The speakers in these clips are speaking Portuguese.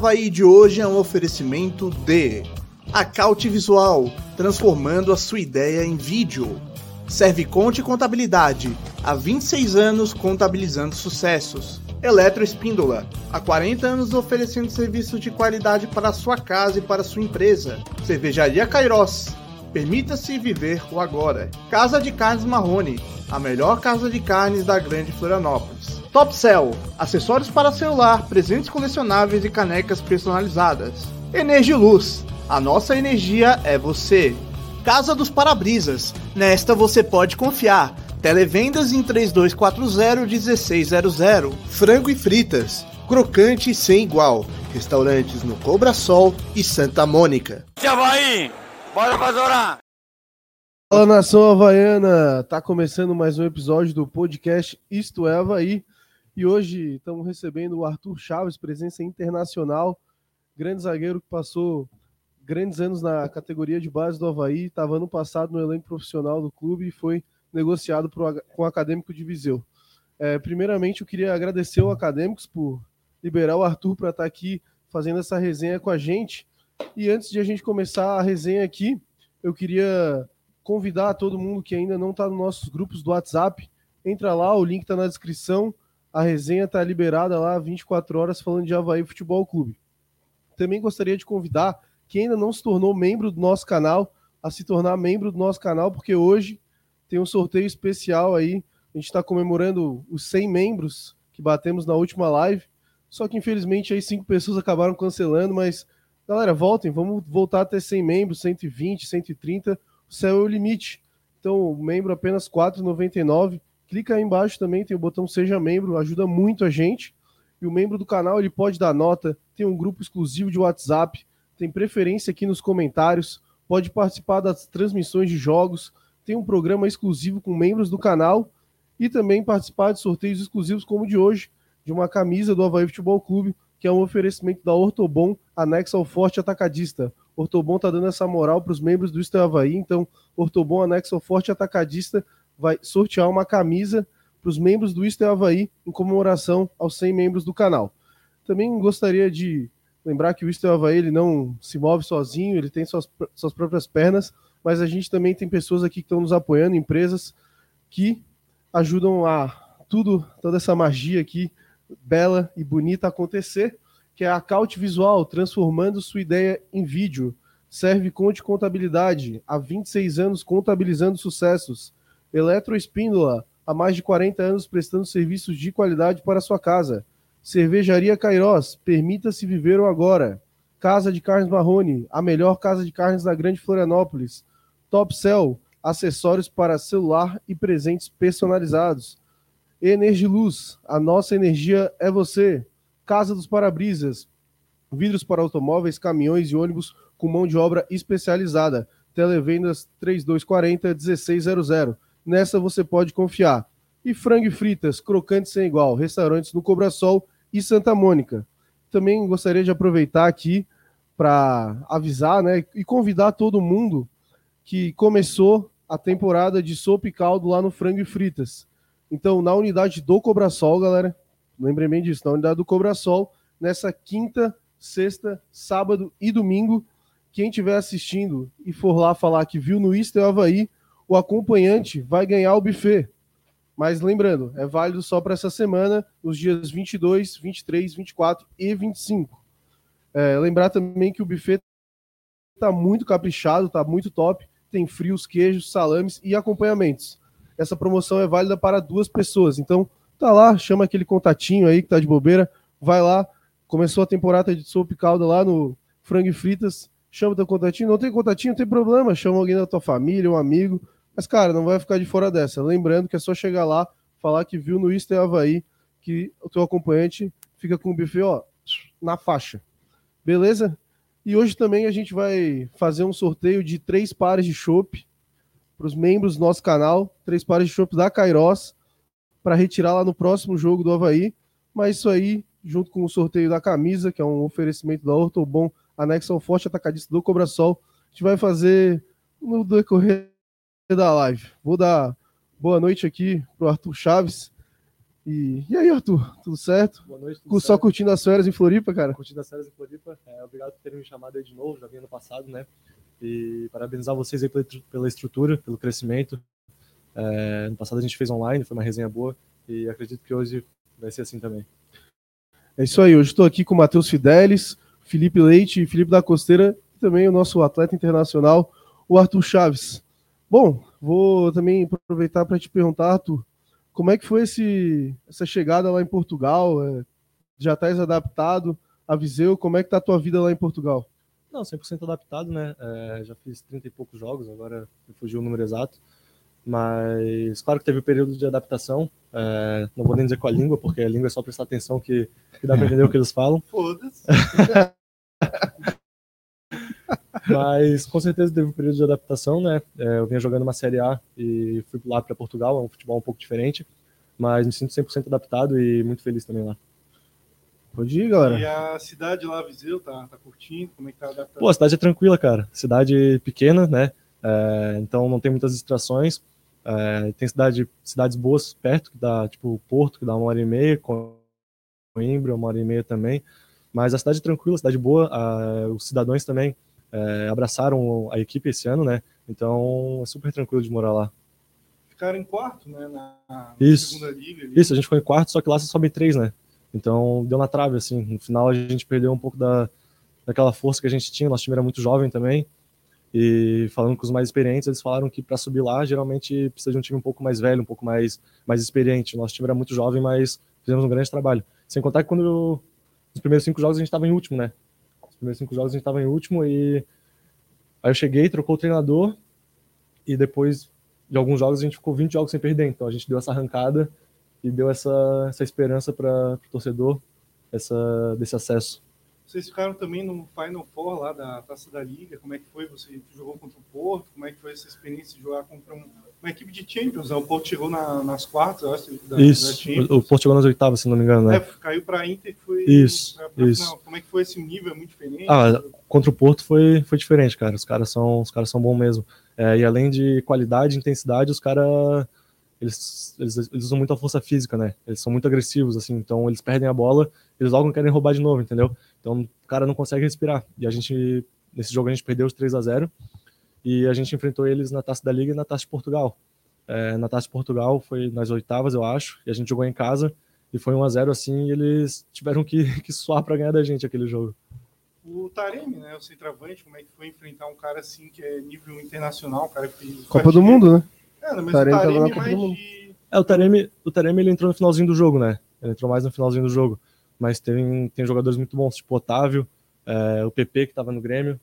Havaí de hoje é um oferecimento de Acaute Visual, transformando a sua ideia em vídeo. Serviconte Contabilidade, há 26 anos contabilizando sucessos. Eletroespíndola, há 40 anos oferecendo serviços de qualidade para a sua casa e para a sua empresa. Cervejaria Cairós, permita-se viver o agora. Casa de Carnes Marrone, a melhor casa de carnes da Grande Florianópolis. Top Cell, acessórios para celular, presentes colecionáveis e canecas personalizadas. Energiluz, a nossa energia é você. Casa dos Parabrisas, nesta você pode confiar. Televendas em 3240-1600. Frango e fritas, crocante sem igual. Restaurantes no Cobra Sol e Santa Mônica. Havaí, bora pra Fala nação havaiana, tá começando mais um episódio do podcast Isto é Havaí e hoje estamos recebendo o Arthur Chaves, presença internacional, grande zagueiro que passou grandes anos na categoria de base do Havaí, estava ano passado no elenco profissional do clube e foi negociado pro, com o Acadêmico de Viseu. É, primeiramente, eu queria agradecer ao Acadêmicos por liberar o Arthur para estar tá aqui fazendo essa resenha com a gente. E antes de a gente começar a resenha aqui, eu queria convidar todo mundo que ainda não está nos nossos grupos do WhatsApp, entra lá, o link está na descrição. A resenha está liberada lá 24 horas falando de Havaí Futebol Clube. Também gostaria de convidar quem ainda não se tornou membro do nosso canal a se tornar membro do nosso canal, porque hoje tem um sorteio especial aí. A gente está comemorando os 100 membros que batemos na última live. Só que infelizmente aí cinco pessoas acabaram cancelando, mas galera, voltem, vamos voltar a ter 100 membros, 120, 130. O céu é o limite. Então, membro apenas R$ 4,99. Clica aí embaixo também, tem o botão Seja Membro, ajuda muito a gente. E o membro do canal ele pode dar nota, tem um grupo exclusivo de WhatsApp, tem preferência aqui nos comentários, pode participar das transmissões de jogos, tem um programa exclusivo com membros do canal e também participar de sorteios exclusivos como o de hoje, de uma camisa do Havaí Futebol Clube, que é um oferecimento da Ortobon, anexo ao Forte Atacadista. Ortobon está dando essa moral para os membros do Estel Havaí, então Ortobon, anexo ao Forte Atacadista, vai sortear uma camisa para os membros do Estel Havaí em comemoração aos 100 membros do canal. Também gostaria de lembrar que o Estel Havaí ele não se move sozinho, ele tem suas, suas próprias pernas, mas a gente também tem pessoas aqui que estão nos apoiando, empresas que ajudam a tudo, toda essa magia aqui bela e bonita acontecer, que é a Caute Visual, transformando sua ideia em vídeo. Serve Conte Contabilidade, há 26 anos contabilizando sucessos. Eletroespíndola, há mais de 40 anos prestando serviços de qualidade para sua casa. Cervejaria Cairós, permita-se viver o agora. Casa de Carnes Marrone, a melhor casa de carnes da Grande Florianópolis. Top Cell, acessórios para celular e presentes personalizados. Energiluz, a nossa energia é você. Casa dos Parabrisas, vidros para automóveis, caminhões e ônibus com mão de obra especializada. Televendas 3240 1600. Nessa você pode confiar. E frango fritas, crocantes sem igual, restaurantes no Cobrasol e Santa Mônica. Também gostaria de aproveitar aqui para avisar né, e convidar todo mundo que começou a temporada de sopa e caldo lá no Frango e Fritas. Então, na unidade do Cobrasol, galera, lembrem bem disso, na unidade do Cobrasol, nessa quinta, sexta, sábado e domingo, quem estiver assistindo e for lá falar que viu no Easter Havaí, o acompanhante vai ganhar o buffet. Mas lembrando, é válido só para essa semana, nos dias 22, 23, 24 e 25. É, lembrar também que o buffet está muito caprichado, está muito top tem frios, queijos, salames e acompanhamentos. Essa promoção é válida para duas pessoas. Então, tá lá, chama aquele contatinho aí que tá de bobeira, vai lá. Começou a temporada de sopa e calda lá no Frango e Fritas. Chama teu contatinho. Não tem contatinho, não tem problema. Chama alguém da tua família, um amigo. Mas, cara, não vai ficar de fora dessa. Lembrando que é só chegar lá, falar que viu no Easter Havaí, que o teu acompanhante fica com o buffet, ó, na faixa. Beleza? E hoje também a gente vai fazer um sorteio de três pares de chopp para os membros do nosso canal, três pares de chopp da Kairos, para retirar lá no próximo jogo do Havaí. Mas isso aí, junto com o sorteio da camisa, que é um oferecimento da Ortobon, anexo ao Forte Atacadista do Cobrasol, a gente vai fazer no decorrer da live. Vou dar boa noite aqui para o Arthur Chaves. E, e aí, Arthur, tudo certo? Boa noite. Tudo Só curtindo as férias em Floripa, cara? Curtindo as férias em Floripa. É, obrigado por terem me chamado aí de novo, já vim ano passado, né? E parabenizar vocês aí pela, pela estrutura, pelo crescimento. É, no passado a gente fez online, foi uma resenha boa e acredito que hoje vai ser assim também. É isso aí, hoje estou aqui com o Matheus Fidelis, Felipe Leite Felipe da Costeira, e também o nosso atleta internacional, o Arthur Chaves. Bom, vou também aproveitar para te perguntar, Arthur, como é que foi esse, essa chegada lá em Portugal? É, já estás adaptado a Viseu? Como é que tá a tua vida lá em Portugal? Não, 100% adaptado, né? É, já fiz 30 e poucos jogos, agora fugiu o número exato. Mas claro que teve o um período de adaptação. É, não vou nem dizer com a língua, porque a língua é só prestar atenção que, que dá para entender o que eles falam. Foda-se. Mas com certeza teve um período de adaptação, né? É, eu vinha jogando uma Série A e fui lá para Portugal, é um futebol um pouco diferente. Mas me sinto 100% adaptado e muito feliz também lá. Pode ir, galera. E a cidade lá, Viseu, tá, tá curtindo? Como é que tá adaptado? Pô, a cidade é tranquila, cara. Cidade pequena, né? É, então não tem muitas distrações. É, tem cidade, cidades boas perto, que dá, tipo Porto, que dá uma hora e meia, Coimbra, uma hora e meia também. Mas a cidade é tranquila, a cidade boa, a, os cidadãos também é, abraçaram a equipe esse ano, né? Então é super tranquilo de morar lá. Ficaram em quarto, né? Na, na Isso. segunda liga. Ali. Isso, a gente ficou em quarto, só que lá você sobe três, né? Então deu na trave, assim. No final a gente perdeu um pouco da, daquela força que a gente tinha. Nosso time era muito jovem também. E falando com os mais experientes, eles falaram que para subir lá, geralmente precisa de um time um pouco mais velho, um pouco mais, mais experiente. Nosso time era muito jovem, mas fizemos um grande trabalho. Sem contar que quando nos primeiros cinco jogos a gente estava em último, né? Primeiros cinco jogos a gente estava em último e aí eu cheguei, trocou o treinador e depois de alguns jogos a gente ficou 20 jogos sem perder. Então a gente deu essa arrancada e deu essa, essa esperança para o torcedor essa, desse acesso. Vocês ficaram também no Final Four lá da Taça da Liga. Como é que foi? Você jogou contra o Porto? Como é que foi essa experiência de jogar contra um, uma equipe de Champions? Né? O Porto chegou na, nas quartas, eu acho, da, isso. Da o Porto chegou nas oitavas, se não me engano, né? É, caiu para a Inter foi isso, pra, isso. Como é que foi esse nível? É muito diferente? Ah, contra o Porto foi, foi diferente, cara. Os caras são, os caras são bons mesmo. É, e além de qualidade, intensidade, os caras eles, eles, eles, usam muito a força física, né? Eles são muito agressivos, assim, então eles perdem a bola, eles logo querem roubar de novo, entendeu? Então o cara não consegue respirar. E a gente, nesse jogo, a gente perdeu os 3 a 0 e a gente enfrentou eles na Taça da Liga e na Taça de Portugal. É, na Taça de Portugal foi nas oitavas, eu acho, e a gente jogou em casa e foi 1 a 0 assim, e eles tiveram que, que suar para ganhar da gente aquele jogo. O Taremi, né, o centroavante, como é que foi enfrentar um cara assim que é nível internacional, um cara que Copa do Mundo, né? É, mas Taremi o Taremi mais de... É, o Taremi, o Taremi ele entrou no finalzinho do jogo, né? Ele entrou mais no finalzinho do jogo. Mas tem, tem jogadores muito bons, tipo o Otávio, é, o PP que estava no Grêmio.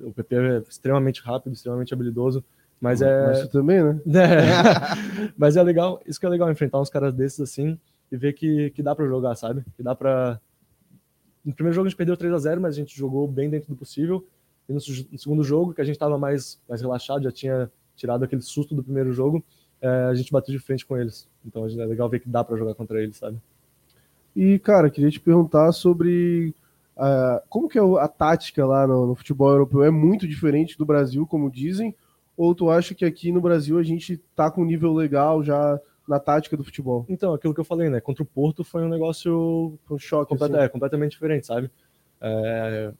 O PP é extremamente rápido, extremamente habilidoso. Mas é. Mas também, né? É. mas é legal, isso que é legal, enfrentar uns caras desses assim e ver que, que dá para jogar, sabe? Que dá para No primeiro jogo a gente perdeu 3 a 0 mas a gente jogou bem dentro do possível. E no, no segundo jogo, que a gente estava mais, mais relaxado, já tinha tirado aquele susto do primeiro jogo, é, a gente bateu de frente com eles. Então é legal ver que dá para jogar contra eles, sabe? E, cara, queria te perguntar sobre uh, como que é a tática lá no, no, futebol europeu. É muito diferente do Brasil, como dizem? Ou tu acha que aqui no Brasil a gente tá com um nível legal já na tática do futebol? Então, aquilo que eu falei, né? Contra o Porto foi um negócio um choque, complet assim. é, completamente diferente, sabe? É,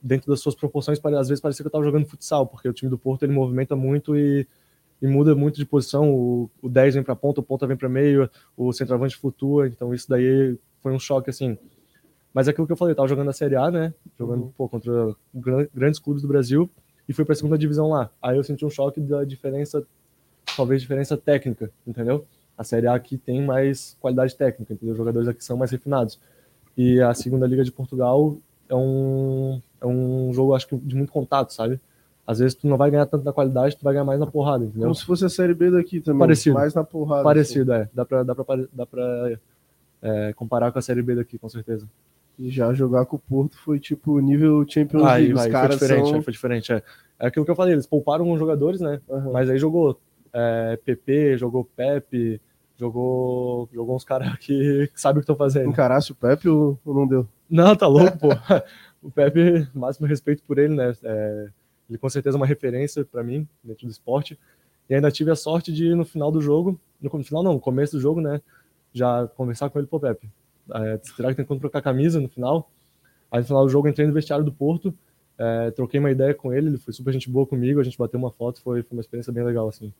dentro das suas proporções, às vezes parecia que eu estava jogando futsal, porque o time do Porto ele movimenta muito e, e muda muito de posição. O, o 10 vem para a ponta, o ponta vem para meio, o centroavante flutua, então isso daí foi um choque assim. Mas é aquilo que eu falei, eu tava jogando a Série A, né? Jogando uhum. pô, contra grandes clubes do Brasil e fui para a segunda divisão lá. Aí eu senti um choque da diferença, talvez diferença técnica, entendeu? A Série A aqui tem mais qualidade técnica, entendeu? Os jogadores aqui são mais refinados. E a segunda liga de Portugal é um, é um jogo, acho que, de muito contato, sabe? Às vezes tu não vai ganhar tanto na qualidade, tu vai ganhar mais na porrada, entendeu? Como se fosse a Série B daqui também. Parecido. Mais na porrada. Parecido, assim. é. Dá pra, dá pra, dá pra é, comparar com a Série B daqui, com certeza. E já jogar com o Porto foi tipo nível Champions League. Os caras foi diferente, são... foi diferente. É. é aquilo que eu falei, eles pouparam os jogadores, né? Uhum. Mas aí jogou é, PP, jogou Pepe, jogou, jogou uns caras que, que sabem o que estão fazendo. Encarasse o Pepe ou, ou não deu? Não, tá louco, pô. o Pepe, máximo respeito por ele, né? É, ele com certeza é uma referência para mim dentro do esporte. E ainda tive a sorte de no final do jogo, no final não, no começo do jogo, né? já conversar com ele, pô, Pepe, é, será que tem como trocar camisa no final? Aí no final do jogo entrei no vestiário do Porto, é, troquei uma ideia com ele, ele foi super gente boa comigo, a gente bateu uma foto, foi, foi uma experiência bem legal, assim.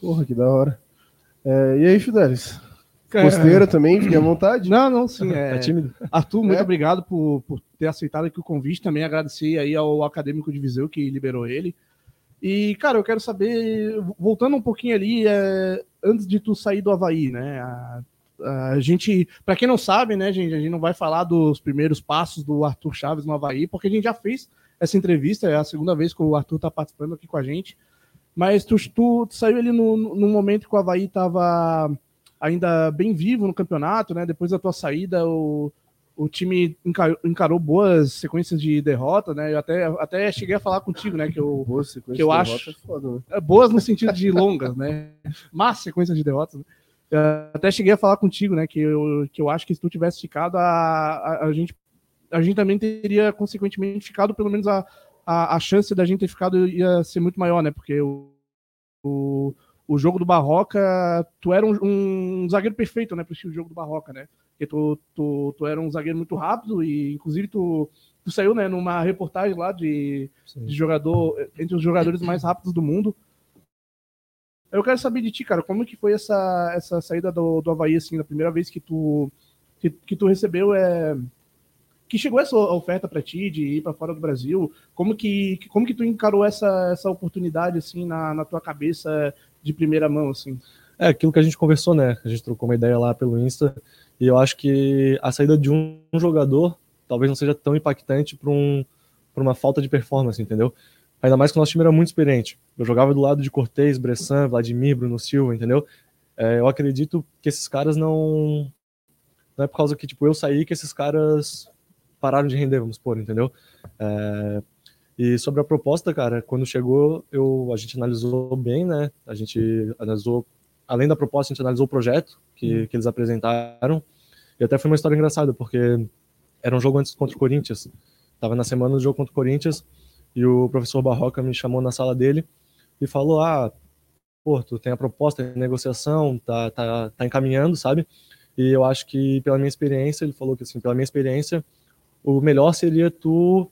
Porra, que da hora. É, e aí, Fidelis? Costeira também, fique à vontade. Não, não, sim. É... Tá tímido? Arthur, muito É? obrigado por, por ter aceitado aqui o convite. Também agradecer aí ao Acadêmico de Viseu que liberou ele. E, cara, eu quero saber, voltando um pouquinho ali, é, antes de tu sair do Havaí, né? A, a gente, para quem não sabe, né, gente, a gente não vai falar dos primeiros passos do Arthur Chaves no Havaí, porque a gente já fez essa entrevista, é a segunda vez que o Arthur tá participando aqui com a gente. Mas tu, tu, tu saiu ali no, no momento que o Havaí tava ainda bem vivo no campeonato, né? Depois da tua saída, o, o time encarou, encarou boas sequências de derrota, né? Eu até, até cheguei a falar contigo, né? Que eu, Boa sequência que eu de acho- é foda, né? é, boas no sentido de longas, né? Mas sequências de derrotas. Né? Eu até cheguei a falar contigo, né? Que eu, que eu acho que se tu tivesse ficado, a, a, a gente a gente também teria consequentemente ficado, pelo menos a, a, a chance da gente ter ficado ia ser muito maior, né? Porque o, o, o jogo do Barroca, tu era um, um zagueiro perfeito, né? Para o jogo do Barroca, né? Porque tu, tu, tu era um zagueiro muito rápido e, inclusive, tu, tu saiu, né? Numa reportagem lá de, de jogador entre os jogadores mais rápidos do mundo. Eu quero saber de ti, cara, como que foi essa, essa saída do, do Havaí, assim, na primeira vez que tu, que, que tu recebeu, é, que chegou essa oferta para ti de ir para fora do Brasil, como que, como que tu encarou essa, essa oportunidade, assim, na, na tua cabeça de primeira mão, assim? É aquilo que a gente conversou, né? A gente trocou uma ideia lá pelo Insta, e eu acho que a saída de um jogador talvez não seja tão impactante para um, pra uma falta de performance, entendeu? Ainda mais que o nosso time era muito experiente. Eu jogava do lado de Cortez, Bressan, Vladimir, Bruno Silva, entendeu? É, eu acredito que esses caras não. Não é por causa que, tipo, eu saí que esses caras pararam de render, vamos supor, entendeu? É, e sobre a proposta, cara, quando chegou, eu, a gente analisou bem, né? A gente analisou, além da proposta, a gente analisou o projeto que, que eles apresentaram. E até foi uma história engraçada, porque era um jogo antes contra o Corinthians. Tava na semana do jogo contra o Corinthians e o professor Barroca me chamou na sala dele e falou: Ah, pô, tu tem a proposta de negociação, tá, tá, tá encaminhando, sabe? E eu acho que, pela minha experiência, ele falou que, assim, pela minha experiência, o melhor seria tu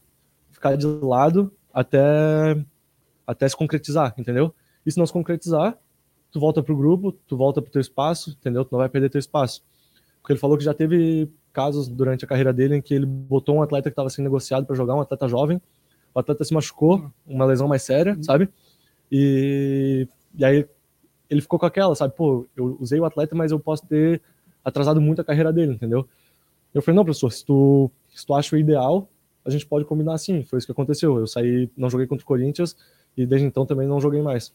ficar de lado até, até se concretizar, entendeu? E se não se concretizar, tu volta pro grupo, tu volta pro teu espaço, entendeu? Tu não vai perder teu espaço. Porque ele falou que já teve casos durante a carreira dele em que ele botou um atleta que estava sendo negociado para jogar, um atleta jovem, o atleta se machucou, uma lesão mais séria, sabe? E, e aí ele ficou com aquela, sabe? Pô, eu usei o atleta, mas eu posso ter atrasado muito a carreira dele, entendeu? Eu falei, não, professor, se tu, se tu acha o ideal, a gente pode combinar assim. Foi isso que aconteceu. Eu saí, não joguei contra o Corinthians e desde então também não joguei mais.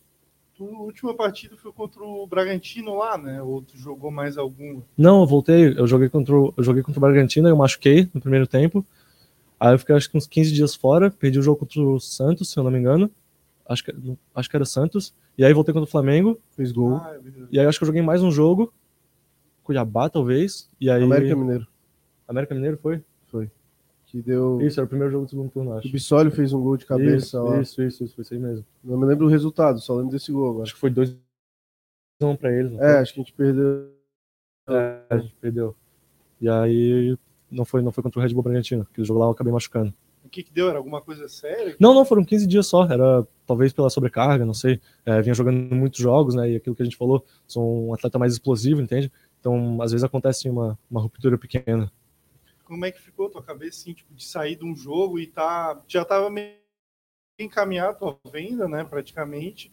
A última partida foi contra o Bragantino lá, né? Ou tu jogou mais alguma? Não, eu voltei, eu joguei contra o, eu joguei contra o Bragantino, eu machuquei no primeiro tempo. Aí eu fiquei acho que uns 15 dias fora, perdi o jogo contra o Santos, se eu não me engano. Acho que, acho que era Santos. E aí voltei contra o Flamengo, fez gol. Ah, é. E aí acho que eu joguei mais um jogo, Cuiabá talvez. E aí América Mineiro. América Mineiro foi? Que deu. Isso, era o primeiro jogo do segundo turno, O acho. Bissoli fez um gol de cabeça Isso, lá. isso, isso, isso, foi isso aí mesmo. Não me lembro o resultado, só lembro desse gol agora. Acho que foi 2 1 pra eles. É, foi? acho que a gente perdeu. É, a gente perdeu. E aí não foi, não foi contra o Red Bull Bragantino, que jogo lá eu acabei machucando. O que que deu? Era alguma coisa séria? Não, não, foram 15 dias só. Era talvez pela sobrecarga, não sei. É, vinha jogando muitos jogos, né? E aquilo que a gente falou, sou um atleta mais explosivo, entende? Então, às vezes acontece uma, uma ruptura pequena. Como é que ficou a tua cabeça, assim, tipo, de sair de um jogo e tá... Já tava meio encaminhado a tua venda, né? Praticamente.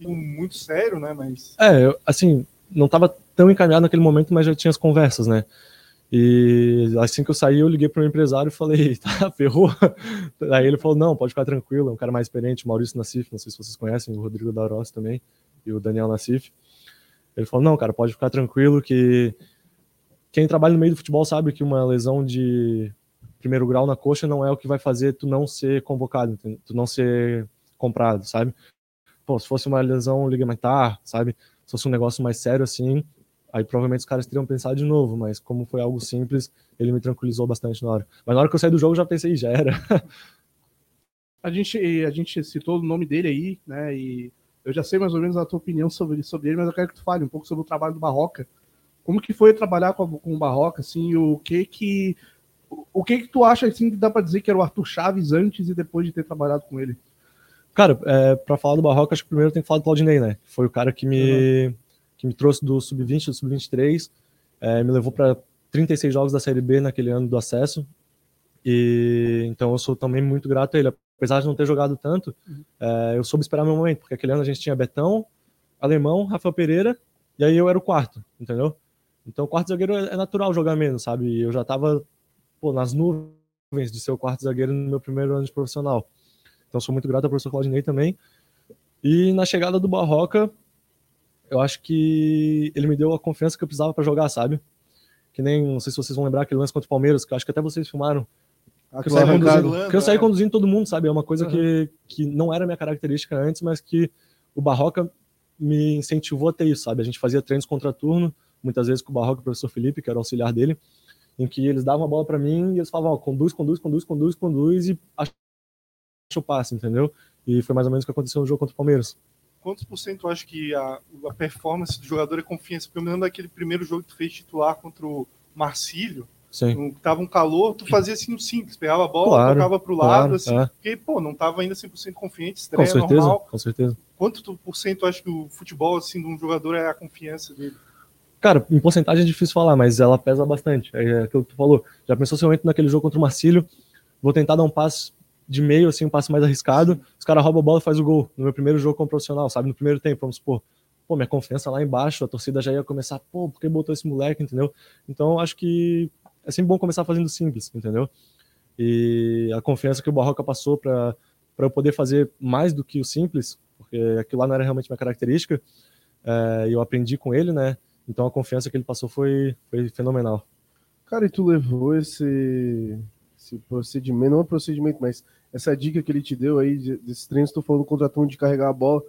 Muito sério, né? Mas... É, eu, assim, não estava tão encaminhado naquele momento, mas já tinha as conversas, né? E assim que eu saí, eu liguei para o empresário e falei, tá, ferrou? Aí ele falou, não, pode ficar tranquilo, é um cara mais experiente, Maurício Nassif, não sei se vocês conhecem, o Rodrigo da Rossi também, e o Daniel Nassif. Ele falou, não, cara, pode ficar tranquilo que quem trabalha no meio do futebol sabe que uma lesão de primeiro grau na coxa não é o que vai fazer tu não ser convocado, tu não ser comprado, sabe? Pô, se fosse uma lesão ligamentar, sabe? Se fosse um negócio mais sério assim, aí provavelmente os caras teriam pensado de novo, mas como foi algo simples, ele me tranquilizou bastante na hora. Mas na hora que eu saí do jogo, eu já pensei, já era. A gente, a gente citou o nome dele aí, né? E eu já sei mais ou menos a tua opinião sobre, sobre ele, mas eu quero que tu fale um pouco sobre o trabalho do Barroca. Como que foi trabalhar com, a, com o Barroca, assim, o que que o que que tu acha assim que dá para dizer que era o Arthur Chaves antes e depois de ter trabalhado com ele? Cara, é, para falar do Barroca, acho que primeiro tem que falar do Claudinei, né? Foi o cara que me, uhum. Que me trouxe do sub-20, do sub-23, é, me levou para 36 jogos da Série B naquele ano do acesso. E então eu sou também muito grato a ele. Apesar de não ter jogado tanto, uhum. é, eu soube esperar meu momento, porque aquele ano a gente tinha Betão, Alemão, Rafael Pereira, e aí eu era o quarto, entendeu? Então, o quarto zagueiro é natural jogar menos, sabe? Eu já tava pô, nas nuvens de ser o quarto zagueiro no meu primeiro ano de profissional. Então, sou muito grato ao professor Claudinei também. E na chegada do Barroca, eu acho que ele me deu a confiança que eu precisava para jogar, sabe? Que nem, não sei se vocês vão lembrar aquele lance contra o Palmeiras, que eu acho que até vocês filmaram. que eu, saí conduzindo, que eu saí é. conduzindo todo mundo, sabe? É uma coisa uhum. que, que não era minha característica antes, mas que o Barroca me incentivou a ter isso, sabe? A gente fazia treinos contra turno, muitas vezes com o Barroca e o professor Felipe, que era o auxiliar dele, em que eles davam a bola para mim e eles falavam, ó, conduz, conduz, conduz, conduz, conduz e acha o passe, entendeu? E foi mais ou menos o que aconteceu no jogo contra o Palmeiras. Quantos por cento acho que a, a performance do jogador é confiança? Porque eu me lembro daquele primeiro jogo que tu fez titular contra o Marcílio, Sim. Tava um calor, tu fazia assim um simples, pegava a bola, claro, tocava pro lado, claro, assim, é. porque, pô, não tava ainda 100% confiante, estreia com certeza, normal. Com certeza. Quanto por cento acho que o futebol, assim, de um jogador é a confiança dele? Cara, em porcentagem é difícil falar, mas ela pesa bastante. É aquilo que tu falou. Já pensou se eu entro naquele jogo contra o Marcílio, vou tentar dar um passe de meio, assim, um passe mais arriscado, os caras roubam a bola e faz o gol. No meu primeiro jogo como profissional, sabe? No primeiro tempo, vamos supor. Pô, minha confiança lá embaixo, a torcida já ia começar, pô, por que botou esse moleque, entendeu? Então, acho que é sempre bom começar fazendo simples, entendeu? E a confiança que o Barroca passou para eu poder fazer mais do que o simples, porque aquilo lá não era realmente minha característica, é, eu aprendi com ele, né? Então a confiança que ele passou foi, foi fenomenal. Cara, e tu levou esse, esse procedimento, não é procedimento, mas essa dica que ele te deu aí, desses treinos, tu falando contra de carregar a bola.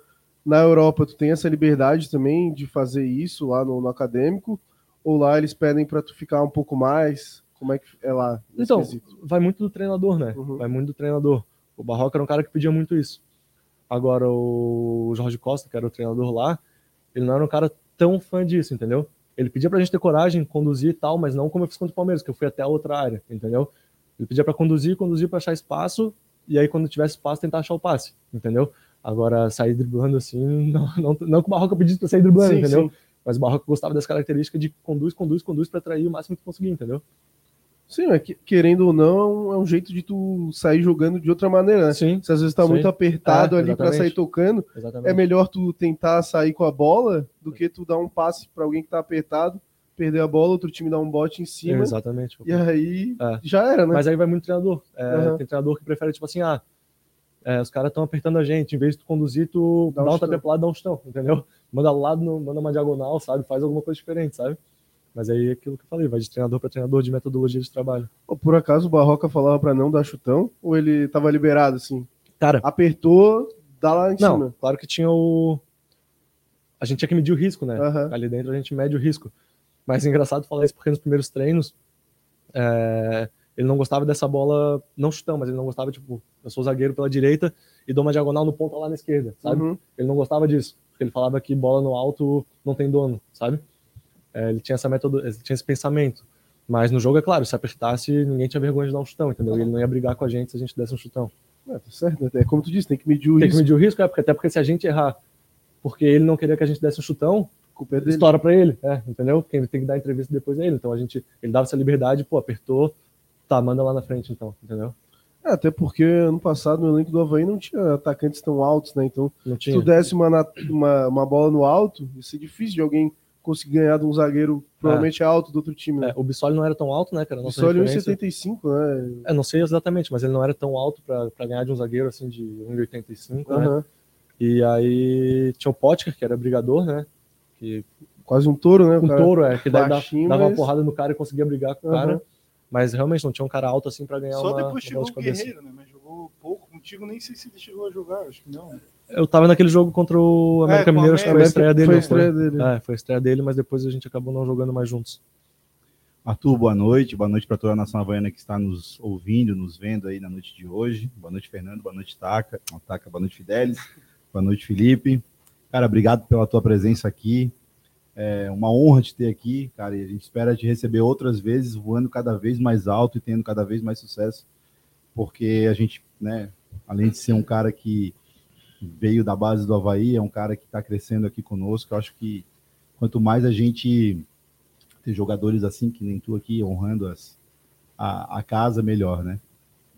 Na Europa, tu tem essa liberdade também de fazer isso lá no, no acadêmico? Ou lá eles pedem para tu ficar um pouco mais? Como é que é lá? Então, quesito? vai muito do treinador, né? Uhum. Vai muito do treinador. O Barroca era um cara que pedia muito isso. Agora, o Jorge Costa, que era o treinador lá, ele não era um cara tão fã disso, entendeu? Ele pedia pra gente ter coragem, conduzir e tal, mas não como eu fiz contra o Palmeiras, que eu fui até a outra área, entendeu? Ele pedia para conduzir, conduzir para achar espaço, e aí quando tivesse espaço tentar achar o passe, entendeu? Agora, sair driblando assim, não, não, não que o Barroca pedisse pra sair driblando, sim, entendeu? Sim. Mas o Barroca gostava dessa característica de conduz, conduz, conduz para atrair o máximo que conseguir, entendeu? Sim, é que, querendo ou não, é um jeito de tu sair jogando de outra maneira, né? Sim. Se às vezes tá sim. muito apertado é, ali para sair tocando, exatamente. é melhor tu tentar sair com a bola do que tu dar um passe para alguém que tá apertado, perder a bola, outro time dar um bote em cima. Exatamente. E aí é. já era, né? Mas aí vai muito treinador. É, uhum. Tem treinador que prefere, tipo assim, ah, é, os caras estão apertando a gente, em vez de tu conduzir, tu dá, dá um, um tapé pro lado, dá um chutão, entendeu? Manda lado, manda uma diagonal, sabe? Faz alguma coisa diferente, sabe? Mas aí é aquilo que eu falei, vai de treinador para treinador de metodologia de trabalho. Por acaso o Barroca falava para não dar chutão ou ele tava liberado assim? Cara, apertou, dá lá em não, cima. Claro que tinha o a gente tinha que medir o risco, né? Uhum. Ali dentro a gente mede o risco. Mas é engraçado falar isso porque nos primeiros treinos é... ele não gostava dessa bola, não chutão, mas ele não gostava, tipo, eu sou zagueiro pela direita e dou uma diagonal no ponto lá na esquerda, sabe? Uhum. Ele não gostava disso, porque ele falava que bola no alto não tem dono, sabe? É, ele tinha essa método, ele tinha esse pensamento. Mas no jogo, é claro, se apertasse, ninguém tinha vergonha de dar um chutão, entendeu? Ele não ia brigar com a gente se a gente desse um chutão. É, tá certo. É como tu disse, tem que medir o tem risco. Tem que medir o risco, é, porque, até porque se a gente errar, porque ele não queria que a gente desse um chutão, culpa é estoura para ele, é, entendeu? Quem tem que dar entrevista depois é ele. Então a gente, ele dava essa liberdade, pô, apertou, tá, manda lá na frente então, entendeu? É, até porque ano passado no elenco do Havaí não tinha atacantes tão altos, né? Então, se tu desse uma, uma, uma bola no alto, ia ser difícil de alguém conseguir ganhar de um zagueiro provavelmente é. alto do outro time. Né? É, o Bissoli não era tão alto, né, cara? O Bissoli 1,75, né? É, não sei exatamente, mas ele não era tão alto para ganhar de um zagueiro assim de 1,85, uhum. né? E aí tinha o Potker, que era brigador, né? Que... Quase um touro, né? Um cara touro, é, que daí dava, dava uma porrada no cara e conseguia brigar com o uhum. cara. Mas realmente não tinha um cara alto assim para ganhar Só uma. Só depois chegou o Guerreiro, né? Mas jogou pouco. Contigo nem sei se ele chegou a jogar, acho que não. Eu tava naquele jogo contra o América é, Mineiro, acho que foi a estreia dele. Foi a estreia dele. É, foi a estreia dele, mas depois a gente acabou não jogando mais juntos. Arthur, boa noite. Boa noite para toda a nação havaiana que está nos ouvindo, nos vendo aí na noite de hoje. Boa noite, Fernando. Boa noite, Taca. Taca boa noite, Fidelis. Boa noite, Felipe. Cara, obrigado pela tua presença aqui. É uma honra te ter aqui, cara, e a gente espera te receber outras vezes, voando cada vez mais alto e tendo cada vez mais sucesso, porque a gente, né, além de ser um cara que veio da base do Havaí, é um cara que está crescendo aqui conosco. Eu acho que quanto mais a gente ter jogadores assim, que nem tu aqui, honrando as, a, a casa, melhor, né?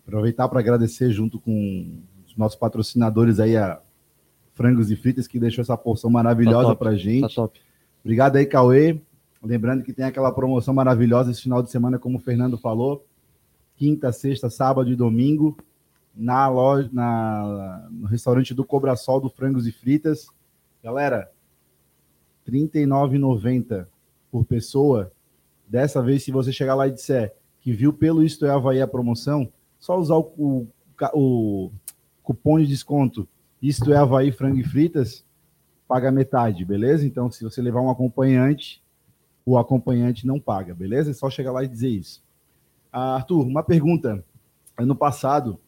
Aproveitar para agradecer junto com os nossos patrocinadores aí, a Frangos e Fritas, que deixou essa porção maravilhosa Tá para Tá gente. top. Obrigado aí, Cauê. Lembrando que tem aquela promoção maravilhosa esse final de semana, como o Fernando falou. Quinta, sexta, sábado e domingo, na loja, na, no restaurante do Cobrasol do Frangos e Fritas. Galera, R$ 39,90 por pessoa. Dessa vez, se você chegar lá e disser que viu pelo Isto é Havaí a promoção, só usar o, o, o cupom de desconto Isto é Havaí Frango e Fritas, paga metade, beleza? Então, se você levar um acompanhante, o acompanhante não paga, beleza? É só chegar lá e dizer isso. Ah, Arthur, uma pergunta. Ano passado,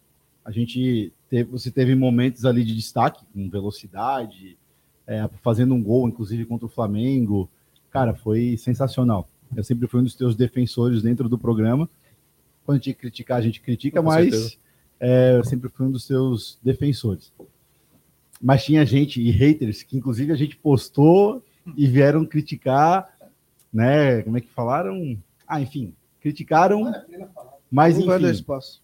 a gente teve, você teve momentos ali de destaque, com velocidade, é, fazendo um gol, inclusive contra o Flamengo. Cara, foi sensacional. Eu sempre fui um dos teus defensores dentro do programa. Quando a gente criticar, a gente critica, Com mas é, eu sempre fui um dos teus defensores. Mas tinha gente e haters que, inclusive, a gente postou e vieram criticar, né? Como é que falaram? Ah, enfim, criticaram, mas enfim. espaço.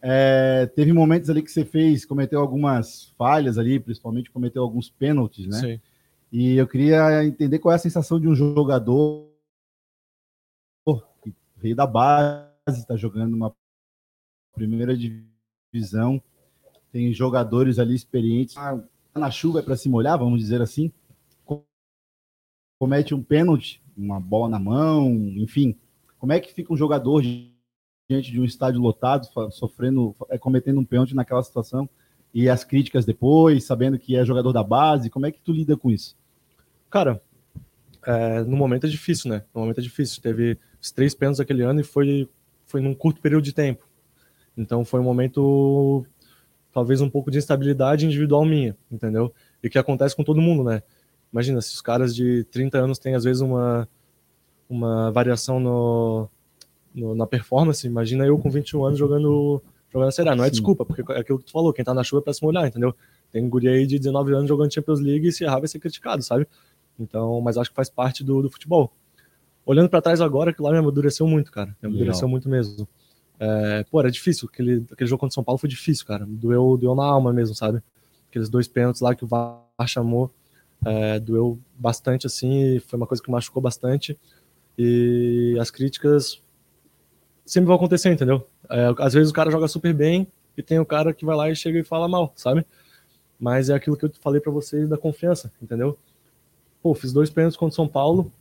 É, teve momentos ali que você fez, cometeu algumas falhas ali, principalmente cometeu alguns pênaltis, né? Sim. E eu queria entender qual é a sensação de um jogador que veio da base, está jogando numa primeira divisão, tem jogadores ali experientes, ah, na chuva é para se molhar, vamos dizer assim, co- comete um pênalti, uma bola na mão, enfim, como é que fica um jogador diante de um estádio lotado, sofrendo, é, cometendo um pênalti naquela situação e as críticas depois, sabendo que é jogador da base, como é que tu lida com isso? Cara, é, no momento é difícil, né? No momento é difícil. Teve os três pênaltis aquele ano e foi, foi num curto período de tempo. Então foi um momento, talvez um pouco de instabilidade individual minha, entendeu? E que acontece com todo mundo, né? Imagina, se os caras de 30 anos têm às vezes uma, uma variação no, no- na performance, imagina eu com 21 anos jogando, jogando a Série A. Não é Sim. desculpa, porque é aquilo que tu falou, quem tá na chuva é pra se molhar, entendeu? Tem guri aí de 19 anos jogando Champions League e se errar vai ser criticado, sabe? Então, mas acho que faz parte do, do futebol. Olhando pra trás agora, que lá me amadureceu muito, cara. Me amadureceu Legal. muito mesmo. É, pô, era difícil. Aquele, aquele jogo contra o São Paulo foi difícil, cara. Doeu, doeu na alma mesmo, sabe? Aqueles dois pênaltis lá que o VAR chamou, é, doeu bastante, assim, foi uma coisa que machucou bastante. E as críticas sempre vão acontecer, entendeu? É, às vezes o cara joga super bem e tem o cara que vai lá e chega e fala mal, sabe? Mas é aquilo que eu falei pra vocês da confiança, entendeu? Pô, fiz dois pênaltis contra o São Paulo,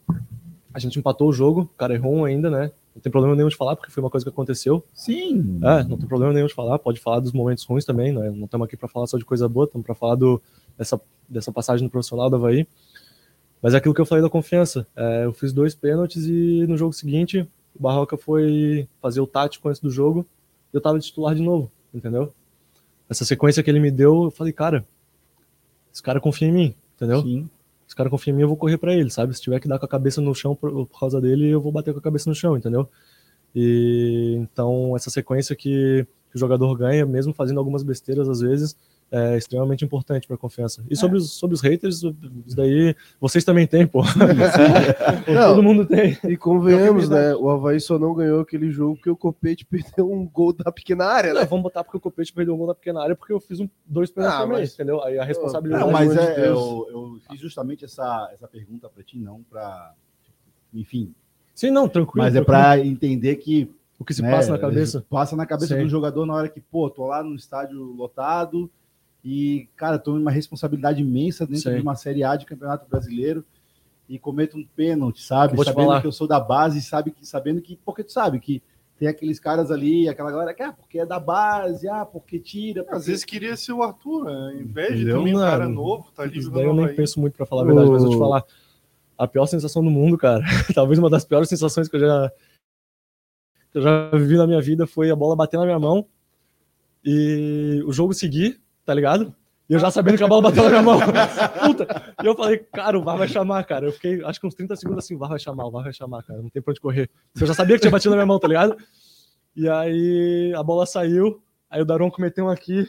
a gente empatou o jogo, o cara errou um ainda, né? Não tem problema nenhum de falar, porque foi uma coisa que aconteceu. Sim. É, não tem problema nenhum de falar, pode falar dos momentos ruins também, né? Não estamos aqui para falar só de coisa boa, estamos para falar do, dessa, dessa passagem no profissional do Havaí. Mas é aquilo que eu falei da confiança. É, eu fiz dois pênaltis e no jogo seguinte, o Barroca foi fazer o tático antes do jogo e eu tava de titular de novo, entendeu? Essa sequência que ele me deu, eu falei, cara, esse cara confia em mim, entendeu? Sim. Esse cara confia em mim, eu vou correr pra ele, sabe? Se tiver que dar com a cabeça no chão por, por causa dele, eu vou bater com a cabeça no chão, entendeu? E então essa sequência que, que o jogador ganha, mesmo fazendo algumas besteiras às vezes, é extremamente importante para confiança. E sobre, os, sobre os haters, isso daí vocês também têm, pô. Não. Todo mundo tem. E convenhamos, né? O Havaí só não ganhou aquele jogo porque o Copete perdeu um gol da pequena área, Não, né? vamos botar porque o Copete perdeu um gol na pequena área porque eu fiz um, dois pênaltis Ah, também, mas- entendeu? Aí a responsabilidade. Não, mas de é, Deus. eu, eu fiz justamente essa, essa pergunta para ti, não para. Enfim. Sim, não, tranquilo. Mas é tranquilo. para entender que. O que se né, passa na cabeça. Passa na cabeça Sim. do jogador na hora que, pô, tô lá no estádio lotado e, cara, tô uma responsabilidade imensa dentro Sim. de uma Série A de Campeonato Brasileiro e cometo um pênalti, sabe? Vou Sabendo que eu sou da base, sabe que, sabendo que. Porque tu sabe que tem aqueles caras ali, aquela galera que, ah, porque é da base, ah, porque tira. Porque... Às vezes queria ser o Arthur, né? ao invés de também um cara novo, tá ali Isso daí eu nem Havaí. penso muito pra falar a verdade, mas eu vou te falar. A pior sensação do mundo, cara, talvez uma das piores sensações que eu já que eu já vivi na minha vida foi a bola bater na minha mão e o jogo seguir, tá ligado? E eu já sabendo que a bola bateu na minha mão. Puta! E eu falei, cara, o VAR vai chamar, cara. Eu fiquei, acho que uns 30 segundos assim, o VAR vai chamar, o VAR vai chamar, cara. Não tem pra onde correr. Eu já sabia que tinha batido na minha mão, tá ligado? E aí a bola saiu, aí o Daron cometeu um aqui.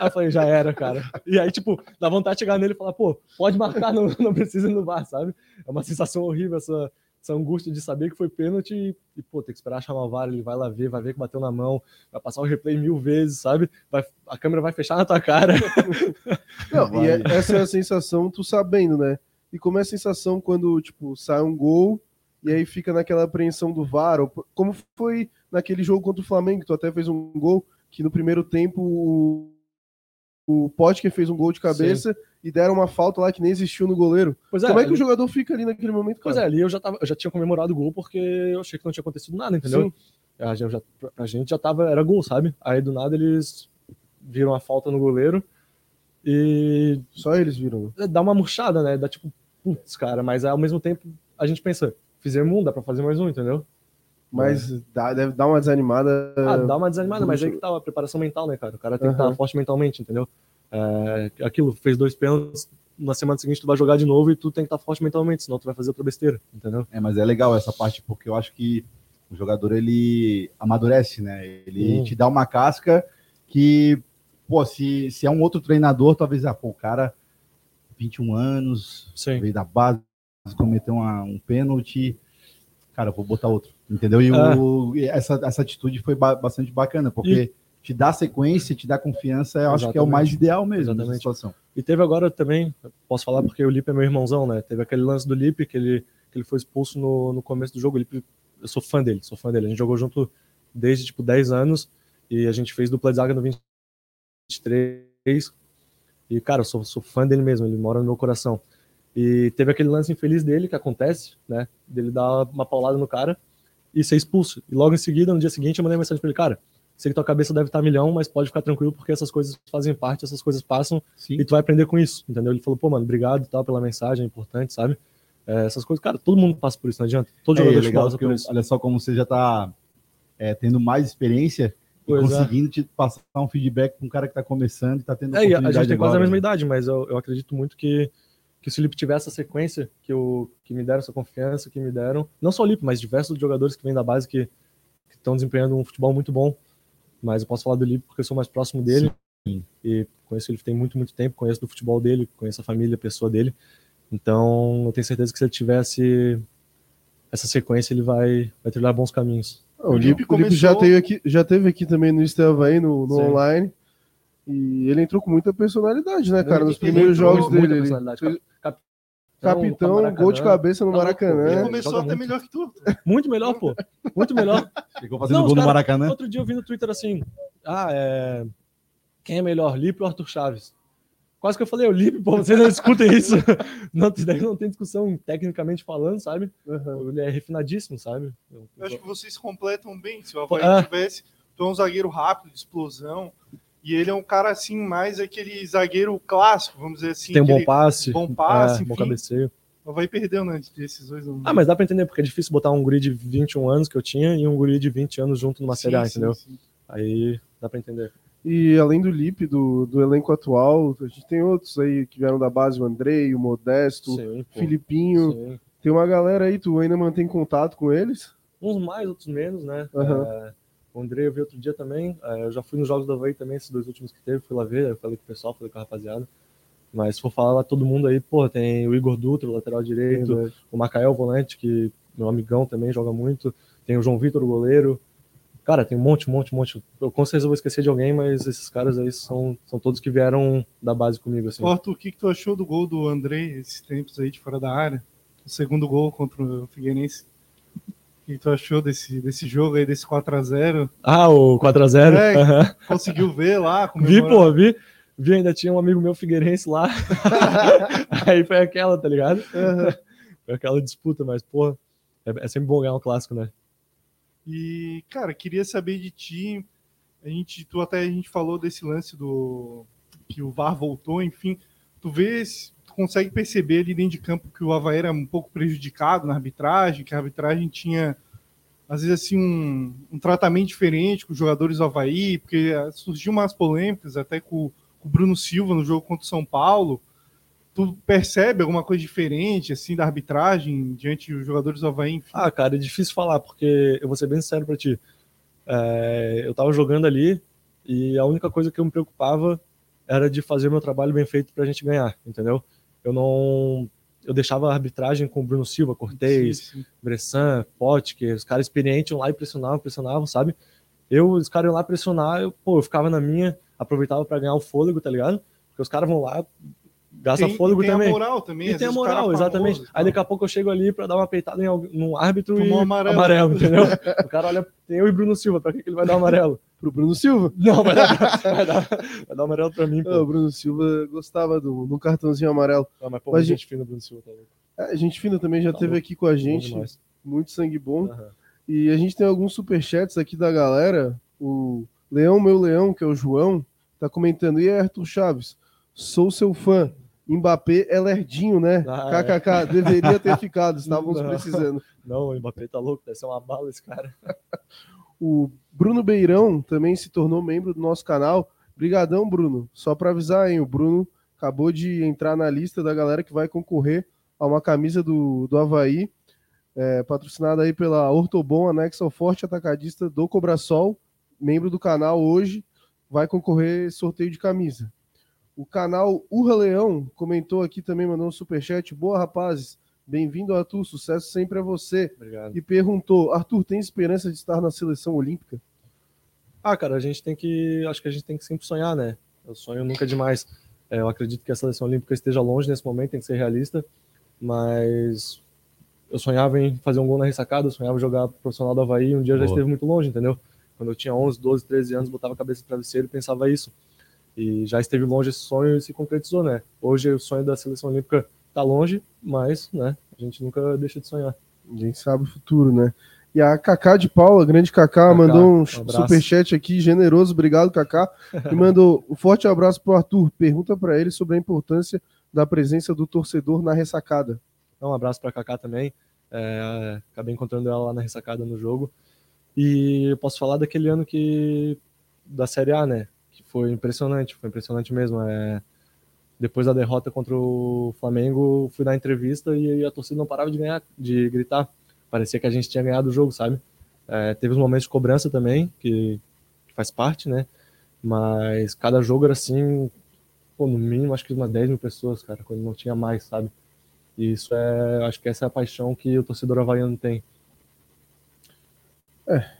Aí eu falei, já era, cara. E aí, tipo, dá vontade de chegar nele e falar, pô, pode marcar, não, não precisa ir no VAR, sabe? É uma sensação horrível essa, essa angústia de saber que foi pênalti e, e, pô, tem que esperar chamar o VAR, ele vai lá ver, vai ver que bateu na mão, vai passar o replay mil vezes, sabe? Vai, a câmera vai fechar na tua cara. Não, e é- essa é a sensação, tu sabendo, né? E como é a sensação quando, tipo, sai um gol e aí fica naquela apreensão do VAR, ou, como foi naquele jogo contra o Flamengo, que tu até fez um gol, que no primeiro tempo o, o Potker fez um gol de cabeça e deram uma falta lá que nem existiu no goleiro. Pois é, como é que ali- o jogador fica ali naquele momento, Pois cara? é, ali eu já, tava, eu já tinha comemorado o gol porque eu achei que não tinha acontecido nada, entendeu? Sim. A gente, já, a gente já tava, era gol, sabe? Aí do nada eles viram a falta no goleiro e Só eles viram. né? dá uma murchada, né? Dá tipo, putz, cara, mas ao mesmo tempo a gente pensa, fizemos um, dá pra fazer mais um, entendeu? Mas dá- deve dar uma desanimada. Ah, dá uma desanimada, mas aí puxa. que tá a preparação mental, né, cara? O cara tem que Aham. estar forte mentalmente, entendeu? É, aquilo, fez dois pênaltis, na semana seguinte tu vai jogar de novo e tu tem que estar forte mentalmente, senão tu vai fazer outra besteira, entendeu? É, mas é legal essa parte, porque eu acho que o jogador ele amadurece, né? Ele te dá uma casca que, pô, se, se é um outro treinador, talvez, ah, pô, o cara, 21 anos, Sim. veio da base, cometeu uma- um pênalti, cara, eu vou botar outro, entendeu? E É. o- e essa, essa atitude foi ba- bastante bacana, porque te dá sequência, te dá confiança, eu acho que é o mais Exatamente. ideal mesmo Exatamente. situação. E teve agora também, posso falar porque o Lipe é meu irmãozão, né? Teve aquele lance do Lipe que ele, que ele foi expulso no, no começo do jogo. O Lipe, eu sou fã dele, sou fã dele. A gente jogou junto desde tipo 10 anos e a gente fez dupla de zaga no 23. E, cara, eu sou, sou fã dele mesmo, ele mora no meu coração. E teve aquele lance infeliz dele que acontece, né? Dele dar uma paulada no cara e ser expulso. E logo em seguida, no dia seguinte, eu mandei uma mensagem pra ele, cara. Sei que tua cabeça deve estar milhão, mas pode ficar tranquilo porque essas coisas fazem parte, essas coisas passam e tu vai aprender com isso, entendeu? Ele falou, pô, mano, obrigado e tal pela mensagem, é importante, sabe? É, essas coisas, cara, todo mundo passa por isso, não adianta. Todo É, jogador é legal passa por isso. olha só como você já está tendo mais experiência e Pois é. conseguindo te passar um feedback para um cara que está começando e está tendo É, e a- gente tem quase a mesma né? idade, mas eu, eu acredito muito que, que se o Lipe tiver essa sequência, que, eu, que me deram essa confiança, que me deram, não só o Lipe, mas diversos jogadores que vêm da base que estão desempenhando um futebol muito bom, mas eu posso falar do Lipe porque eu sou mais próximo dele Sim. e conheço ele tem muito, muito tempo, conheço do futebol dele, conheço a família, a pessoa dele, então eu tenho certeza que se ele tivesse essa sequência, ele vai, vai trilhar bons caminhos. O Lipe, o Lipe já, teve aqui, já teve aqui também no Esteva aí, no, no online. E ele entrou com muita personalidade, né, cara? Ele- Nos ele primeiros jogos dele. Ele Cap- capitão, Maracanã. gol de cabeça no Tá Maracanã. Ele É, começou até muito. melhor que tu. Muito melhor, pô. Muito melhor. Ficou fazendo Não, gol os no cara- Maracanã. Outro dia eu vi no Twitter assim: ah, é. Quem é melhor, Lipe ou Arthur Chaves? Quase que eu falei, o Lipe, pô, vocês não escutem isso. Não, não tem discussão tecnicamente falando, sabe? Aham. Ele é refinadíssimo, sabe? Eu acho que vocês completam bem. Se o Havaí É. tivesse, tu é um zagueiro rápido, de explosão. E ele é um cara assim, mais aquele zagueiro clássico, vamos dizer assim. tem um bom passe, bom passe, é, bom cabeceio. O Havaí perdeu, né? Desses dois. não- Ah, mas dá pra entender, porque é difícil botar um guri de 21 anos que eu tinha e um guri de 20 anos junto numa Sim, Série A, entendeu? sim. Aí dá pra entender. E além do Lipe, do, do elenco atual, a gente tem outros aí que vieram da base, o Andrei, o Modesto, Sim, pô. Filipinho. Sim. Tem uma galera aí, tu ainda mantém contato com eles? Uns mais, outros menos, né? Aham. É, o André eu vi outro dia também. é, eu já fui nos jogos do Havaí também, esses dois últimos que teve, fui lá ver, eu falei com o pessoal, falei com a rapaziada. Mas se for falar lá todo mundo aí, pô, tem o Igor Dutra, o lateral direito, o Macael, volante, que meu amigão também joga muito, tem o João Vitor, o goleiro. Cara, tem um monte, um monte, um monte. Eu com certeza vou esquecer de alguém, mas esses caras aí são, são todos que vieram da base comigo, assim. Arthur, o que, que tu achou do gol do André esses tempos aí de fora da área? O segundo gol contra o Figueirense. Que, tu achou desse, desse jogo aí, desse 4x0? Ah, o 4x0? É. Conseguiu ver lá? Vi, pô, vi. Vi, ainda tinha um amigo meu Figueirense lá. Aí foi aquela, tá ligado? Foi aquela disputa, mas, pô, é, é sempre bom ganhar um clássico, né? E, cara, queria saber de ti. A gente, tu até a gente falou desse lance do que o VAR voltou, enfim. Tu vês, consegue perceber ali dentro de campo que o Havaí era um pouco prejudicado na arbitragem, que a arbitragem tinha, às vezes, assim, um, um tratamento diferente com os jogadores do Havaí, porque ah, surgiu umas polêmicas até com com o Bruno Silva no jogo contra o São Paulo. Tu percebe alguma coisa diferente, assim, da arbitragem diante dos jogadores do Havaí? Enfim? Ah, cara, é difícil falar, porque eu vou ser bem sincero pra ti. É, eu tava jogando ali e a única coisa que eu me preocupava era de fazer meu trabalho bem feito pra gente ganhar, entendeu? Eu não. Eu deixava a arbitragem com o Bruno Silva, Cortez, Sim, sim. Bressan, Potker, os caras experientes iam lá e pressionavam, pressionavam, sabe? Eu, os caras iam lá pressionar, eu, pô, eu ficava na minha, aproveitava pra ganhar o fôlego, tá ligado? Porque os caras vão lá, gastam Tem- fôlego e tem também. a moral também. E tem a moral, exatamente. famoso, Aí daqui a pouco eu chego ali pra dar uma peitada em algum, num árbitro Tomou e um amarelo. entendeu? o cara olha, tem eu e Bruno Silva, pra que, que ele vai dar amarelo? Pro Bruno Silva? Não, vai dar, vai dar, vai dar amarelo pra mim, pô. Ah, o Bruno Silva gostava do, do cartãozinho amarelo. Não, mas pô, Mas, gente fina, Bruno Silva, tá. É, gente fina também já Tá teve louco. aqui com a Bom gente, muito sangue bom. Aham. E a gente tem alguns superchats aqui da galera. O Leão, meu leão, que é o João, tá comentando. E aí, Arthur Chaves, sou seu fã. Mbappé é lerdinho, né? Ah, é. KKK, deveria ter ficado, estávamos Não. precisando. Não, o Mbappé tá louco, deve ser uma bala esse cara. O Bruno Beirão também se tornou membro do nosso canal. Brigadão, Bruno. Só para avisar, hein? O Bruno acabou de entrar na lista da galera que vai concorrer a uma camisa do, do Havaí, é, patrocinada aí pela Ortobon, anexo ao Forte Atacadista do Cobrasol, membro do canal hoje, vai concorrer sorteio de camisa. O canal Urra Leão comentou aqui também, mandou um superchat. Boa, rapazes. Bem-vindo, Arthur. Sucesso sempre a você. Obrigado. E perguntou: Arthur, tem esperança de estar na seleção olímpica? Ah, cara, a gente tem que. Acho que a gente tem que sempre sonhar, né? O sonho nunca é demais. É, eu acredito que a seleção olímpica esteja longe nesse momento, tem que ser realista. Mas eu sonhava em fazer um gol na ressacada, eu sonhava em jogar profissional do Havaí. Um dia já Boa. esteve muito longe, entendeu? Quando eu tinha 11, 12, 13 anos, botava a cabeça no travesseiro e pensava isso. E já esteve longe esse sonho e se concretizou, né? Hoje o sonho da seleção olímpica tá longe, mas, né? A gente nunca deixa de sonhar. Ninguém sabe o futuro, né? E a Kaká de Paula, grande Kaká, Kaká, mandou um um superchat aqui, generoso, obrigado, Kaká. E mandou um forte abraço pro Arthur. Pergunta para ele sobre a importância da presença do torcedor na ressacada. Um abraço para Kaká também. É, acabei encontrando ela lá na ressacada no jogo. E eu posso falar daquele ano que da Série A, né? Que foi impressionante, foi impressionante mesmo. É, depois da derrota contra o Flamengo, fui dar entrevista e a torcida não parava de ganhar, de gritar. Parecia que a gente tinha ganhado o jogo, sabe? É, teve uns momentos de cobrança também, que, que faz parte, né? Mas cada jogo era assim, pô, no mínimo acho que umas 10 mil pessoas, cara, quando não tinha mais, sabe? E isso é, acho que essa é a paixão que o torcedor havaiano tem.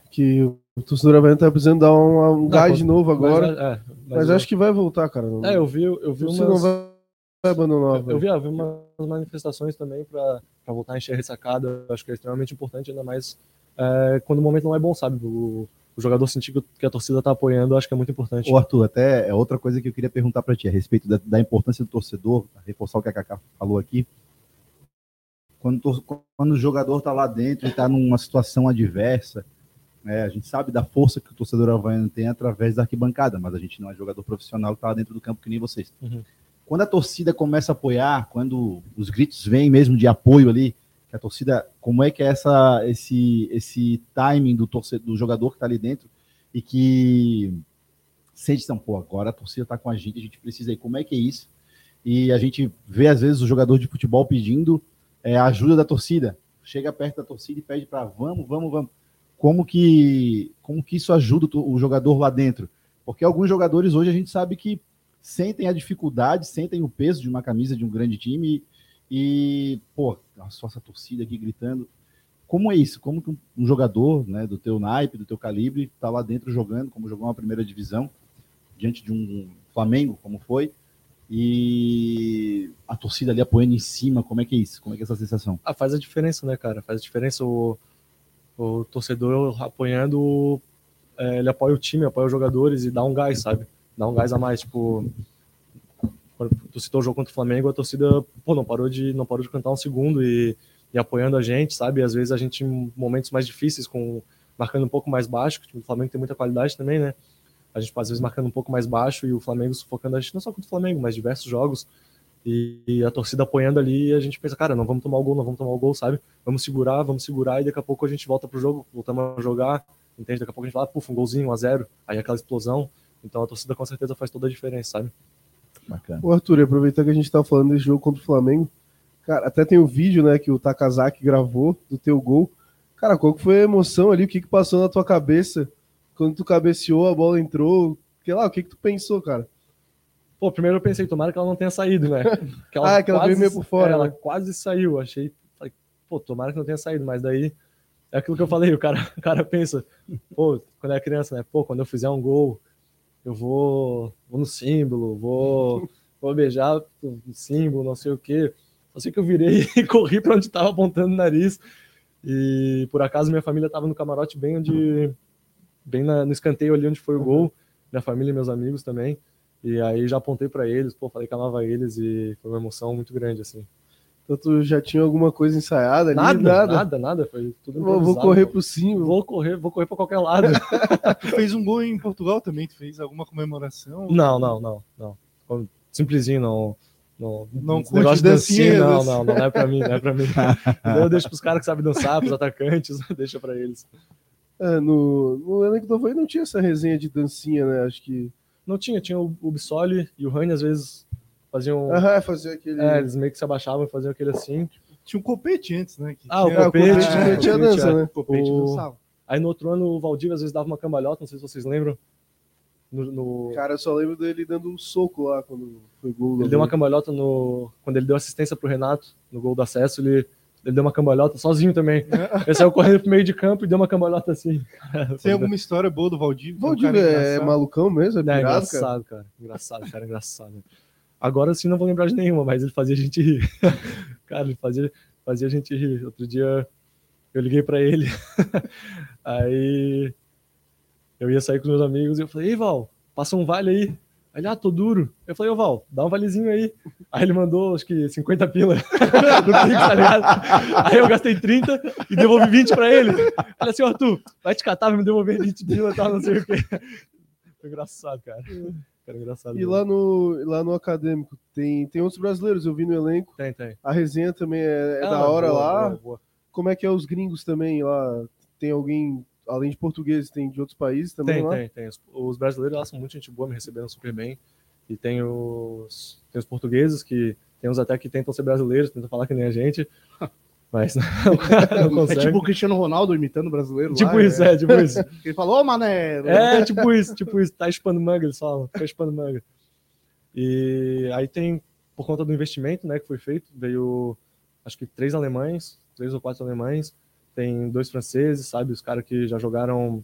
Que o torcedor havaiano tá precisando dar um, um gás Não, de novo agora. Mas, é, Mas, eu- acho que vai voltar, cara. É, eu vi, eu vi Você umas, não vai, vai abandonar. eu velho. vi, eu vi umas manifestações também para voltar a encher a ressacada. Eu Acho que é extremamente importante, ainda mais é, quando o momento não é bom, sabe? O, o jogador sentir que- que a torcida tá apoiando, eu acho que é muito importante. Ô, Arthur, até é outra coisa que eu queria perguntar para ti, a respeito da, da importância do torcedor, reforçar o que a Kaká falou aqui. Quando, quando o jogador está lá dentro e está numa situação adversa, né, a gente sabe da força que o torcedor havaiano tem através da arquibancada, mas a gente não é jogador profissional que está lá dentro do campo que nem vocês. Uhum. Quando a torcida começa a apoiar, quando os gritos vêm mesmo de apoio ali, que a torcida, como é que é essa, esse, esse timing do, torcedor, do jogador que está ali dentro e que sente, então, pô, agora a torcida está com a gente, a gente precisa ir. Como é que é isso? E a gente vê, às vezes, o jogador de futebol pedindo é, a ajuda da torcida. Chega perto da torcida e pede para vamos, vamos, vamos. Como que, como que isso ajuda o jogador lá dentro? Porque alguns jogadores hoje a gente sabe que sentem a dificuldade, sentem o peso de uma camisa de um grande time e, pô, só essa torcida aqui gritando. Como é isso? Como que um- um jogador né, do teu naipe, do teu calibre, tá lá dentro jogando, como jogou uma primeira divisão, diante de um Flamengo, como foi, e a torcida ali apoiando em cima, como é que é isso? Como é que é essa sensação? Ah, faz a diferença, né, cara? Faz a diferença o, o torcedor apoiando, é, ele apoia o time, apoia os jogadores e dá um gás, sabe? Dá um gás a mais, tipo, quando tu citou o jogo contra o Flamengo, a torcida, pô, não parou de, não parou de cantar um segundo e, e apoiando a gente, sabe? Às vezes a gente em momentos mais difíceis, com marcando um pouco mais baixo, que o Flamengo tem muita qualidade também, né? A gente às vezes marcando um pouco mais baixo e o Flamengo sufocando a gente, não só contra o Flamengo, mas diversos jogos. E, e a torcida apoiando ali, e a gente pensa, cara, não vamos tomar o gol, não vamos tomar o gol, sabe? Vamos segurar, vamos segurar, e daqui a pouco a gente volta pro jogo, voltamos a jogar, entende? Daqui a pouco a gente fala, puf, um golzinho, um a zero, aí aquela explosão. Então a torcida com certeza faz toda a diferença, sabe? Bacana. Ô, Arthur, aproveitar que a gente tá falando desse jogo contra o Flamengo, cara, até tem o vídeo, né, que o Takazaki gravou do teu gol. Cara, qual que foi a emoção ali? O que que passou na tua cabeça quando tu cabeceou, a bola entrou? Que lá, o que que tu pensou, cara? Pô, primeiro eu pensei, tomara que ela não tenha saído, né? Que Ah, que ela veio meio por fora, é, ela né? quase saiu. Achei, falei, pô, tomara que não tenha saído, mas daí é aquilo que eu falei, o cara, o cara pensa, pô, quando é criança, né? Pô, quando eu fizer um gol, eu vou, vou no símbolo, vou, vou beijar o símbolo, não sei o quê. Só sei que eu virei e corri para onde estava apontando o nariz. E por acaso minha família estava no camarote bem onde, bem na- no escanteio ali onde foi o gol, minha família e meus amigos também. E aí já apontei para eles, pô, falei que amava eles e foi uma emoção muito grande, assim. Então tu já tinha alguma coisa ensaiada ali? Nada, nada, nada, foi tudo Vou, vou correr pô. pro símbolo. Vou correr, vou correr para qualquer lado. Tu fez um gol em Portugal também, tu fez alguma comemoração? Não, não, não, não. Simplesinho, não. Não, Não curte dancinha, não, não, não, não é pra mim, não é pra mim. eu deixo pros caras que sabem dançar, pros atacantes, deixa pra eles. É, no, no elenco do Havaí não tinha essa resenha de dancinha, né? Acho que. Não tinha, tinha o, o Bissoli e o Rani às vezes faziam. Aham, fazer aquele. É, eles meio que se abaixavam e faziam aquele assim. Tinha um copete antes, né? que Ah, o copete, É, o copete o tinha dança, é. né? O copete dançava. Aí no outro ano o Valdívia às vezes dava uma cambalhota, não sei se vocês lembram. No, no- Cara, eu só lembro dele dando um soco lá quando foi gol. Ele deu uma cambalhota no. Quando ele deu assistência pro Renato no gol do acesso, ele, ele deu uma cambalhota sozinho também. Ele saiu correndo pro meio de campo e deu uma cambalhota assim. Tem alguma história boa do Valdívia? que é cara é malucão mesmo? É É, pirado, cara? engraçado, cara. Engraçado, cara, engraçado. Agora sim não vou lembrar de nenhuma, mas ele fazia a gente rir. cara, ele fazia, fazia a gente rir. Outro dia eu liguei pra ele, aí eu ia sair com os meus amigos e eu falei, ei Val, passa um vale aí. Aí Ele, ah, tô duro. Eu falei, ô Val, dá um valezinho aí. Aí ele mandou, acho que 50 pila no Pix, tá ligado? Aí eu gastei 30 e devolvi 20 pra ele. Falei assim, Arthur, vai te catar, vai me devolver 20 pila e tal, não sei o quê. Foi engraçado, cara. Cara, engraçado. E mesmo. lá no, lá no acadêmico tem, tem outros brasileiros, eu vi no elenco. Tem, tem. A resenha também é, é Ah, da hora boa, lá. boa, boa. Como é que é os gringos também lá? Tem alguém, além de portugueses, tem de outros países também Tem, lá? tem, tem. Os, os brasileiros lá são muito gente boa, me receberam super bem. E tem os, tem os portugueses, que tem uns até que tentam ser brasileiros, tentam falar que nem a gente, mas não, não É consegue. tipo o Cristiano Ronaldo imitando o brasileiro. Tipo lá, isso, é, tipo isso. Ele falou, ô mané. É, tipo isso, tipo isso. Tá chupando manga, eles falam. Tá chupando manga. E aí tem, por conta do investimento, né, que foi feito, veio, acho que três alemães, três ou quatro alemães, tem dois franceses, sabe, os caras que já jogaram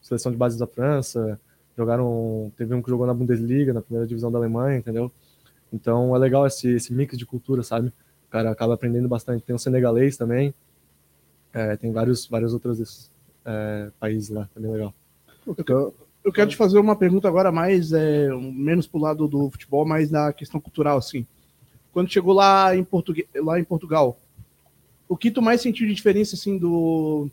seleção de base da França, jogaram, teve um que jogou na Bundesliga, na primeira divisão da Alemanha, entendeu? Então é legal esse, esse mix de cultura, sabe? O cara acaba aprendendo bastante. Tem o senegalês também, é, tem vários, vários outros é, países lá, é bem legal. Eu quero te fazer uma pergunta agora mais, é, menos pro lado do futebol, mais na questão cultural, assim. Quando chegou lá em, Portugue- lá em Portugal, o que tu mais sentiu de diferença, assim, do,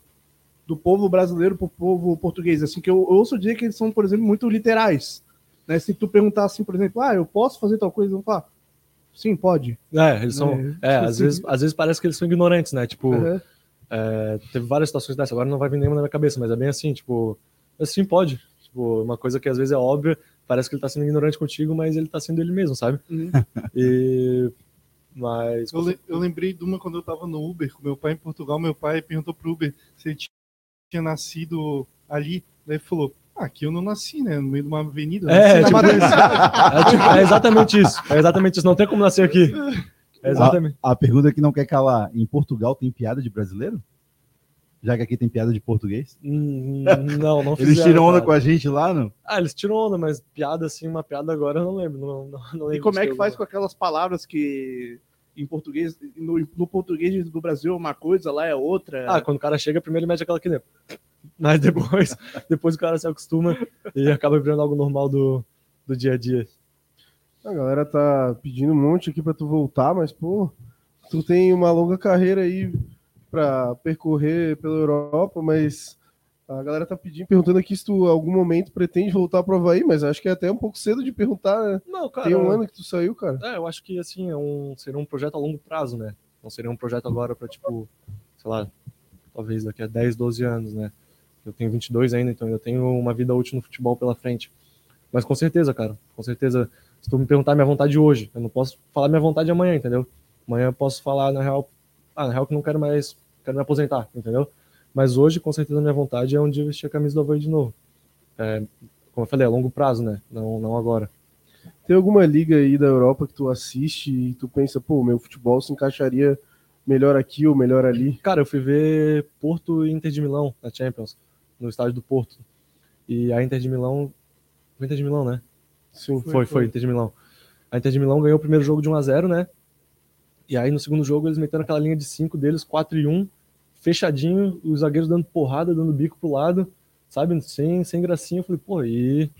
do povo brasileiro pro povo português? Assim, que eu, eu ouço dizer que eles são, por exemplo, muito literais. Né? Se tu perguntar assim, por exemplo, ah, eu posso fazer tal coisa, eles vão falar, sim, pode. É, eles são. É, É, tipo às, assim. vezes, às vezes parece que eles são ignorantes, né? Tipo, Uhum. é, teve várias situações dessas, agora não vai vir nenhuma na minha cabeça, mas é bem assim, tipo, assim pode. Tipo, uma coisa que às vezes é óbvia, parece que ele tá sendo ignorante contigo, mas ele tá sendo ele mesmo, sabe? Uhum. E. Mas. Eu, le- eu lembrei de uma quando eu tava no Uber com meu pai em Portugal. Meu pai perguntou pro Uber se ele ti- tinha nascido ali. Daí ele falou: ah, aqui eu não nasci, né? No meio de uma avenida. É, tipo Madrid." É, tipo, é exatamente isso. É exatamente isso. Não tem como nascer aqui. É exatamente. A pergunta que não quer calar: em Portugal tem piada de brasileiro? Já que aqui tem piada de português? Hum, Não, não Eles fizeram, tiram onda cara. com a gente lá, não? Ah, eles tiram onda, mas piada assim, uma piada agora eu não lembro. Não, não, não E lembro como de é que faz com aquelas palavras que em português, no, no português do Brasil é uma coisa, lá é outra? Ah, quando o cara chega, primeiro ele mete aquela aqui dentro. Mas depois, depois o cara se acostuma e acaba virando algo normal do, do dia a dia. a galera tá pedindo um monte aqui pra tu voltar, mas, pô, tu tem uma longa carreira aí pra percorrer pela Europa, mas a galera tá pedindo, perguntando aqui se tu algum momento pretende voltar pro Havaí, mas acho que é até um pouco cedo de perguntar, né? Não, cara. Tem um ano que tu saiu, cara. É, eu acho que assim, é um, seria um projeto a longo prazo, né? Não seria um projeto agora para tipo, sei lá, talvez daqui a 10, 12 anos, né? Eu tenho 22 ainda, então eu tenho uma vida útil no futebol pela frente. Mas com certeza, cara, com certeza, se tu me perguntar minha vontade hoje, eu não posso falar minha vontade amanhã, entendeu? Amanhã eu posso falar, na real, ah, na real que não quero mais, quero me aposentar, entendeu? Mas hoje, com certeza, minha vontade é um dia vestir a camisa do Havaí de novo. É, como eu falei, a longo prazo, né? Não, não agora. Tem alguma liga aí da Europa que tu assiste e tu pensa, pô, meu futebol se encaixaria melhor aqui ou melhor ali? Cara, eu fui ver Porto e Inter de Milão na Champions, no estádio do Porto. E a Inter de Milão. Foi Inter de Milão, né? Sim. Foi, foi, foi, Inter de Milão. A Inter de Milão ganhou o primeiro jogo de 1 a 0 né? E aí no segundo jogo eles meteram aquela linha de 5 deles, 4 e 1, fechadinho, os zagueiros dando porrada, dando bico pro lado, sabe? Sem, sem gracinha. Eu falei, pô, e.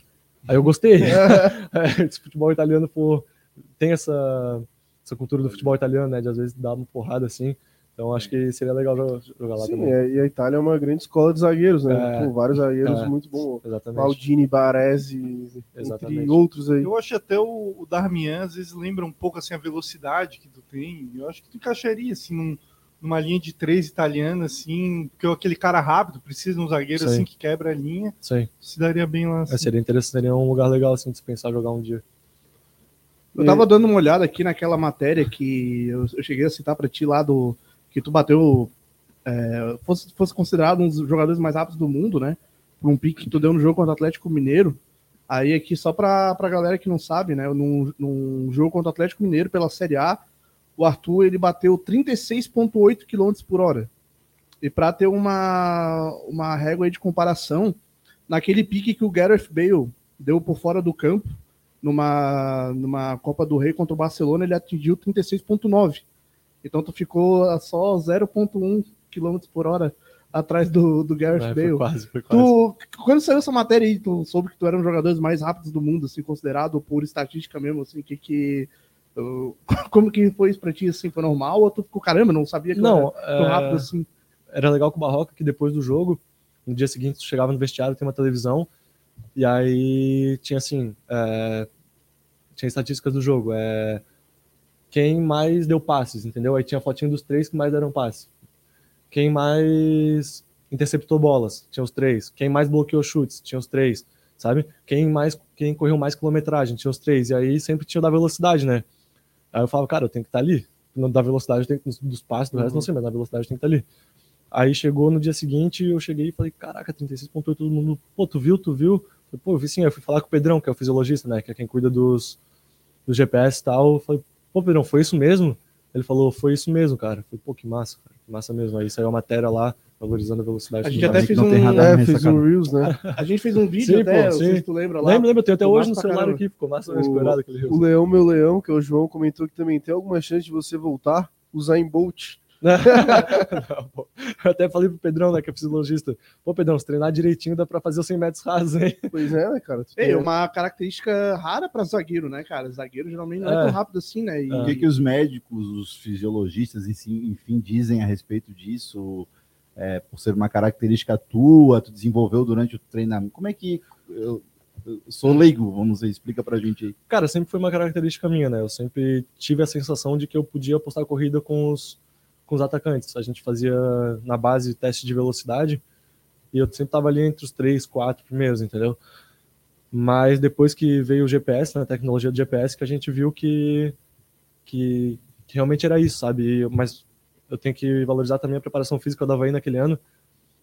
Aí eu gostei. é, esse futebol italiano, pô, tem essa, essa cultura do futebol italiano, né? De às vezes dar uma porrada assim. Então acho que seria legal jogar lá Sim, também. é, e a Itália é uma grande escola de zagueiros, né? É, Pô, vários zagueiros é, muito bons. Exatamente. Maldini, Baresi, Exatamente. entre outros aí. Eu acho até o, o Darmian, às vezes, lembra um pouco assim, a velocidade que tu tem. Eu acho que tu encaixaria assim, num, numa linha de três italiana, assim, porque aquele cara rápido, precisa de um zagueiro Sim. assim que quebra a linha, Sim. se daria bem lá. É, Assim. seria interessante, seria um lugar legal assim de se pensar jogar um dia. Eu tava dando uma olhada aqui naquela matéria que eu, eu cheguei a citar pra ti lá do. Que tu bateu. é, fosse, fosse considerado um dos jogadores mais rápidos do mundo, né? Por um pique que tu deu no jogo contra o Atlético Mineiro. Aí aqui, só pra, pra galera que não sabe, né? Num, num jogo contra o Atlético Mineiro pela Série A, o Arthur ele bateu 36,8 km por hora. E pra ter uma, uma régua aí de comparação, naquele pique que o Gareth Bale deu por fora do campo, numa, numa Copa do Rei contra o Barcelona, ele atingiu 36,9. Então tu ficou a só 0,1 km por hora atrás do, do Gareth É, Bale. foi quase, foi quase. Tu, quando saiu essa matéria aí, tu soube que tu era um dos jogadores mais rápidos do mundo, assim, considerado por estatística mesmo, assim, que que... Como que foi isso pra ti, assim, foi normal? Ou tu ficou, caramba, não sabia que Não, era tão é, rápido assim? era legal com o Barroca que depois do jogo, no dia seguinte, tu chegava no vestiário, tem uma televisão, e aí tinha assim, é, tinha estatísticas do jogo, é, quem mais deu passes, entendeu? Aí tinha a fotinho dos três que mais deram passe. Quem mais interceptou bolas, tinha os três. Quem mais bloqueou chutes, tinha os três, sabe? Quem mais, quem correu mais quilometragem, tinha os três. E aí sempre tinha da velocidade, né? Aí eu falava, cara, eu tenho que estar ali. Da velocidade, eu tenho que, dos passes, do resto não sei, mas na velocidade eu tenho que estar ali. Aí chegou no dia seguinte, eu cheguei e falei, caraca, 36.8, todo mundo, pô, tu viu, tu viu? Eu, pô, eu vi sim, eu fui falar com o Pedrão, que é o fisiologista, né, que é quem cuida dos, dos GPS e tal, eu falei, pô, Pedrão, foi isso mesmo? Ele falou, foi isso mesmo, cara. Eu falei, pô, que massa, cara, que massa mesmo. Aí saiu a matéria lá, valorizando a velocidade. A gente até fez tem um... É, fez um Reels, né? A gente fez um vídeo Sim, até, pô, não sei sim. se tu lembra lá. Lembra, lembra, eu tenho até Ficou hoje no pra celular caramba. aqui, ficou massa O- escorado aquele O Reels. Leão, meu leão, que é o João, comentou que também tem alguma chance de você voltar, usar em Bolt. Não. Eu até falei pro Pedrão, né, que é fisiologista, pô, Pedrão, se treinar direitinho dá pra fazer os 100 metros rasos, hein? Pois é, né, cara? É, tem- uma característica rara para zagueiro, né, cara? Zagueiro geralmente não é, É. tão rápido assim, né? E O que, que os médicos, os fisiologistas, enfim, enfim, dizem a respeito disso? É, por ser uma característica tua, tu desenvolveu durante o treinamento. Como é que. Eu, eu sou leigo, vamos dizer, explica pra gente aí. Cara, sempre foi uma característica minha, né? Eu sempre tive a sensação de que eu podia apostar corrida com os, com os atacantes. A gente fazia na base teste de velocidade e eu sempre tava ali entre os três, quatro primeiros, entendeu? Mas depois que veio o GPS, né, a tecnologia do GPS, que a gente viu que, que, que realmente era isso, sabe? Mas eu tenho que valorizar também a preparação física da Havaí naquele ano,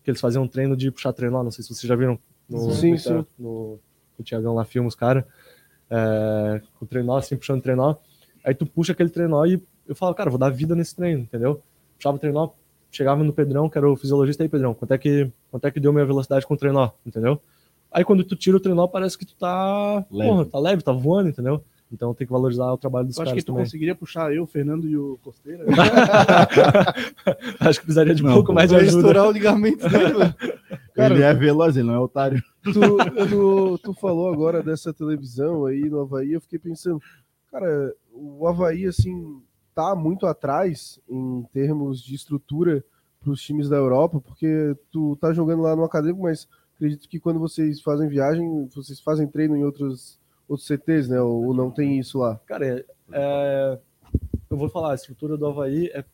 que eles faziam um treino de puxar trenó, não sei se vocês já viram no, Sim, no, sim. no, o Tiagão lá filma os caras, é, com o trenó, assim, puxando o trenó, aí tu puxa aquele trenó e eu falo, cara, vou dar vida nesse treino, entendeu? Puxava o trenó, chegava no Pedrão, que era o fisiologista, aí, Pedrão, quanto é que, quanto é que deu minha velocidade com o trenó, entendeu? Aí quando tu tira o trenó, parece que tu tá, Leve. porra, tá leve, tá voando, entendeu? Então tem que valorizar o trabalho dos eu acho que caras tu também. conseguiria puxar eu, o Fernando e o Costeira. Acho que precisaria de um Não, pouco pô. mais de ajuda. estourar o ligamento dele, mano. Cara, ele é veloz, ele não é otário. Tu, tu, tu falou agora dessa televisão aí no Havaí, eu fiquei pensando, cara, o Havaí, assim, tá muito atrás em termos de estrutura para os times da Europa, porque tu tá jogando lá no acadêmico, mas acredito que quando vocês fazem viagem, vocês fazem treino em outros, outros CTs, né? Ou, ou não tem isso lá? Cara, é- é, eu vou falar, a estrutura do Havaí é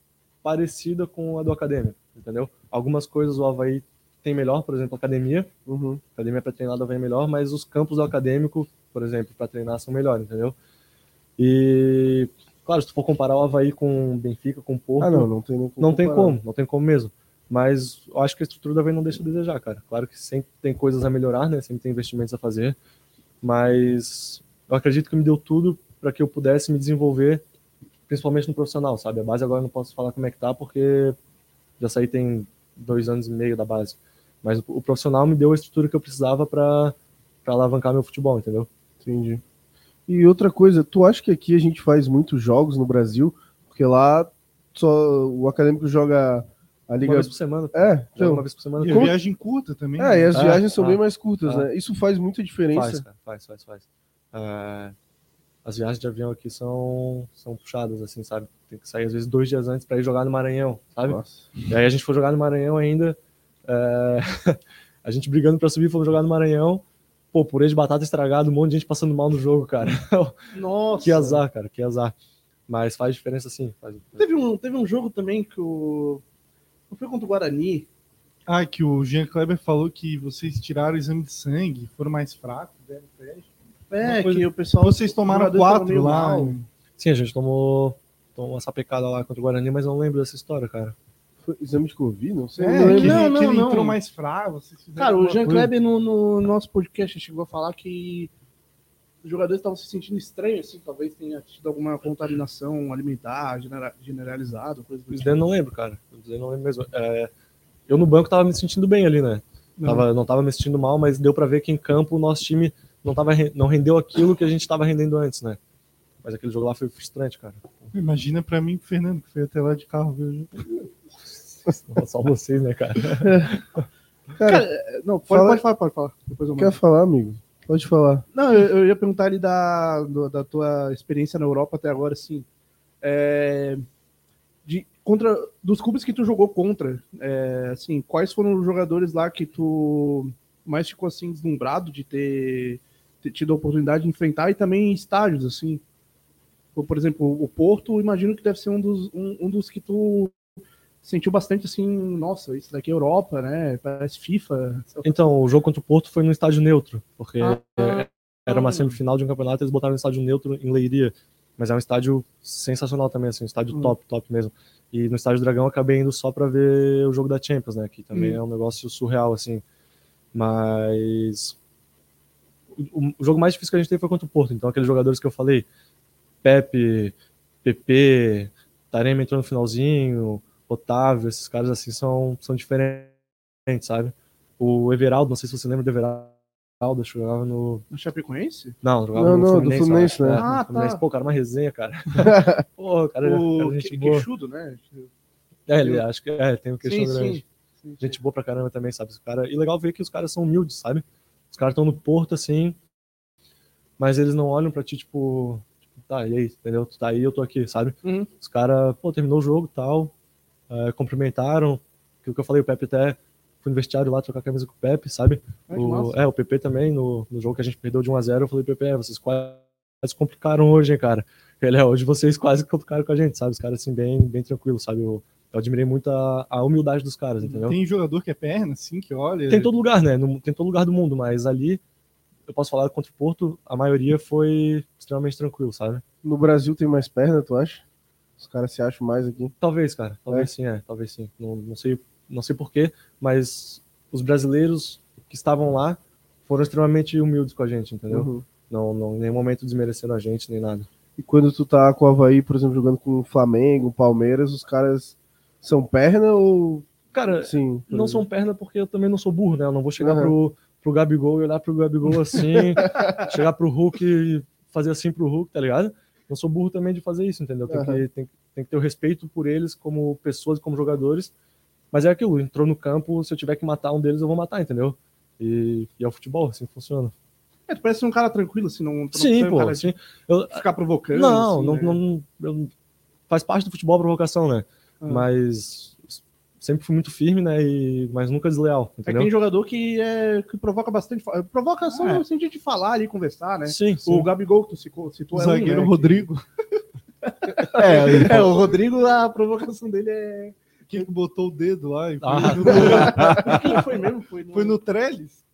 parecida com a do Acadêmico, entendeu? Algumas coisas o Havaí tem melhor, por exemplo, a academia. Uhum. A academia para treinar do Havaí é melhor, mas os campos do Acadêmico por exemplo, para treinar são melhores, entendeu? E, claro, se tu for comparar o Havaí com o Benfica, com o Porto, Ah, não, não tem como. não tem como, não tem como mesmo. Mas eu acho que a estrutura da Havaí não deixa a desejar, cara. Claro que sempre tem coisas a melhorar, né? Sempre tem investimentos a fazer, mas eu acredito que me deu tudo para que eu pudesse me desenvolver, principalmente no profissional, sabe? A base agora eu não posso falar como é que tá, porque já saí tem dois anos e meio da base. Mas o, profissional me deu a estrutura que eu precisava para alavancar meu futebol, entendeu? Entendi. E outra coisa, tu acha que aqui a gente faz muitos jogos no Brasil? Porque lá só o acadêmico joga a Uma liga. vez por semana. É, Joga então. uma vez por semana. E a Como- viagem curta também. É, e as Ah, viagens são ah, bem mais curtas, ah. né? Isso faz muita diferença. Faz, cara, faz, faz, faz. É, as viagens de avião aqui são, são puxadas, assim, sabe? Tem que sair às vezes dois dias antes para ir jogar no Maranhão, sabe? Nossa. E aí a gente foi jogar no Maranhão ainda. é, a gente brigando para subir, fomos jogar no Maranhão. Pô, purê de batata estragado, um monte de gente passando mal no jogo, cara. Nossa. que azar, cara, que azar. Mas faz diferença sim. Faz... Teve um, teve um jogo também que o. Não foi contra o Guarani. Ah, que o Jean Kleber falou que vocês tiraram o exame de sangue, foram mais fracos, deram teste. É, coisa- que o pessoal. Vocês tomaram quatro lá. mal. Sim, a gente tomou, tomou uma sapecada lá contra o Guarani, mas não lembro dessa história, cara. Foi exame de Covid? Não sei. É, não que, Não, ele, não, que ele não. entrou mais fraco. Cara, o Jean coisa. Kleber no, no nosso podcast chegou a falar que os jogadores estavam se sentindo estranhos, assim, talvez tenha tido alguma contaminação alimentar genera- generalizada, coisa do tipo. não lembro, cara. Eu não lembro mesmo. É, eu no banco tava me sentindo bem ali, né? Tava, não tava me sentindo mal, mas deu pra ver que em campo o nosso time não, tava, não rendeu aquilo que a gente tava rendendo antes, né? Mas aquele jogo lá foi frustrante, cara. Imagina pra mim, Fernando, que foi até lá de carro ver o jogo. Só vocês, né, cara? Cara, Não, pode, Fala- pode falar, pode falar. Depois eu quer falar, amigo? Pode falar. Não, eu, eu ia perguntar ali da, do- da tua experiência na Europa até agora, assim. É, de, contra, dos clubes que tu jogou contra, é, assim, quais foram os jogadores lá que tu mais ficou assim deslumbrado de ter, ter tido a oportunidade de enfrentar e também estádios, assim? Por exemplo, o Porto, imagino que deve ser um dos, um, um dos que tu sentiu bastante assim, nossa, isso daqui é Europa, né? Parece FIFA. Então, o jogo contra o Porto foi no estádio neutro, porque Ah, era uma semifinal de um campeonato, eles botaram no estádio neutro em Leiria. Mas é um estádio sensacional também, assim, um estádio Hum. top, top mesmo. E no estádio Dragão eu acabei indo só pra ver o jogo da Champions, né? Que também Hum. é um negócio surreal, assim. Mas o, o jogo mais difícil que a gente teve foi contra o Porto. Então, aqueles jogadores que eu falei, Pepe, PP, Tarema entrou no finalzinho, Otávio, esses caras assim são, são diferentes, sabe? O Everaldo, não sei se você lembra do Everaldo, jogava no. No Chapecoense? Não, jogava Não, no não, do Fluminense, eu Fluminense, acho. né? É, Ah, Fluminense. tá. Pô, cara, uma resenha, cara. Pô, cara, o cara, gente que, boa. queixudo, né? É, ele acho que é, tem um questão Sim, grande. sim. Sim, sim. Gente boa pra caramba também, sabe? Os cara... E legal ver que os caras são humildes, sabe? Os caras estão no porto, assim, mas eles não olham pra ti, tipo, tipo, tá, e aí, entendeu? Tu tá aí, eu tô aqui, sabe? Uhum. Os caras, pô, terminou o jogo e tal, é, cumprimentaram, aquilo que eu falei, o Pepe até foi no vestiário lá trocar a camisa com o Pepe, sabe? Que O, é, o PP também, no, no jogo que a gente perdeu de 1x0, eu falei, PP, é, vocês quase complicaram hoje, hein, cara? Ele é, hoje vocês quase complicaram com a gente, sabe? Os caras, assim, bem, bem tranquilos, sabe? Eu, eu admirei muito a, a humildade dos caras, entendeu? Tem jogador que é perna, assim, que olha. Tem em todo lugar, né? No- tem em todo lugar do mundo, mas ali, eu posso falar contra o Porto, a maioria foi extremamente tranquilo, sabe? No Brasil tem mais perna, tu acha? Os caras se acham mais aqui. Talvez, cara. Talvez sim, é. Talvez sim. Não, não sei, não sei porquê, mas os brasileiros que estavam lá foram extremamente humildes com a gente, entendeu? Uhum. Não, não, em nenhum momento desmereceram a gente, nem nada. E quando tu tá com o Havaí, por exemplo, jogando com o Flamengo, Palmeiras, os caras são perna ou. Cara, Sim. não exemplo? são perna porque eu também não sou burro, né? Eu não vou chegar Uhum. pro, pro Gabigol e olhar pro Gabigol assim, chegar pro Hulk e fazer assim pro Hulk, tá ligado? Não sou burro também de fazer isso, entendeu? Tem, Uhum. que, tem, tem que ter o respeito por eles como pessoas e como jogadores. Mas é aquilo, entrou no campo, se eu tiver que matar um deles, eu vou matar, entendeu? E, e é o futebol, assim funciona. É, tu parece um cara tranquilo, assim, não, tu não Sim, é um pô, cara sim. Eu, ficar provocando. não, assim, não, né? não, eu- faz parte do futebol a provocação, né? Ah. Mas sempre fui muito firme, né? E, mas nunca desleal, É entendeu? tem jogador que, é, que provoca bastante. Provoca só É. no sentido de falar ali, conversar, né? Sim, sim. O Gabigol, que tu citou, citou O é um, zagueiro né, Rodrigo, que- É, o Rodrigo, a provocação dele é. que botou o dedo lá e foi, Ah. no, Quem foi mesmo? Foi no, foi no Trellis.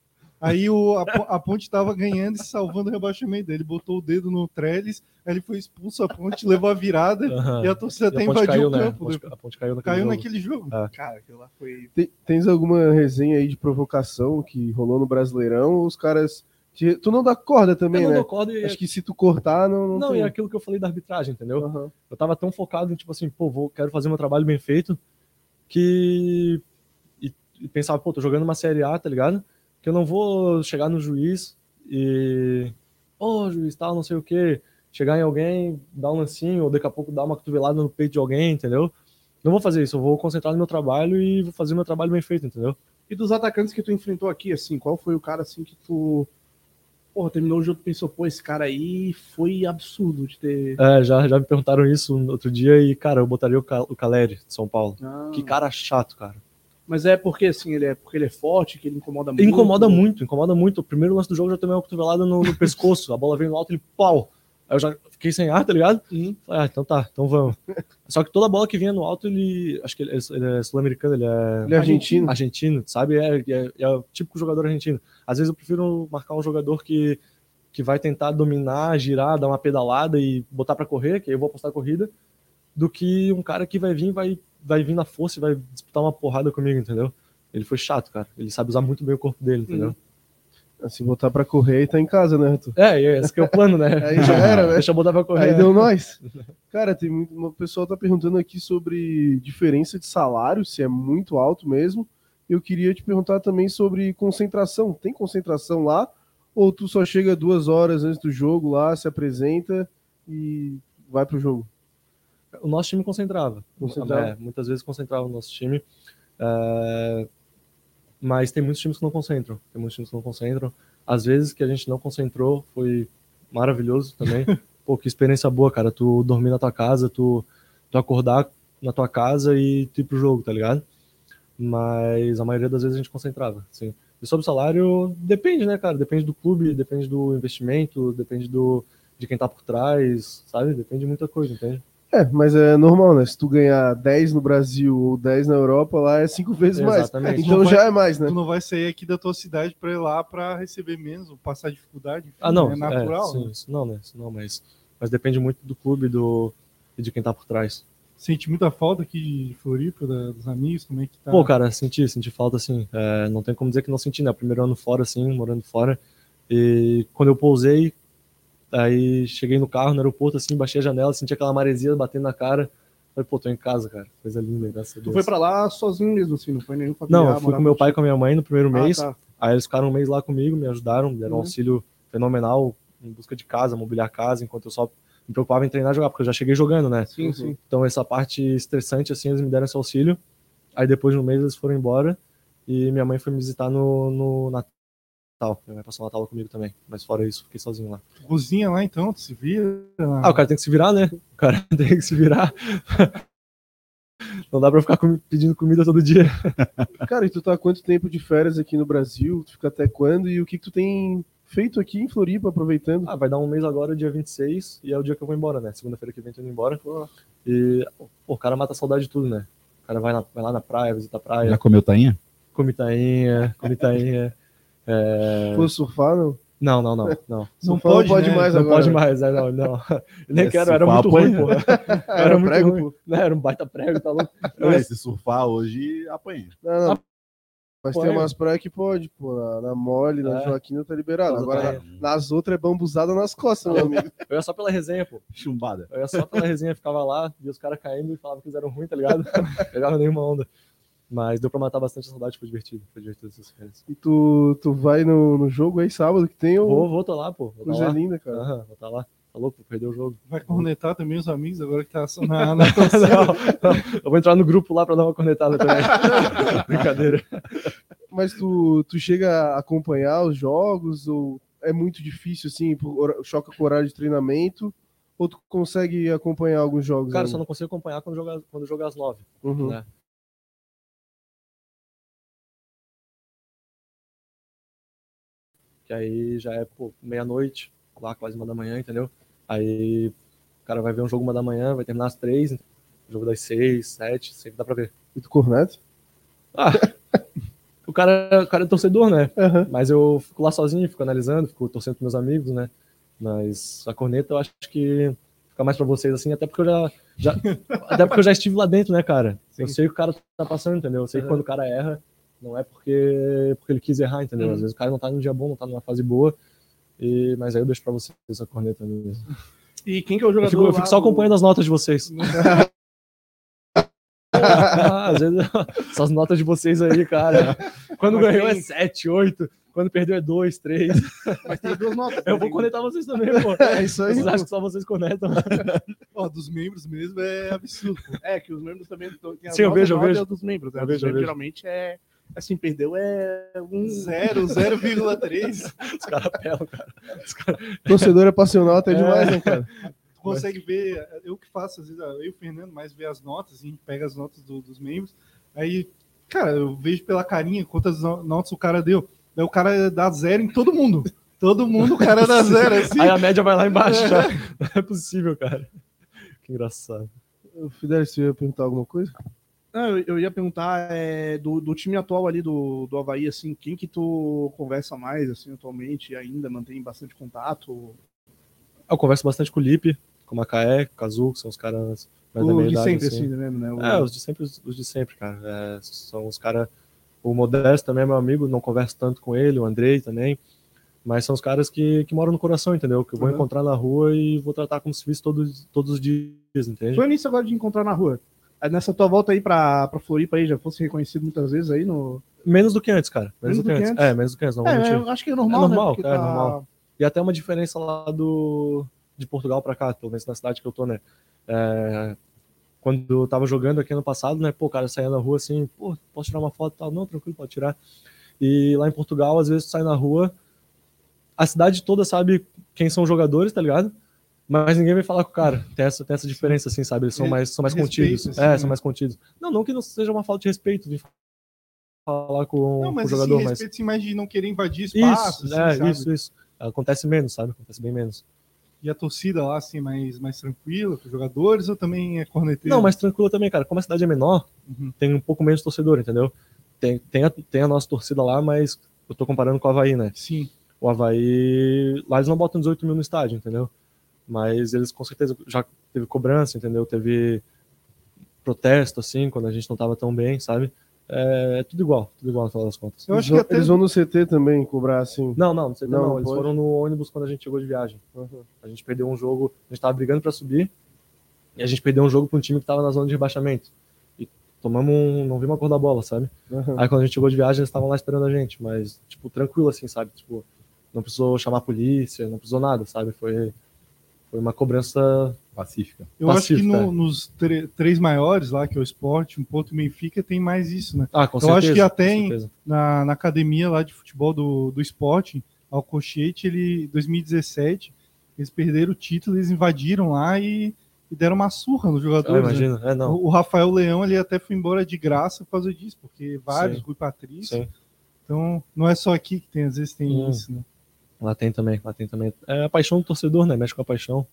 Aí o, a, a Ponte tava ganhando e salvando o rebaixamento dele. Botou o dedo no Trellis, aí ele foi expulso, a Ponte levou a virada Aham. e a torcida E até a invadiu caiu, o né? A campo. ponte, a ponte caiu naquele Caiu jogo. naquele jogo. É. Cara, aquilo lá foi. Tem- tens alguma resenha aí de provocação que rolou no Brasileirão? Ou os caras. te- Tu não dá corda também, Eu não né? dou corda e... Acho que se tu cortar, não. Não, Não, tem. e é aquilo que eu falei da arbitragem, entendeu? Aham. Eu tava tão focado em, tipo assim, pô, vou, quero fazer meu trabalho bem feito, que. E, e pensava, pô, tô jogando uma Série A, tá ligado? Que eu não vou chegar no juiz e. Ô, juiz, tal, não sei o quê. Chegar em alguém, dar um lancinho, ou daqui a pouco dar uma cotovelada no peito de alguém, entendeu? Não vou fazer isso, eu vou concentrar no meu trabalho e vou fazer meu trabalho bem feito, entendeu? E dos atacantes que tu enfrentou aqui, assim, qual foi o cara assim que tu. Porra, terminou o jogo e pensou, pô, esse cara aí foi absurdo de ter. É, já, já me perguntaram isso outro dia e, cara, eu botaria o, Ca- o Caleri, de São Paulo. Ah, Que cara chato, cara. Mas é porque assim, ele é porque ele é forte, que ele incomoda muito. Incomoda muito, incomoda muito. O primeiro lance do jogo eu já tomei uma cotovelada no, no pescoço, a bola veio no alto e pau. Aí eu já fiquei sem ar, tá ligado? Uhum. Falei, ah, então tá, então vamos. Só que toda bola que vinha no alto, ele. Acho que ele é, ele é sul-americano, ele é. Ele é argentino. Argentino, sabe? É, é, é o típico jogador argentino. Às vezes eu prefiro marcar um jogador que, que vai tentar dominar, girar, dar uma pedalada e botar pra correr, que aí eu vou apostar a corrida, do que um cara que vai vir, vai, vai vir na força e vai disputar uma porrada comigo, entendeu? Ele foi chato, cara. Ele sabe usar muito bem o corpo dele, entendeu? Se botar pra correr, aí tá em casa, né, Arthur? É, esse que é o plano, né? Aí já era, né? Deixa eu botar pra correr. Aí deu nós. Cara, tem muito, uma pessoa tá perguntando aqui sobre diferença de salário, se é muito alto mesmo. Eu queria te perguntar também sobre concentração. Tem concentração lá? Ou tu só chega duas horas antes do jogo lá, se apresenta e vai pro jogo? O nosso time concentrava. Concentrava. É, muitas vezes concentrava o nosso time. É, Mas tem muitos times que não concentram. Tem muitos times que não concentram. Às vezes que a gente não concentrou foi maravilhoso também. Pô, que experiência boa, cara. Tu dormir na tua casa, tu, tu acordar na tua casa e tu ir pro jogo, tá ligado? Mas a maioria das vezes a gente concentrava, sim. E sobre o salário, depende, né, cara? Depende do clube, depende do investimento, depende do, de quem tá por trás, sabe? Depende de muita coisa, entende? É, mas é normal, né? Se tu ganhar 10 no Brasil ou 10 na Europa, lá é cinco vezes mais. Exatamente. Então Não vai- já é mais, né? Tu não vai sair aqui da tua cidade pra ir lá pra receber menos, ou passar dificuldade. enfim, Ah, não. É natural. É, sim, né? isso não, né? Isso não, mas, mas depende muito do clube do, e de quem tá por trás. Sente muita falta aqui de Floripa, da- dos amigos, como é que tá? Pô, cara, senti, senti falta, assim. É, não tem como dizer que não senti, né? Primeiro ano fora, assim, morando fora. E quando eu pousei, aí cheguei no carro, no aeroporto, assim, baixei a janela, senti aquela maresia batendo na cara. Falei, pô, tô em casa, cara. Coisa linda, graças a Tu Deus. foi pra lá sozinho mesmo, assim, não foi nenhum familiar? Não, eu fui com meu pai e com a minha mãe no primeiro Ah, mês. tá. Aí eles ficaram um mês lá comigo, me ajudaram, me deram um Uhum. auxílio fenomenal em busca de casa, mobiliar casa, enquanto eu só me preocupava em treinar e jogar, porque eu já cheguei jogando, né? Sim, sim. Então essa parte estressante, assim, eles me deram esse auxílio. Aí depois de um mês eles foram embora e minha mãe foi me visitar no, no Natal. Minha mãe passou o Natal comigo também, mas fora isso, fiquei sozinho lá. Cozinha lá então, tu se vira. Ah, o cara tem que se virar, né? O cara tem que se virar. Não dá pra ficar pedindo comida todo dia. Cara, e tu tá há quanto tempo de férias aqui no Brasil? Tu fica até quando? E o que, que tu tem feito aqui em Floripa, aproveitando? Ah, vai dar um mês agora, dia 26, e é o dia que eu vou embora, né? Segunda-feira que vem tô indo embora. E pô, o cara mata a saudade de tudo, né? O cara vai, na- vai lá na praia, visita a praia, Já comeu tainha? come tainha, come tainha. É... Pô, surfar, não? Não, não, não, não. Não pode, não pode né? mais Não agora. pode mais, é, não, não. Eu nem É, quero, era muito ruim, apanha. pô. Ah, Era muito prego, ruim. pô. Não, era um baita prego, tá louco? Não, é, se surfar hoje, apanha. Não, não. Mas tem umas praias que pode, pô. Na, na Mole, na É. Joaquina tá liberado. Agora, na- nas outras é bambuzada nas costas, meu amigo. Eu ia só pela resenha, pô. Chumbada. Eu ia só pela resenha, ficava lá, via os caras caindo e falava que eles eram ruins, tá ligado? Pegava nenhuma onda. Mas deu pra matar bastante a saudade, foi divertido. Foi divertido essas férias. E tu, tu vai no, no jogo aí sábado que tem ou Vou, vou, tô lá, pô. Vou tá coisa lá. linda, cara. Aham, vou tá lá. Tá louco, vou perder o jogo. Vai cornetar também os amigos agora que tá na, na não, não, eu vou entrar no grupo lá pra dar uma cornetada também. Brincadeira. Mas tu, tu chega a acompanhar os jogos ou é muito difícil, assim, por choca com o horário de treinamento? Ou tu consegue acompanhar alguns jogos? Cara, ainda? só não consigo acompanhar quando jogar, quando jogar às nove. Uhum. né? Que aí já é, meia-noite, lá quase uma da manhã, entendeu? Aí o cara vai ver um jogo uma da manhã, vai terminar às três, jogo das seis, sete, sempre dá pra ver. E tu corneta? Ah, o cara, o cara é torcedor, né? Aham. Mas eu fico lá sozinho, fico analisando, fico torcendo com meus amigos, né? Mas a corneta eu acho que fica mais pra vocês, assim, até porque eu já. já até porque eu já estive lá dentro, né, cara? Eu sei o que o cara tá passando, entendeu? Eu sei que quando o cara erra, não é porque, porque ele quis errar, entendeu? Às vezes o cara não tá num dia bom, não tá numa fase boa. E, mas aí eu deixo pra vocês a corneta mesmo. E quem que é o Eu jogador fico, eu fico só do- acompanhando as notas de vocês. Ah, às vezes, essas notas de vocês aí, cara. Quando Mas ganhou tem- é 7, 8. Quando perdeu é 2, 3. Mas tem duas notas. Eu vou Tem- conectar vocês também, pô. É isso aí. Vocês acham que só vocês conectam? Ó, dos membros mesmo é absurdo. pô. É, que os membros também as Sim, eu vejo, eu vejo. é dos membros. Né? Eu Dos vejo, eu membros, vejo. Geralmente é. Assim, perdeu é um. Zero, 0,3. Os caras pelam, cara. Torcedor é passional até É. demais, né, cara? Tu consegue ver, eu que faço, às vezes, eu e o Fernando mais vê as notas, a gente pega as notas do- dos membros, aí, cara, eu vejo pela carinha quantas no- notas o cara deu. Daí o cara dá zero em todo mundo. Todo mundo o cara dá zero, assim. Aí a média vai lá embaixo já. Não é possível, cara. Que engraçado. O Fidelis, você ia perguntar alguma coisa? Não, eu, eu ia perguntar é, do, do time atual ali do, do Havaí, assim, quem que tu conversa mais, assim, atualmente, e ainda mantém bastante contato? Eu converso bastante com o Lipe, com o Macaé, com o Kazu, que são os caras mais da O minha de idade, sempre, assim. assim, né? né? O- É, os de sempre, os de sempre, cara. É, são os caras. O Modesto também é meu amigo, não converso tanto com ele, o Andrei também. Mas são os caras que, que moram no coração, entendeu? Que eu vou Uhum. encontrar na rua e vou tratar como se visse todos, todos os dias, entende? Foi nisso agora de encontrar na rua. Aí Nessa tua volta aí pra, pra Floripa aí, já fosse reconhecido muitas vezes aí no... Menos do que antes, cara. Menos, do que antes. É, menos do que antes, não É, eu acho que é normal, É normal, né? É normal. E até uma diferença lá do de Portugal pra cá, pelo menos na cidade que eu tô, né? É, quando eu tava jogando aqui ano passado, né? Pô, o cara saía na rua assim, pô, posso tirar uma foto e tal? Não, tranquilo, pode tirar. E lá em Portugal, às vezes, tu sai na rua, a cidade toda sabe quem são os jogadores, tá ligado? Mas ninguém vai falar com o cara. Tem essa, tem essa diferença, assim, sabe? Eles são É, mais, são mais respeito, contidos. assim, é, né? são mais contidos. Não, não que não seja uma falta de respeito de falar com, Não, com mas o jogador, assim, mas. respeito, assim, mais de não querer invadir espaço, Isso, assim, é, isso, isso. Acontece menos, sabe? Acontece bem menos. E a torcida lá, assim, mais, mais tranquila com os jogadores, ou também é corneteiro? Não, mas tranquilo também, cara. Como a cidade é menor, Uhum. tem um pouco menos torcedor, entendeu? Tem, tem, a, tem a nossa torcida lá, mas eu tô comparando com o Havaí, né? Sim. O Havaí. Lá eles não botam 18 mil no estádio, entendeu? Mas eles com certeza já teve cobrança, entendeu? Teve protesto, assim, quando a gente não tava tão bem, sabe? É, é tudo igual, tudo igual no final das contas. Eu Eles acho que vão- até... Eles vão no CT também cobrar assim. Não, não, não sei Não, não. Eles pode? foram no ônibus quando a gente chegou de viagem. A gente perdeu um jogo, a gente tava brigando pra subir, e a gente perdeu um jogo pra um time que tava na zona de rebaixamento. E tomamos um. não vimos a cor da bola, sabe? Aham. Aí quando a gente chegou de viagem, eles estavam lá esperando a gente, mas, tipo, tranquilo assim, sabe? Tipo, não precisou chamar a polícia, não precisou nada, sabe? Foi, foi uma cobrança. Pacífica. Eu acho que no- nos tre- três maiores lá, que é o Sport, um ponto e Benfica, tem mais isso, né? Ah, com Eu certeza. acho que até em-. Na, na academia lá de futebol do, do Sport, Alcochete, ele, 2017, eles perderam o título, eles invadiram lá e, e deram uma surra nos Ah, jogadores. né? é, não. O, o Rafael Leão, ele até foi embora de graça por causa disso, porque vários, Sim. Rui Patrício. Sim. Então, não é só aqui que tem, às vezes tem Hum. isso, né? Lá tem também, lá tem também. É a paixão do torcedor, né? Mexe com a paixão.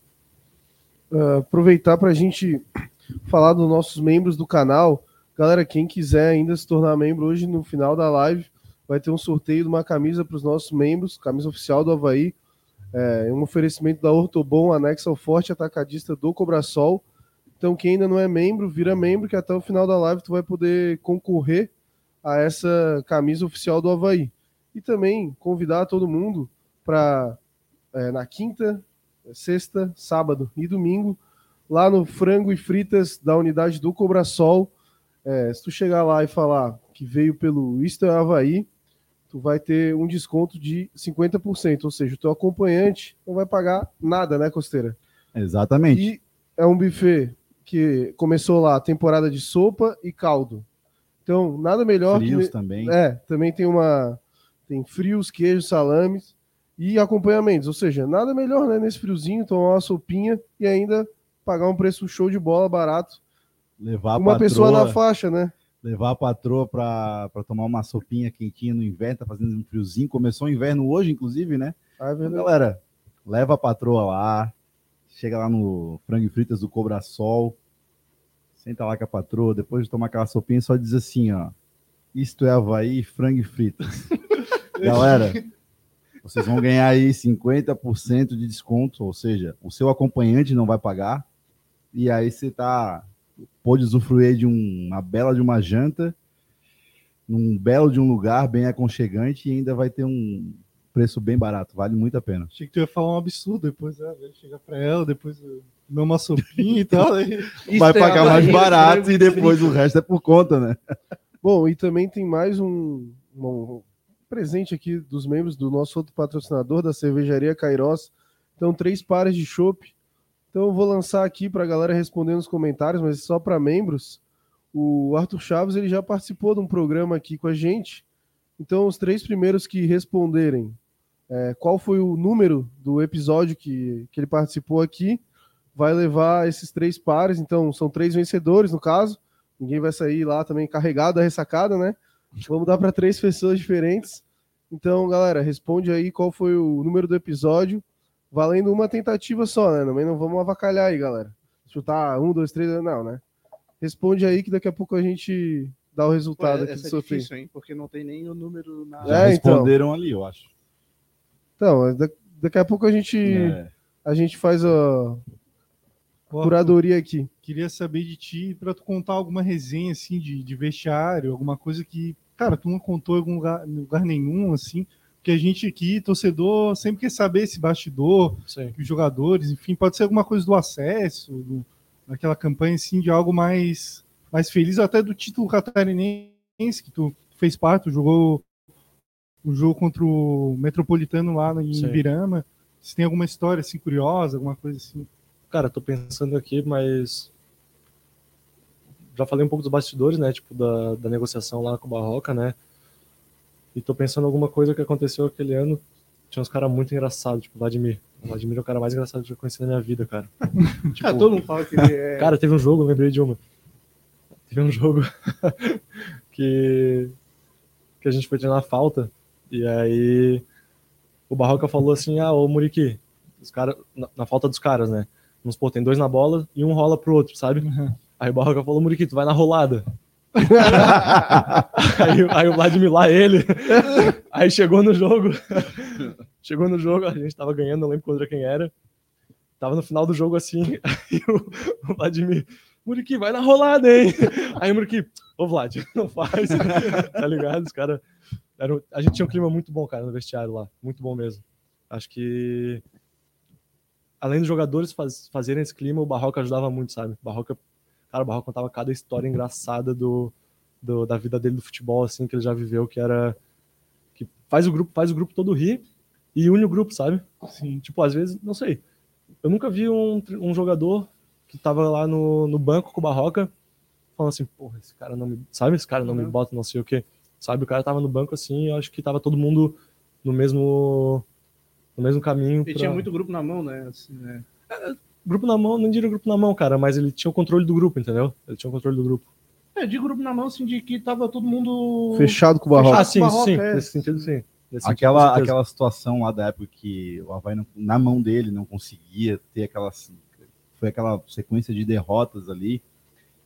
Ah, aproveitar para a gente falar dos nossos membros do canal. Galera, quem quiser ainda se tornar membro hoje no final da live, vai ter um sorteio de uma camisa para os nossos membros, camisa oficial do Havaí. É um oferecimento da Ortobon, anexo ao Forte Atacadista do Cobrasol. Então, quem ainda não é membro, vira membro, que até o final da live tu vai poder concorrer a essa camisa oficial do Havaí. E também convidar todo mundo para na quinta, sexta, sábado e domingo, lá no Frango e Fritas da unidade do Cobrasol. É, se tu chegar lá e falar que veio pelo é Havaí, tu vai ter um desconto de 50%, ou seja, o teu acompanhante não vai pagar nada, né, Costeira? Exatamente. E é um buffet que começou lá a temporada de sopa e caldo. Então, nada melhor Frios que também. é, também tem uma. Tem frios, queijos, salames e acompanhamentos. Ou seja, nada melhor, né? Nesse friozinho, tomar uma sopinha e ainda pagar um preço show de bola barato. Levar uma patroa, pessoa na faixa, né? levar a patroa pra, pra tomar uma sopinha quentinha no inverno, tá fazendo um friozinho. Começou o inverno hoje, inclusive, né? Ah, é Então, galera, leva a patroa lá, chega lá no Frango e Fritas do Cobra Sol, senta lá com a patroa, depois de tomar aquela sopinha, só diz assim, ó. Isto é Havaí frango fritas. Galera, vocês vão ganhar aí 50% de desconto, ou seja, o seu acompanhante não vai pagar. E aí você tá pode usufruir de um, uma bela de uma janta, num belo de um lugar bem aconchegante e ainda vai ter um preço bem barato, vale muito a pena. Achei que tu ia falar um absurdo depois, ah, chegar pra ela, depois comer uma sopinha e tal. Aí... vai é pagar mais barato e depois o resto é por conta, né? Bom, e também tem mais um, um presente aqui dos membros do nosso outro patrocinador, da cervejaria Cairós. Então, três pares de chopp. Então, eu vou lançar aqui para a galera responder nos comentários, mas só para membros. O Arthur Chaves ele já participou de um programa aqui com a gente. Então, os três primeiros que responderem é, qual foi o número do episódio que, que ele participou aqui, vai levar esses três pares. Então, são três vencedores, no caso. Ninguém vai sair lá também carregado da ressacada, né? Vamos dar para três pessoas diferentes. Então, galera, responde aí qual foi o número do episódio, valendo uma tentativa só, né? Também não vamos avacalhar aí, galera. Chutar um, dois, três, não, né? Responde aí que daqui a pouco a gente dá o Pô, resultado aqui do é sorteio. difícil, hein? Porque não tem nem o número na. Já É, então. responderam ali, eu acho. Então, da- daqui a pouco a gente, É. a gente faz a curadoria aqui. Queria saber de ti para tu contar alguma resenha assim de, de vestiário, alguma coisa que, cara, tu não contou em algum lugar, em lugar nenhum, assim. Porque a gente aqui, torcedor, sempre quer saber esse bastidor, Sim. os jogadores, enfim, pode ser alguma coisa do acesso, do, daquela campanha assim, de algo mais, mais feliz, até do título catarinense, que tu fez parte, tu jogou o jogo contra o Metropolitano lá em Sim. Ibirama. Se tem alguma história assim curiosa, alguma coisa assim. Cara, tô pensando aqui, mas. Já falei um pouco dos bastidores, né? Tipo, da, da negociação lá com o Barroca, né? E tô pensando em alguma coisa que aconteceu aquele ano. Tinha uns caras muito engraçados, tipo, o Vladimir. O Vladimir é o cara mais engraçado que eu já conheci na minha vida, cara. Tipo, Ah, todo mundo fala que ele é. Cara, teve um jogo, eu lembrei de uma. Teve um jogo que, que a gente foi treinar falta. E aí o Barroca falou assim: Ah, ô Muriqui, os cara, na, na falta dos caras, né? Vamos pôr, tem dois na bola e um rola pro outro, sabe? Aí o Barroca falou: Muriqui, tu vai na rolada. aí, aí o Vladimir lá, ele. Aí chegou no jogo. chegou no jogo, a gente tava ganhando, não lembro contra quem era. Tava no final do jogo assim. Aí o, o Vladimir, Muriqui, vai na rolada, hein? Aí o Muriqui, ô Vlad, não faz. tá ligado? Os caras. A gente tinha um clima muito bom, cara, no vestiário lá. Muito bom mesmo. Acho que. Além dos jogadores faz- fazerem esse clima, o Barroca ajudava muito, sabe? O Barroca, cara, o Barroca contava cada história engraçada do, do- da vida dele do futebol, assim, que ele já viveu, que era. que faz o grupo, faz o grupo todo rir e une o grupo, sabe? Sim. Tipo, às vezes, não sei. Eu nunca vi um, um jogador que tava lá no, no banco com o Barroca falando assim, porra, esse cara não me. Sabe? Esse cara não me Uhum. bota, não sei o quê. Sabe? O cara tava no banco assim, eu acho que tava todo mundo no mesmo. No mesmo caminho. Ele pra- tinha muito grupo na mão, né? Assim, né? Grupo na mão, não diria grupo na mão, cara, mas ele tinha o controle do grupo, entendeu? Ele tinha o controle do grupo. É, de grupo na mão, assim, de que tava todo mundo. Fechado com o Barroca. Ah, sim, Barroca, sim. é. Nesse sentido, sim. Nesse sentido, Aquela, certeza. aquela situação lá da época que o Havaí, não- na mão dele, não conseguia ter aquela. Foi aquela sequência de derrotas ali,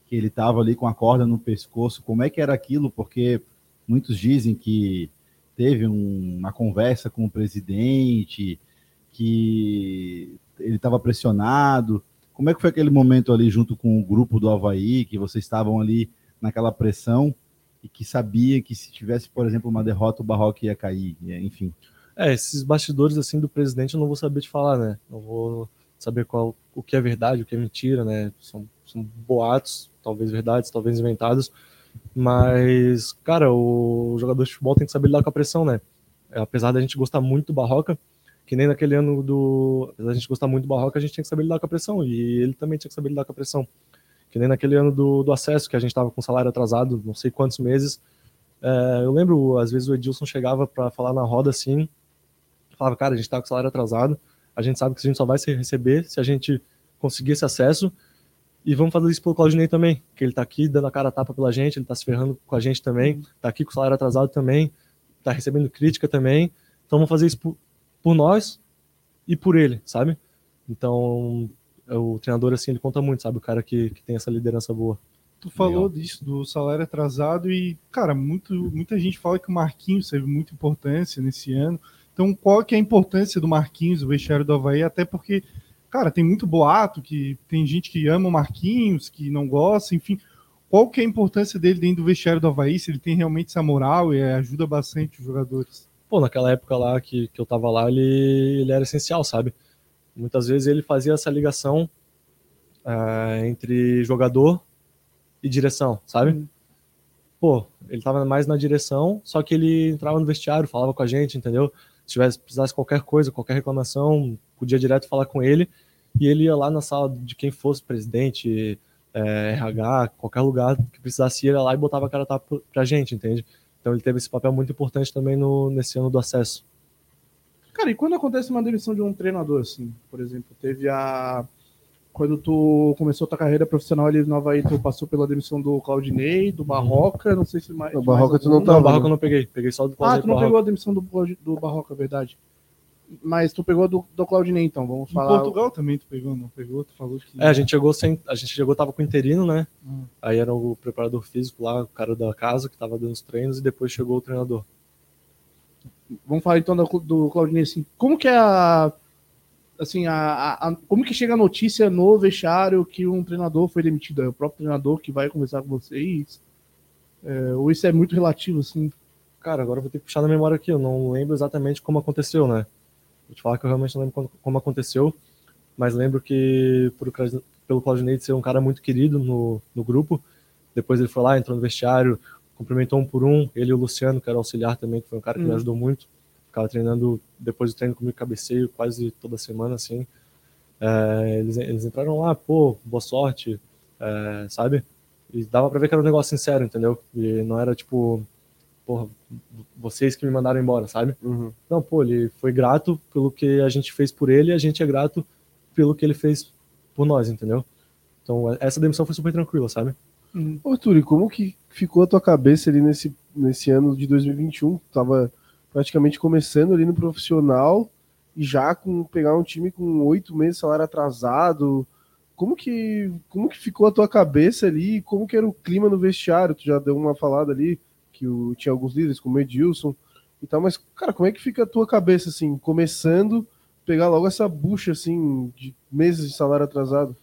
que ele tava ali com a corda no pescoço. Como é que era aquilo? Porque muitos dizem que teve um- uma conversa com o presidente, que ele estava pressionado. Como é que foi aquele momento ali junto com o grupo do Havaí, que vocês estavam ali naquela pressão e que sabia que se tivesse, por exemplo, uma derrota, o Barroca ia cair, enfim. É, esses bastidores assim do presidente eu não vou saber te falar, né? Não vou saber qual o que é verdade, o que é mentira, né? São, são boatos, talvez verdades, talvez inventados. Mas, cara, o jogador de futebol tem que saber lidar com a pressão, né? É, Apesar da gente gostar muito do Barroca, que nem naquele ano do. Da gente gostar muito do Barroca, a gente tinha que saber lidar com a pressão. E ele também tinha que saber lidar com a pressão. Que nem naquele ano do, do acesso, que a gente tava com salário atrasado, não sei quantos meses. É, eu lembro, às vezes o Edilson chegava para falar na roda assim, falava, cara, a gente tá com salário atrasado, a gente sabe que a gente só vai se receber se a gente conseguir esse acesso, e vamos fazer isso pelo Claudinei também, que ele tá aqui dando a cara a tapa pela gente, ele tá se ferrando com a gente também, tá aqui com o salário atrasado também, tá recebendo crítica também, então vamos fazer isso por, nós e por ele, sabe? Então, o treinador, assim, ele conta muito, sabe? O cara que, que tem essa liderança boa. Tu falou disso, do salário atrasado, e, cara, muito, muita gente fala que o Marquinhos teve muita importância nesse ano. Então, qual que é a importância do Marquinhos, o vestiário do Havaí? Até porque, cara, tem muito boato, que tem gente que ama o Marquinhos, que não gosta, enfim. Qual que é a importância dele dentro do vestiário do Havaí? Se ele tem realmente essa moral e ajuda bastante os jogadores? Pô, naquela época lá que, que eu tava lá, ele, ele era essencial, sabe? Muitas vezes ele fazia essa ligação uh, entre jogador e direção, sabe? Uhum. Pô, ele tava mais na direção, só que ele entrava no vestiário, falava com a gente, entendeu? Se tivesse precisasse qualquer coisa, qualquer reclamação, podia direto falar com ele. E ele ia lá na sala de quem fosse presidente, é, RH, qualquer lugar que precisasse ir lá e botava a cara tapa pra gente, entende? Então ele teve esse papel muito importante também no, nesse ano do acesso. Cara, e quando acontece uma demissão de um treinador, assim, por exemplo, teve a quando tu começou a tua carreira profissional ali no Havaí, tu passou pela demissão do Claudinei, do Barroca, não sei se mais. O Barroca mais tu não tava. Não, o Barroca eu não peguei, peguei só do Claudinei. Ah, tu não pegou a demissão do, do Barroca, verdade. Mas tu pegou do, do Claudinei, então, vamos falar. Em Portugal também tu pegou, não pegou? Tu falou que. É, a gente chegou sem. A gente chegou, tava com interino, né? Hum. Aí era o preparador físico lá, o cara da casa que tava dando os treinos, e depois chegou o treinador. Vamos falar então do, do Claudinei assim. Como que é a assim, a, a, como que chega a notícia no vestiário que um treinador foi demitido? É o próprio treinador que vai conversar com vocês? É, ou isso é muito relativo, assim? Cara, agora eu vou ter que puxar na memória aqui, eu não lembro exatamente como aconteceu, né? Vou te falar que eu realmente não lembro como aconteceu, mas lembro que por, pelo Claudinei ser um cara muito querido no, no grupo, depois ele foi lá, entrou no vestiário, cumprimentou um por um, ele e o Luciano, que era auxiliar também, que foi um cara que hum. me ajudou muito, ficava treinando depois do treino comigo, cabeceio quase toda semana, assim. É, eles, eles entraram lá, pô, boa sorte, é, sabe? E dava pra ver que era um negócio sincero, entendeu? E não era tipo, porra, vocês que me mandaram embora, sabe? Uhum. Não, pô, ele foi grato pelo que a gente fez por ele e a gente é grato pelo que ele fez por nós, entendeu? Então, essa demissão foi super tranquila, sabe? Uhum. Ô, e como que ficou a tua cabeça ali nesse, nesse ano de 2021? Tava praticamente começando ali no profissional e já com pegar um time com oito meses de salário atrasado. Como que, como que ficou a tua cabeça ali? Como que era o clima no vestiário? Tu já deu uma falada ali que o, tinha alguns líderes, como o Edilson e tal, mas, cara, como é que fica a tua cabeça, assim, começando, pegar logo essa bucha, assim, de meses de salário atrasado?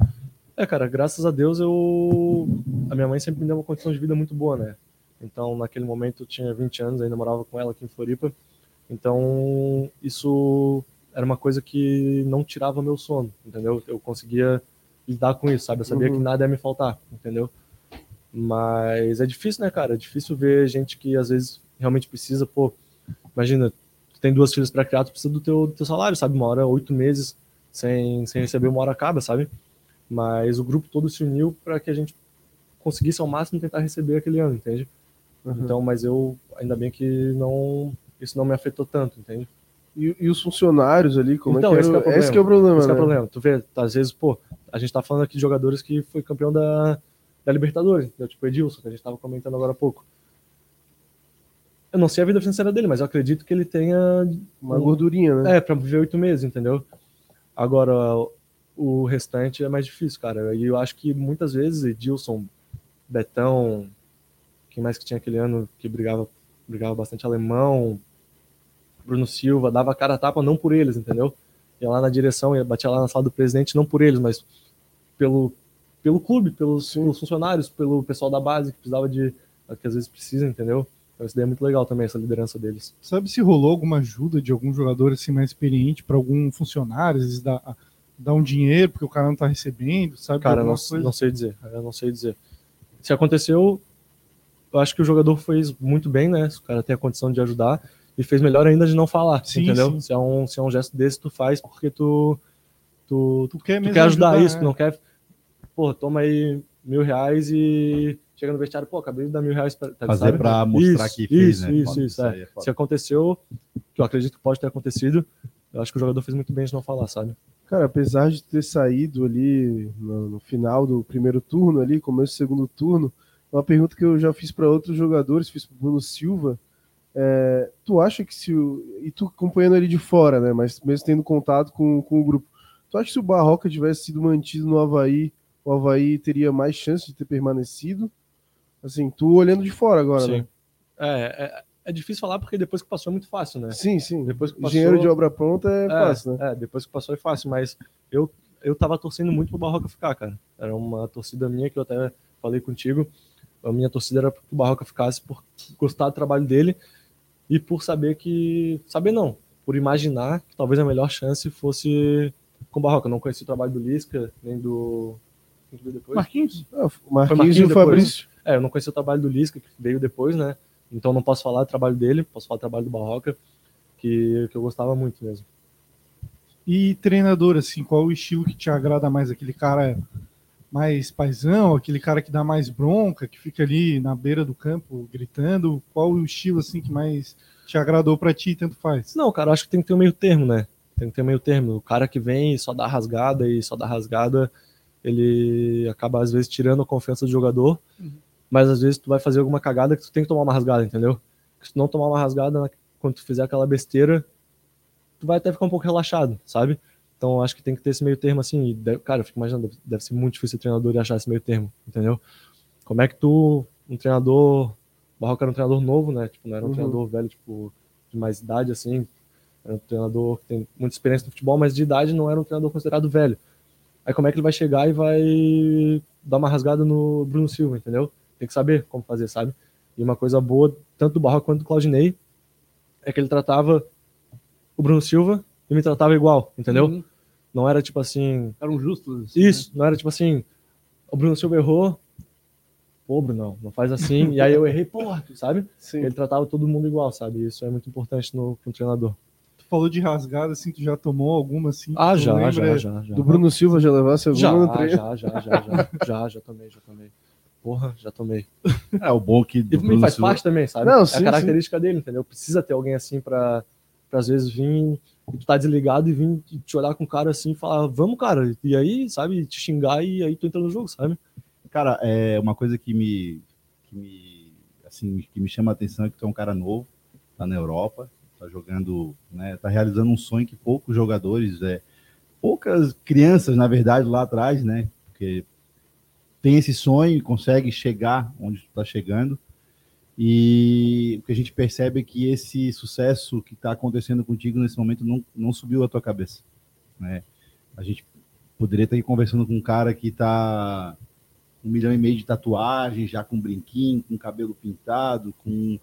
É, cara, graças a Deus eu. A minha mãe sempre me deu uma condição de vida muito boa, né? Então, naquele momento, eu tinha 20 anos, ainda morava com ela aqui em Floripa. Então, isso era uma coisa que não tirava meu sono, entendeu? Eu conseguia lidar com isso, sabe? Eu sabia uhum. que nada ia me faltar, entendeu? Mas é difícil, né, cara? É difícil ver gente que às vezes realmente precisa, pô, imagina, tu tem duas filhas para criar, tu precisa do teu, do teu salário, sabe? Uma hora, oito meses sem, sem receber, uma hora acaba, sabe? Mas o grupo todo se uniu para que a gente conseguisse ao máximo tentar receber aquele ano, entende? Uhum. Então, mas eu, ainda bem que não, isso não me afetou tanto, entende? E, e os funcionários ali, como então, é que, esse, é, é esse que é o problema. Esse né? é o né? problema. Tu vê, às vezes, pô, a gente tá falando aqui de jogadores que foi campeão da, da Libertadores, entendeu? tipo Edilson, que a gente tava comentando agora há pouco. Eu não sei a vida financeira dele, mas eu acredito que ele tenha. Uma um, gordurinha, né? É, pra viver oito meses, entendeu? Agora, o restante é mais difícil, cara. E eu acho que muitas vezes Edilson, Betão, quem mais que tinha aquele ano que brigava, brigava bastante alemão, Bruno Silva, dava cara a tapa não por eles, entendeu? Ia lá na direção, ia batia lá na sala do presidente, não por eles, mas pelo, pelo clube, pelos, pelos funcionários, pelo pessoal da base que precisava de. que às vezes precisa, entendeu? Então isso daí é muito legal também, essa liderança deles. Sabe se rolou alguma ajuda de algum jogador assim mais experiente para algum funcionário, às vezes dar, dar um dinheiro porque o cara não tá recebendo, sabe? Cara, não, não sei dizer, eu não sei dizer. Se aconteceu, eu acho que o jogador fez muito bem, né? Se o cara tem a condição de ajudar, e fez melhor ainda de não falar, sim, entendeu? Sim. Se, é um, se é um gesto desse, tu faz porque tu, tu, tu, quer, tu quer ajudar, ajudar isso, é. tu não quer, pô, toma aí mil reais e chega no vestiário, pô, acabei de dar mil reais pra, tá, Fazer pra mostrar isso, que fez, isso, né? Isso, isso, é. é se aconteceu, que eu acredito que pode ter acontecido, eu acho que o jogador fez muito bem de não falar, sabe? Cara, apesar de ter saído ali no, no final do primeiro turno ali, começo do segundo turno, uma pergunta que eu já fiz para outros jogadores, fiz para Bruno Silva. É, tu acha que se o. E tu acompanhando ele de fora, né? Mas mesmo tendo contato com, com o grupo. Tu acha que se o Barroca tivesse sido mantido no Havaí, o Havaí teria mais chance de ter permanecido. Assim, tu olhando de fora agora, Sim. né? É, é, é difícil falar porque depois que passou é muito fácil, né? Sim, sim. Depois que passou, Engenheiro de obra pronta é, é, fácil, né? É, depois que passou é fácil, mas eu, eu tava torcendo muito pro Barroca ficar, cara. Era uma torcida minha que eu até falei contigo. A minha torcida era pro Barroca ficasse por gostar do trabalho dele e por saber que. Saber não, por imaginar que talvez a melhor chance fosse com o Barroca. Eu não conheci o trabalho do Lisca, nem do. Que veio depois? Marquinhos? Ah, o Marquinhos, Marquinhos e o depois. Fabrício. É, eu não conheci o trabalho do Lisca, que veio depois, né? Então não posso falar do trabalho dele, posso falar do trabalho do Barroca, que, que eu gostava muito mesmo. E treinador, assim, qual o estilo que te agrada mais? Aquele cara mais paisão, aquele cara que dá mais bronca, que fica ali na beira do campo gritando? Qual o estilo, assim, que mais te agradou pra ti, tanto faz? Não, cara, acho que tem que ter um meio termo, né? Tem que ter um meio termo. O cara que vem e só dá rasgada e só dá rasgada, ele acaba às vezes tirando a confiança do jogador, mas às vezes tu vai fazer alguma cagada que tu tem que tomar uma rasgada, entendeu? Se tu não tomar uma rasgada, na- quando tu fizer aquela besteira, tu vai até ficar um pouco relaxado, sabe? Então acho que tem que ter esse meio termo assim. E cara, eu fico imaginando, deve, ser muito difícil o treinador achar esse meio termo, entendeu? Como é que tu, um treinador, Barroca era um treinador novo, né? Tipo, não era um Uhum. treinador velho, tipo, de mais idade, assim. Era um treinador que tem muita experiência no futebol, mas de idade não era um treinador considerado velho. Aí como é que ele vai chegar e vai dar uma rasgada no Bruno Silva, entendeu? Tem que saber como fazer, sabe? E uma coisa boa, tanto do Barroca quanto do Claudinei, é que ele tratava o Bruno Silva e me tratava igual, entendeu? Uhum. Não era tipo assim, Eram justos. assim, isso, não era tipo assim, o Bruno Silva errou, pô, Bruno, não faz assim, e aí eu errei, porra, sabe? Sim. Ele tratava todo mundo igual, sabe? Isso é muito importante no, no treinador. Tu falou de rasgada, assim, tu já tomou alguma, assim? que Ah, já, lembra? já, já, já. Do Bruno Silva já levasse alguma Já, treino? já, já, já, já, já, já tomei, já tomei. Porra, já tomei. É o bom que E do me Bruno faz Silva- parte também, sabe? Não, é sim, a característica dele, entendeu? Precisa ter alguém assim pra, pra às vezes vir e tu tá desligado e vir e te olhar com o cara assim e falar, vamos, cara, e aí, sabe, te xingar e aí tu entra no jogo, sabe? Cara, é uma coisa que me, que me, assim, que me chama a atenção é que tu é um cara novo, tá na Europa, tá jogando, né, tá realizando um sonho que poucos jogadores, é, poucas crianças, na verdade, lá atrás, né, porque tem esse sonho e consegue chegar onde tu tá chegando, e o que a gente percebe é que esse sucesso que está acontecendo contigo nesse momento não, não subiu a tua cabeça, né, a gente poderia estar conversando com um cara que tá um milhão e meio de tatuagens, já com brinquinho, com cabelo pintado, com,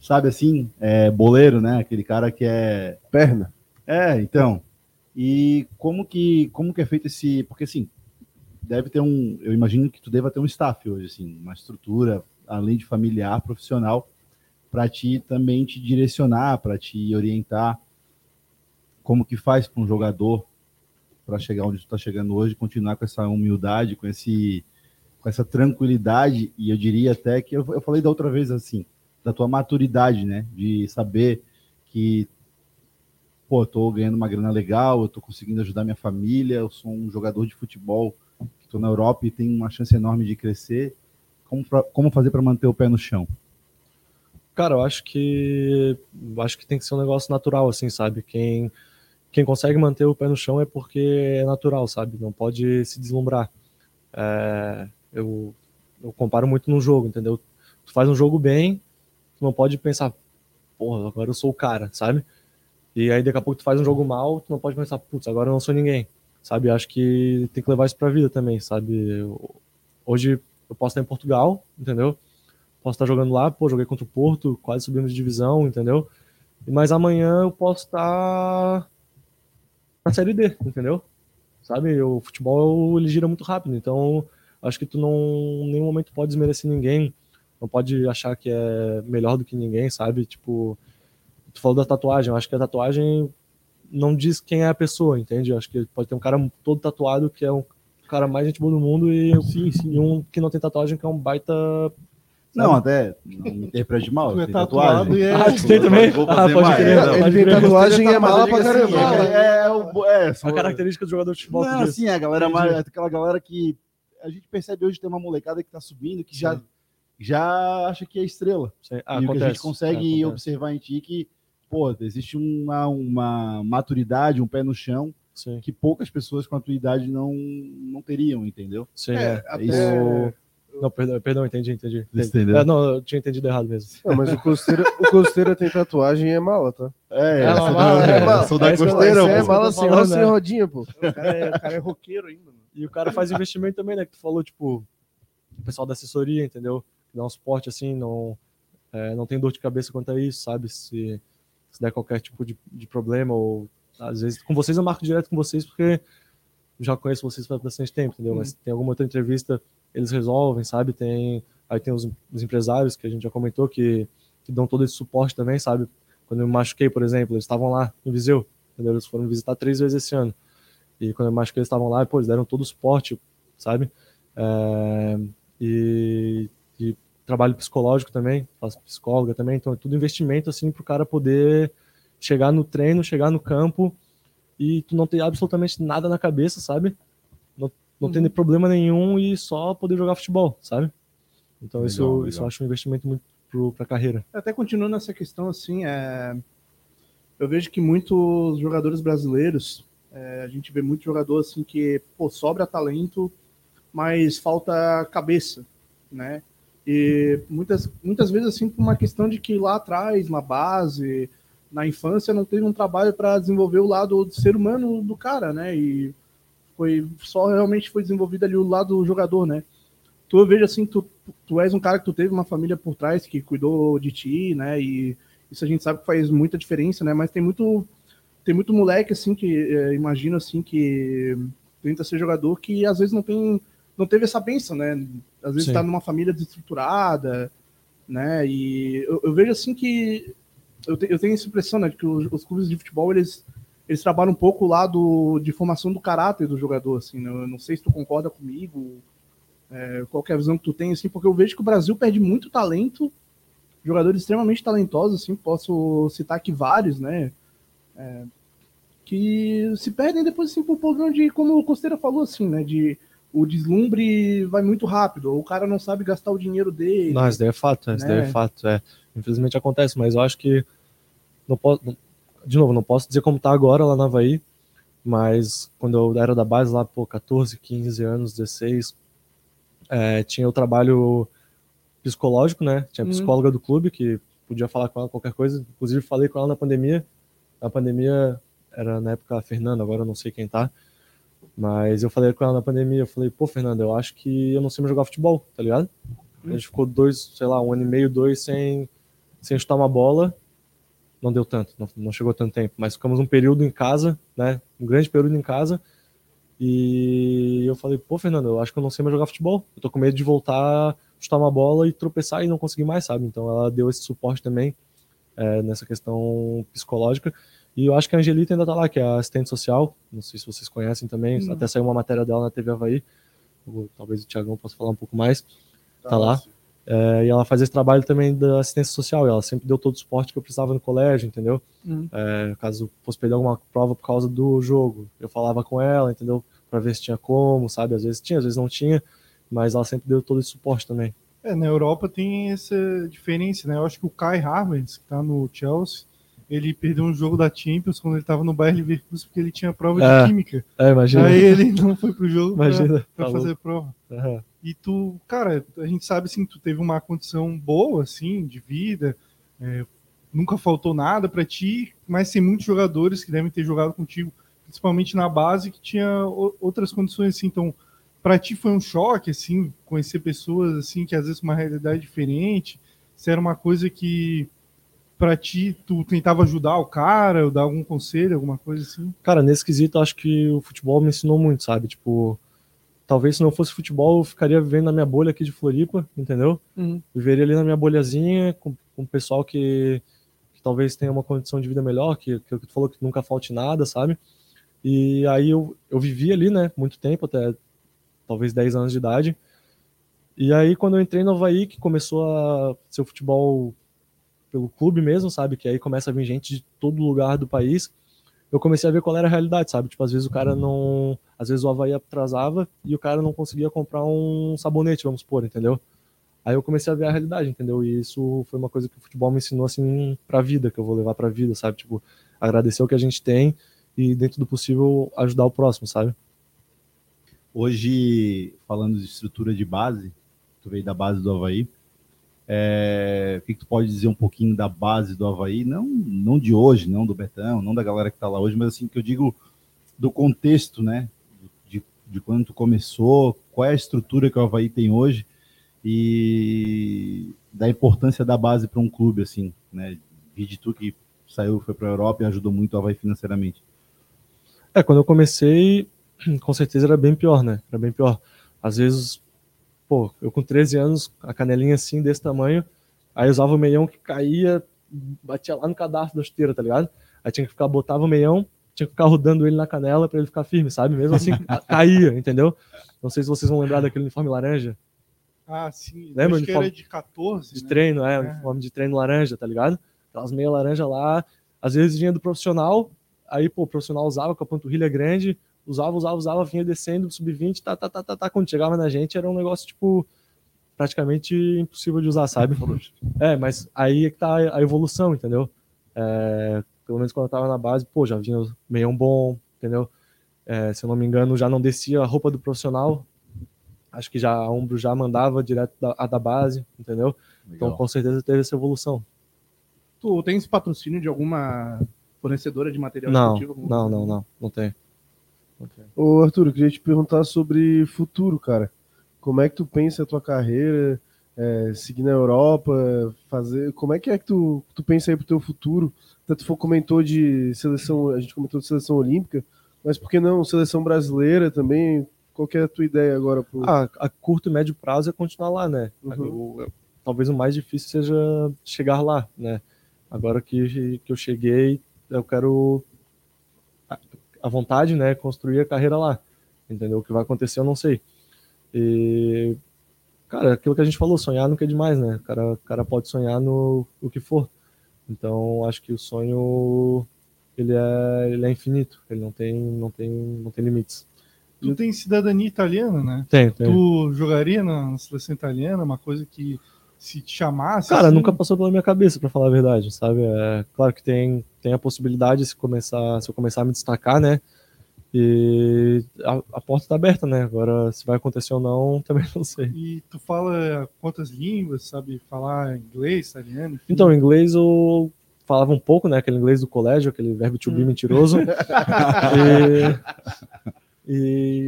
sabe assim, é, boleiro, né? Aquele cara que é. Perna. É, então. E como que, como que é feito esse. Porque assim, deve ter um. Eu imagino que tu deva ter um staff hoje, assim, uma estrutura, além de familiar, profissional, para te também te direcionar, para te orientar. Como que faz para um jogador para chegar onde tu está chegando hoje, continuar com essa humildade, com esse com essa tranquilidade, e eu diria até que eu, eu falei da outra vez assim, da tua maturidade, né? De saber que, pô, eu tô ganhando uma grana legal, eu tô conseguindo ajudar minha família, eu sou um jogador de futebol que tô na Europa e tenho uma chance enorme de crescer. Como, pra- como fazer para manter o pé no chão? Cara, eu acho que acho que tem que ser um negócio natural, assim, sabe? Quem, quem consegue manter o pé no chão é porque é natural, sabe? Não pode se deslumbrar. É, eu, eu comparo muito no jogo, entendeu? Tu faz um jogo bem, tu não pode pensar, porra, agora eu sou o cara, sabe? E aí daqui a pouco tu faz um jogo mal, tu não pode pensar, putz, agora eu não sou ninguém, sabe? Acho que tem que levar isso pra vida também, sabe? Hoje eu posso estar em Portugal, entendeu? Posso estar jogando lá, pô, joguei contra o Porto, quase subimos de divisão, entendeu? Mas amanhã eu posso estar na Série D, entendeu? Sabe? O futebol ele gira muito rápido, então acho que tu não em nenhum momento pode desmerecer ninguém, não pode achar que é melhor do que ninguém, sabe? Tipo, tu falou da tatuagem, eu acho que a tatuagem não diz quem é a pessoa, entende? Eu acho que pode ter um cara todo tatuado que é um cara mais gente boa do mundo e, e um que não tem tatuagem que é um baita Não, até não me interprete mal. Tu é tatuagem. e é- Ah, tu tem também? Vou Ah, pode mais. crer. Não, Ele Pode tem crer. tatuagem e é mala pra digo caramba. assim, É, é, o- é, a característica do jogador de futebol. Não, assim, a galera mais, aquela galera que a gente percebe hoje tem uma molecada que tá subindo que Sim. já acha que é estrela. Sim. e o que a acontece. gente consegue É, acontece. observar em ti que, pô, existe uma, uma maturidade, um pé no chão Sim, que poucas pessoas com a tua idade não, não teriam, entendeu? sim, É, é. até- Isso- Não, perdão, perdão, entendi, entendi. entendi. É, não, eu tinha entendido errado mesmo. Não, mas o Costeira, o Costeira tem tatuagem e é mala, tá? É, É, uma da- mala, é, eu sou da é costeira, é mala sem roça né? rodinha, pô. O cara é, o cara é roqueiro ainda. mano. E o cara faz investimento também, né? Que tu falou, tipo, o pessoal da assessoria, entendeu? Dá um suporte assim, não, é, não tem dor de cabeça quanto a isso, sabe? Se, se der qualquer tipo de, de problema, ou às vezes com vocês eu marco direto com vocês porque já conheço vocês faz bastante tempo, entendeu? Mas tem alguma outra entrevista, eles resolvem, sabe? Tem, aí tem os, os empresários que a gente já comentou que, que dão todo esse suporte também, sabe? Quando eu me machuquei, por exemplo, eles estavam lá em Viseu, entendeu? Eles foram visitar três vezes esse ano. E quando eu me machuquei, eles estavam lá, pô, eles deram todo o suporte, sabe? É, e, e trabalho psicológico também, faço psicóloga também, então é tudo investimento assim para o cara poder chegar no treino, chegar no campo e tu não ter absolutamente nada na cabeça, sabe? Não, não ter problema nenhum e só poder jogar futebol, sabe? Então isso, Legal, isso legal. eu acho um investimento muito pro, pra carreira. Até continuando essa questão, assim, é... eu vejo que muitos jogadores brasileiros, é, a gente vê muito jogador assim que pô, sobra talento, mas falta cabeça, né? E muitas, muitas vezes assim por uma questão de que lá atrás, na base, na infância, não teve um trabalho para desenvolver o lado do ser humano do cara, né? E foi só realmente foi desenvolvido ali o lado do jogador, né? Tu eu vejo assim, tu, tu és um cara que tu teve uma família por trás que cuidou de ti, né? E isso a gente sabe que faz muita diferença, né? Mas tem muito tem muito moleque assim que é, imagino assim que tenta ser jogador que às vezes não tem não teve essa benção, né? Às vezes Sim. tá numa família desestruturada, né? E eu, eu vejo assim que eu, te- eu tenho essa impressão, né, de que os, os clubes de futebol eles eles trabalham um pouco o lado de formação do caráter do jogador, assim, né? Eu não sei se tu concorda comigo, é, qual que é a visão que tu tem, assim, porque eu vejo que o Brasil perde muito talento, jogadores extremamente talentosos, assim, posso citar aqui vários, né, é, que se perdem depois, assim, por problema de, como o Costeira falou, assim, né, de o deslumbre vai muito rápido, ou o cara não sabe gastar o dinheiro dele. Não, isso daí é fato, isso daí é né? fato. É. Infelizmente acontece, mas eu acho que não posso, de novo, não posso dizer como tá agora lá na Havaí, mas quando eu era da base lá, pô, 14, 15 anos, 16, é, tinha o trabalho psicológico, né? Tinha a Uhum. psicóloga do clube que podia falar com ela qualquer coisa. Inclusive falei com ela na pandemia. Na pandemia era na época a Fernanda, agora eu não sei quem tá. Mas eu falei com ela na pandemia, eu falei, pô, Fernanda, eu acho que eu não sei mais jogar futebol, tá ligado? A gente ficou dois, sei lá, um ano e meio, dois sem, sem chutar uma bola. Não deu tanto, não, não chegou tanto tempo, mas ficamos um período em casa, né? Um grande período em casa. E eu falei, pô, Fernando, eu acho que eu não sei mais jogar futebol. Eu tô com medo de voltar, chutar uma bola e tropeçar e não conseguir mais, sabe? Então ela deu esse suporte também é, nessa questão psicológica. E eu acho que a Angelita ainda tá lá, que é a assistente social. Não sei se vocês conhecem também. Não. Até saiu uma matéria dela na TV Havaí. Talvez o Tiagão possa falar um pouco mais. Tá lá. É, e ela faz esse trabalho também da assistência social. Ela sempre deu todo o suporte que eu precisava no colégio, entendeu? Uhum. É, caso fosse perder alguma prova por causa do jogo, eu falava com ela, entendeu? Pra ver se tinha como, sabe? Às vezes tinha, às vezes não tinha. Mas ela sempre deu todo esse suporte também. É, na Europa tem essa diferença, né? Eu acho que o Kai Havertz, que tá no Chelsea, ele perdeu um jogo da Champions quando ele tava no Bayern Leverkusen porque ele tinha prova É. de química. É, imagina. Aí ele não foi pro jogo pra, Falou. fazer prova. Aham. E tu, cara, a gente sabe assim, tu teve uma condição boa, assim, de vida, é, nunca faltou nada pra ti, mas tem muitos jogadores que devem ter jogado contigo, principalmente na base, que tinha outras condições, assim, então, pra ti foi um choque, assim, conhecer pessoas, assim, que às vezes uma realidade diferente, se era uma coisa que pra ti tu tentava ajudar o cara, ou dar algum conselho, alguma coisa assim? Cara, nesse quesito, acho que o futebol me ensinou muito, sabe? Tipo, talvez se não fosse futebol, eu ficaria vivendo na minha bolha aqui de Floripa, entendeu? Uhum. Viveria ali na minha bolhazinha, com, com o pessoal que, que talvez tenha uma condição de vida melhor, que, que tu falou que nunca falte nada, sabe? E aí eu, eu vivi ali, né, muito tempo, até talvez 10 anos de idade. E aí, quando eu entrei no Havaí, que começou a ser o futebol pelo clube mesmo, sabe? Que aí começa a vir gente de todo lugar do país. Eu comecei a ver qual era a realidade, sabe? Tipo, às vezes o cara não. Às vezes o Havaí atrasava e o cara não conseguia comprar um sabonete, vamos supor, entendeu? Aí eu comecei a ver a realidade, entendeu? E isso foi uma coisa que o futebol me ensinou, assim, pra vida, que eu vou levar pra vida, sabe? Tipo, agradecer o que a gente tem e dentro do possível ajudar o próximo, sabe? Hoje, falando de estrutura de base, tu veio da base do Havaí, é, o que, que, tu pode dizer um pouquinho da base do Havaí? Não, não de hoje, não do Betão, não da galera que está lá hoje, mas assim, que eu digo do contexto, né? De, de quando tu começou, qual é a estrutura que o Havaí tem hoje e da importância da base para um clube, assim, né? Vi de tu que saiu, foi para a Europa e ajudou muito o Havaí financeiramente. É, quando eu comecei, com certeza era bem pior, né? Era bem pior. Às vezes, pô, eu com 13 anos, a canelinha assim, desse tamanho, aí usava o meião que caía, batia lá no cadastro da chuteira, tá ligado? Aí tinha que ficar, botava o meião, tinha que ficar rodando ele na canela para ele ficar firme, sabe? Mesmo assim, caía, entendeu? Não sei se vocês vão lembrar daquele uniforme laranja. Ah, sim. Lembra? Acho que era de 14, De né? treino, é, É. uniforme de treino laranja, tá ligado? Aquelas meia laranja lá, às vezes vinha do profissional, aí, pô, o profissional usava com a panturrilha grande, usava, usava, usava, vinha descendo, sub-20, tá, tá, tá, tá, tá, quando chegava na gente era um negócio, tipo, praticamente impossível de usar, sabe? É, mas aí é que tá a evolução, entendeu? É, pelo menos quando eu tava na base, pô, já vinha meião bom, entendeu? É, se eu não me engano, já não descia a roupa do profissional, acho que já a ombro já mandava direto da, a da base, entendeu? Então, Legal. com certeza teve essa evolução. Tu tens patrocínio de alguma fornecedora de material Não, esportivo? não, não, não, não tem. Não tem. Ô, Arthur, eu queria te perguntar sobre futuro, cara. Como é que tu pensa a tua carreira, é, seguir na Europa, fazer. Como é que é que tu, tu pensa aí pro teu futuro? Tanto for comentou de seleção, a gente comentou de seleção olímpica, mas por que não seleção brasileira também? Qual que é a tua ideia agora pro. Ah, a curto e médio prazo é continuar lá, né? Uhum. O- talvez o mais difícil seja chegar lá, né? Agora que, que eu cheguei, eu quero a, vontade, né? Construir a carreira lá. Entendeu? O que vai acontecer eu não sei. E, cara, aquilo que a gente falou, sonhar nunca é demais, né? O cara, o cara pode sonhar no o que for. Então, acho que o sonho ele é, ele é infinito. Ele não tem, não tem, não tem limites. Tu tem cidadania italiana, né? Tem, tem. Tu jogaria na seleção italiana, uma coisa que se te chamasse. Cara, assim, nunca passou pela minha cabeça, pra falar a verdade, sabe? É, claro que tem, tem a possibilidade se começar, se eu começar a me destacar, né? E a, a porta tá aberta, né? Agora, se vai acontecer ou não, também não sei. E tu fala quantas línguas, sabe? Falar inglês, italiano, enfim. Então, inglês eu falava um pouco, né? Aquele inglês do colégio, aquele verbo to be mentiroso. e,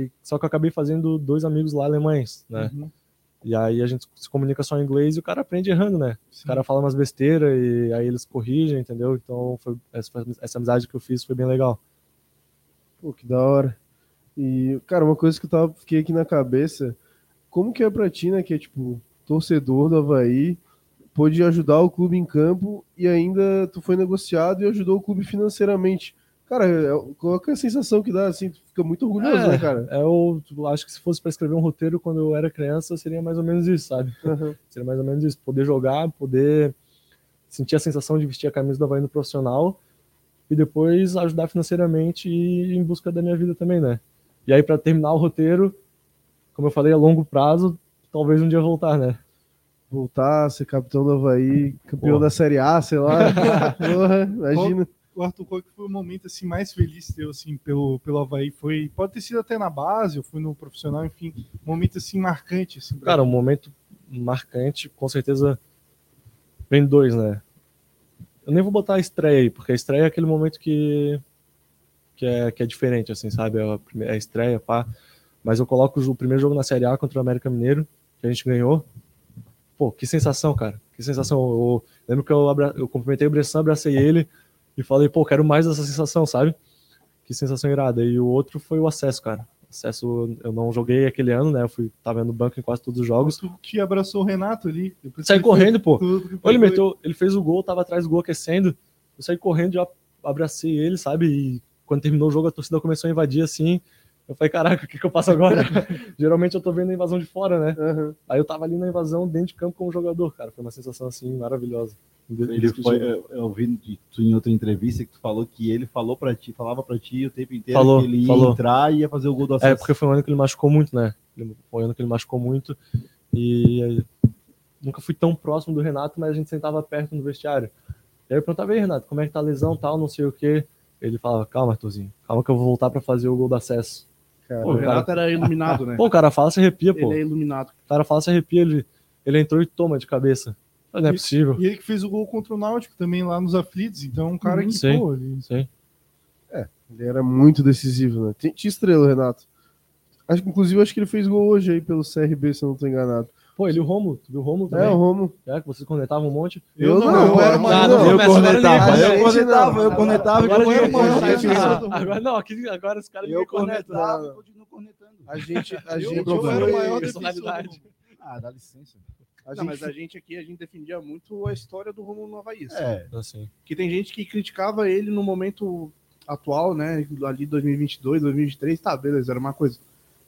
e- só que eu acabei fazendo dois amigos lá alemães, né? Uhum. E aí a gente se comunica só em inglês e o cara aprende errando, né? Sim. O cara fala umas besteiras e aí eles corrigem, entendeu? Então foi, essa, essa amizade que eu fiz foi bem legal. Pô, que da hora. E, cara, uma coisa que eu tava, fiquei aqui na cabeça, como que é pra ti, né, que é, tipo, torcedor do Havaí, pôde ajudar o clube em campo e ainda tu foi negociado e ajudou o clube financeiramente. Cara, é- qual que é a sensação que dá, assim, fica muito orgulhoso, É. né, cara? É, Eu tipo, acho que se fosse para escrever um roteiro quando eu era criança, seria mais ou menos isso, sabe? Uhum. Seria mais ou menos isso. Poder jogar, poder sentir a sensação de vestir a camisa do Havaí no profissional e depois ajudar financeiramente e ir em busca da minha vida também, né? E aí, para terminar o roteiro, como eu falei, a longo prazo, talvez um dia voltar, né? Voltar, ser capitão do Havaí, campeão Porra. da Série A, sei lá. Porra, imagina. O Arthur, qual que foi o momento assim, mais feliz teu assim, pelo, pelo Havaí? Foi, pode ter sido até na base, ou foi no profissional, enfim, um momento assim marcante. Assim, Cara, um momento marcante, com certeza, vem dois, né? Eu nem vou botar a estreia aí, porque a estreia é aquele momento que, que, é, que é diferente, assim, sabe? É a, prime- é a estreia, pá. Mas eu coloco o primeiro jogo na Série A contra o América Mineiro, que a gente ganhou. Pô, que sensação, cara. Que sensação. Eu, eu lembro que eu, abra, eu cumprimentei o Bressan, abracei ele e falei, pô, quero mais dessa sensação, sabe? Que sensação irada. E o outro foi o acesso, cara. Acesso, eu não joguei aquele ano, né? Eu fui, tava no banco em quase todos os jogos. Tu que abraçou o Renato ali. Saí correndo, pô. tudo, ele meteu, ele fez o gol, tava atrás do gol aquecendo. Eu saí correndo, já abracei ele, sabe? E quando terminou o jogo, a torcida começou a invadir assim. Eu falei, caraca, o que, que eu faço agora? Geralmente eu tô vendo a invasão de fora, né? Uhum. Aí eu tava ali na invasão, dentro de campo como jogador, cara. Foi uma sensação assim maravilhosa. Ele foi, eu, eu ouvi de tu em outra entrevista que tu falou que ele falou pra ti, falava pra ti o tempo inteiro Falou, que ele ia falou. entrar e ia fazer o gol do É, acesso. porque foi um ano que ele machucou muito, né? Foi um ano que ele machucou muito. E aí, nunca fui tão próximo do Renato, mas a gente sentava perto no vestiário. E aí eu perguntava, aí, Renato, como é que tá a lesão tal, não sei o quê. ele falava, calma, Arthurzinho, calma que eu vou voltar pra fazer o gol do acesso. Cara, Pô, o Renato era iluminado, né? Pô, o cara fala, se arrepia, pô. Ele é iluminado. O cara fala, se arrepia, ele, ele entrou e toma de cabeça. Não é E- possível. E ele que fez o gol contra o Náutico também lá nos aflitos. Então, um cara Uhum. que, Sim. pô, ele... Sim. Ele era muito decisivo, né? Tinha tinha estrela, Renato. Acho que, inclusive, acho que ele fez gol hoje aí pelo CRB, se eu não tô enganado. Pô, ele e o Romulo, tu viu o Romulo É, também? o Romo. É, que vocês conectavam um monte. Eu não, eu era eu uma- não, Eu começa, agora cornetava, ninguém A eu não. eu cornetava. Agora, eu agora não, aqui, agora os caras Eu ninguém cornetam. cornetava e continuo cornetando. A gente, a Eu- gente, eu era o maior Personalidade. Ah, dá licença. A Não, gente mas a gente aqui, a gente defendia muito a história do Romulo no Havaí. assim. É, Assim. Que tem gente que criticava ele no momento atual, né? Ali 2022, 2023, tá, beleza, era uma coisa.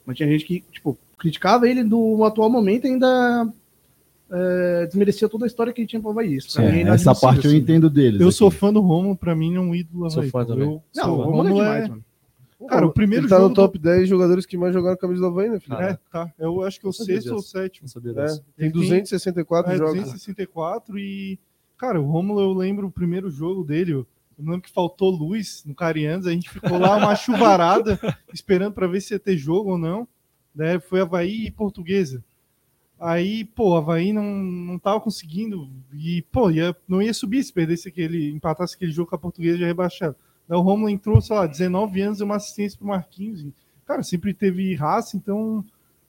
Mas tinha gente que, tipo, criticava ele do atual momento e ainda é, desmerecia toda a história que ele tinha pro Havaí. Isso pra Sim, mim é essa parte eu assim. entendo deles. Eu aqui. sou fã do Romulo, pra mim, não é um ídolo. Sou Havaí, fã também. Eu- Não, sou- o Romulo é demais, mano. Cara, o primeiro ele tá jogo no top 10 jogadores que mais jogaram camisa do Havaí, né, filho? do... É, tá. Eu acho que é o sexto ou sétimo. Não sabia É, tem Ele tem- 264 É, jogos. 264 e... Cara, o Romulo, eu lembro o primeiro jogo dele, eu eu lembro que faltou luz no Carianos, a gente ficou lá uma chuvarada esperando para ver se ia ter jogo ou não. Daí foi Havaí e Portuguesa. Aí, pô, Havaí não, não tava conseguindo e, pô, ia, não ia subir se perdesse aquele, empatasse aquele jogo com a Portuguesa já rebaixado. Daí o Romulo entrou, sei lá, 19 anos e uma assistência pro Marquinhos. E, cara, sempre teve raça, então,